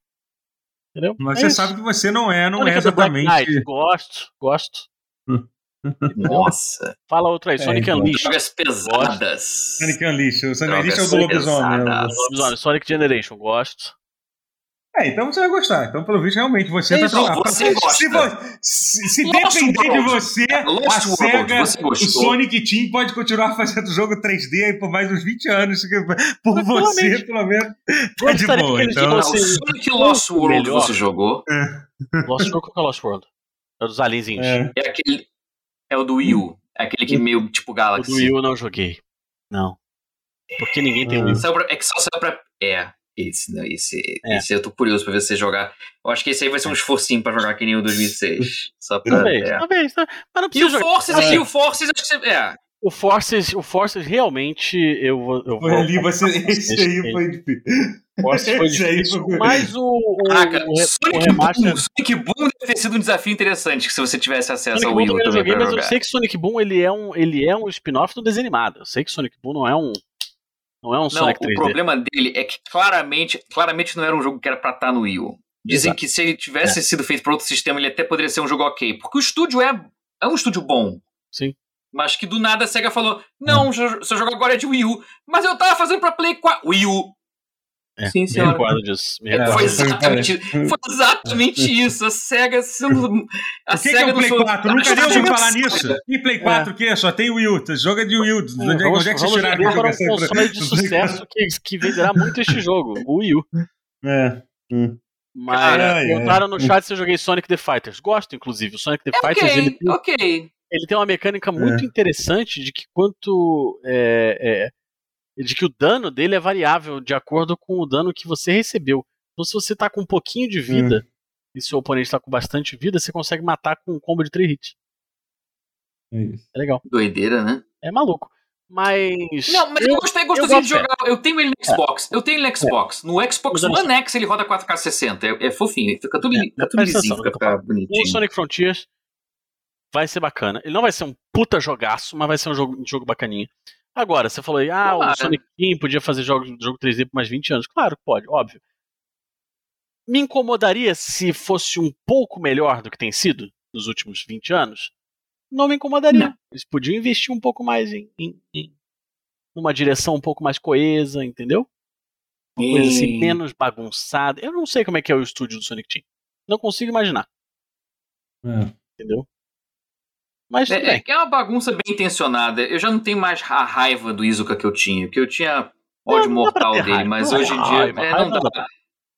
Entendeu? Mas é você isso. sabe que você não é, não Sonic é exatamente. Knight, gosto, gosto. Nossa. Fala outra aí, é, Sonic então. Unleashed. Drogas pesadas. Sonic Unleashed. O Sonic Unleashed é o do lobisomem. Sonic Generation, gosto. É, então você vai gostar. Então, pelo visto, realmente, você tá trocando. Você gosta. Se, se, se depender World. de você, Lost a SEGA, o Sonic Team pode continuar fazendo jogo 3D por mais uns 20 anos. Por Mas, você, pelo menos, tá de boa. Então, o Sonic Lost World melhor. você jogou? É. Lost World, qual é o Lost World? É o dos alienzinhos. É. é aquele... É o do Wii U. É aquele que meio tipo Galaxy. O do Wii U eu não joguei. Não. Porque ninguém tem é. Wii U. É que só saiu pra... É. Esse, né? Esse, é. esse eu tô curioso pra ver você jogar. Eu acho que esse aí vai ser um esforcinho pra jogar que nem o 2006. Só pra. Talvez, é. talvez. Tá. Mas não precisa. E o Forces aqui, o Forces, acho que você. É. O Forces, o Forces realmente eu vou. Eu foi ali, você, esse aí foi difícil. Forces foi difícil. Mas o. o, Caraca, o, Sonic, o. Boom, Sonic Boom deve ter sido um desafio interessante se você tivesse acesso Sonic ao Wii U. Eu joguei, mas eu sei que Sonic Boom ele é um, ele é um spin-off do desenho animado. Eu sei que Sonic Boom não é um não é um não, Sonic 3D. O problema dele é que claramente, claramente não era um jogo que era pra estar no Wii U. Dizem Exato. que se ele tivesse é. sido feito para outro sistema, ele até poderia ser um jogo ok. Porque o estúdio é, é um estúdio bom. Sim. Mas que do nada a SEGA falou: Não, hum. seu jogo agora é de Wii U. Mas eu tava fazendo pra Play 4. Wii U. É, Sim, senhora. Me recordo disso. Me recordo. Foi, exatamente, foi exatamente isso. A SEGA sendo. A o que, SEGA que é o Play 4? Nunca nem ouvi falar nisso. E Play 4 o quê? Só tem Wii U. Joga de Wii U. Onde, vamos, é que vocês tiraram agora um console de sucesso que, que venderá muito este jogo. O Wii U. É. Hum. Mas perguntaram no chat se eu joguei Sonic the Fighters. Gosto, inclusive. O Sonic the é Fighters. Okay, ele, ok. Ele tem uma mecânica muito é. interessante de que quanto. É, é, de que o dano dele é variável de acordo com o dano que você recebeu. Então, se você tá com um pouquinho de vida hum. e seu oponente tá com bastante vida, você consegue matar com um combo de 3 hits. É isso. É legal. Doideira, né? É maluco. Mas. Não, mas eu, eu gostei, gostei eu de jogar. Eu tenho ele no Xbox. É. Eu tenho ele no Xbox. É. No Xbox One X ele roda 4K 60. É, é fofinho. Fica tudo, é. fica tudo lisinho, fica, fica bonitinho. O Sonic Frontiers vai ser bacana. Ele não vai ser um puta jogaço, mas vai ser um jogo, um jogo bacaninha. Agora, você falou aí, ah, claro. o Sonic Team podia fazer jogo, jogo 3D por mais 20 anos. Claro que pode, óbvio. Me incomodaria se fosse um pouco melhor do que tem sido nos últimos 20 anos? Não me incomodaria. Não. Eles podiam investir um pouco mais em, em, em numa direção um pouco mais coesa, entendeu? Uma e... coisa assim menos bagunçada. Eu não sei como é que é o estúdio do Sonic Team. Não consigo imaginar. É. Entendeu? Mas é, é, é uma bagunça bem intencionada. Eu já não tenho mais a raiva do Izuka que eu tinha, porque eu tinha ódio não, mortal dele, raiva. mas hoje em dia é, não, dá.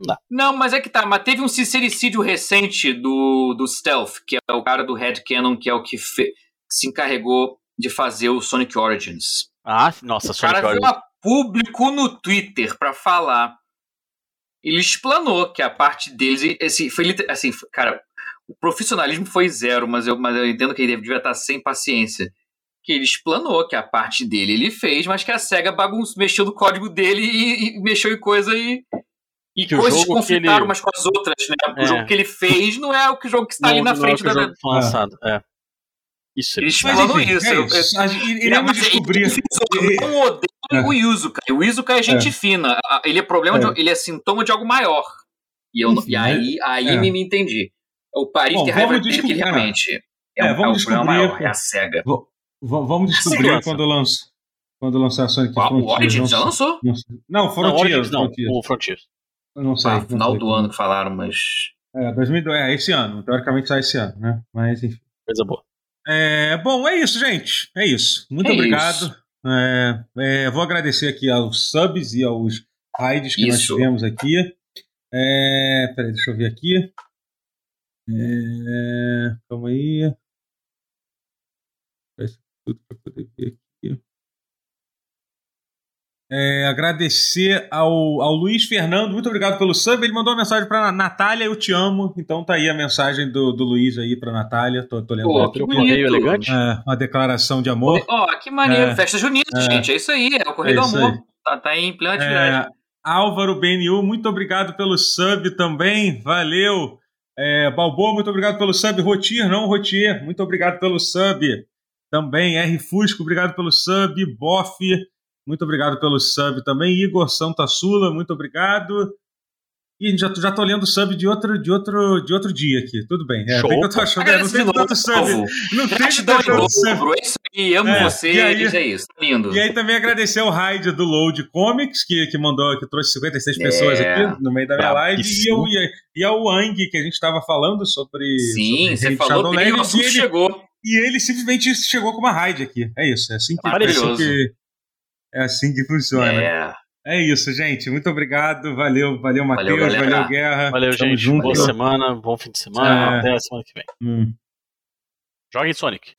Não. não, mas é que tá. Mas teve um sincericídio recente do, do Stealth, que é o cara do Red Cannon, que é o que fe, se encarregou de fazer o Sonic Origins. Ah, nossa, o Sonic cara Origins. público no Twitter para falar. Ele explanou que a parte deles. Assim, foi assim, cara, o profissionalismo foi zero, mas eu, mas eu entendo que ele devia estar sem paciência. Que ele explanou que a parte dele ele fez, mas que a SEGA bagunçou, mexeu no código dele e, e mexeu em coisa e. E que coisas conflitaram ele... umas com as outras, né? É. O jogo que ele fez não é o que o jogo que está não, ali na frente é da. Jogo lançado. É. Isso, eles falam isso. É isso. Eu, eu, iremos descobrir. Eu não odeio é. o Izuka. O Izuka é gente é. fina. Ele é problema, De, ele é sintoma de algo maior. E, eu, Enfim, e aí, aí me, me entendi. O Paris Bom, tem raiva dele que realmente é, é, vamos é descobrir, maior, é a SEGA. Vamos descobrir quando lança. Quando lançar Sonic ah, Frontiers. O Origins já lançou? Não, Frontiers. Não, Frontiers. o Frontiers. não sei. Ah, não final sei do ano que falaram, mas... É, 2002, é, esse ano. Teoricamente sai esse ano, né? Mas, enfim. Coisa boa. É, bom, é isso, gente. É isso. Muito é obrigado. Isso. É, é, vou agradecer aqui aos subs e aos raids que isso. nós tivemos aqui. É, peraí, deixa eu ver aqui. É, calma aí. Tudo para poder ver aqui. É, agradecer ao, ao Luiz Fernando, muito obrigado pelo sub. Ele mandou uma mensagem para Natália, eu te amo. Então tá aí a mensagem do, do Luiz aí para Natália. Tô, tô lendo Pô, que correio elegante. É, uma declaração de amor. Ó, oh, que maneiro. É, Festa junina, é, gente. É isso aí. É o Correio é do Amor. Tá, tá aí em plena atividade. É, Álvaro BNU, muito obrigado pelo sub também. Valeu. É, Balboa, muito obrigado pelo sub. Rotier, não Rotier, muito obrigado pelo sub. Também R Fusco, obrigado pelo sub. Boff, muito obrigado pelo sub também. Igor Santa Sula, muito obrigado. E já, já tô lendo sub de outro, de outro, de outro dia aqui. Tudo bem. É, bem que eu tô achando. É, não tem tanto sub. Não tem tanto sub. É isso aí, amo é, você. E aí, é isso. Lindo. E aí também agradecer ao Raid do Load Comics, que, que mandou, que trouxe 56 é, pessoas aqui no meio da minha live. E, eu, e, e ao Wang, que a gente estava falando sobre. Sim, sobre você falou que o assunto chegou. E ele simplesmente chegou com uma raid aqui. É isso. É assim que, é assim que, é assim que funciona. É. É isso, gente. Muito obrigado. Valeu, valeu, Matheus. Valeu, valeu, Guerra. Valeu, Tamo gente. Junto. Boa semana, bom fim de semana. É... Até a semana que vem. Hum. Jogue Sonic.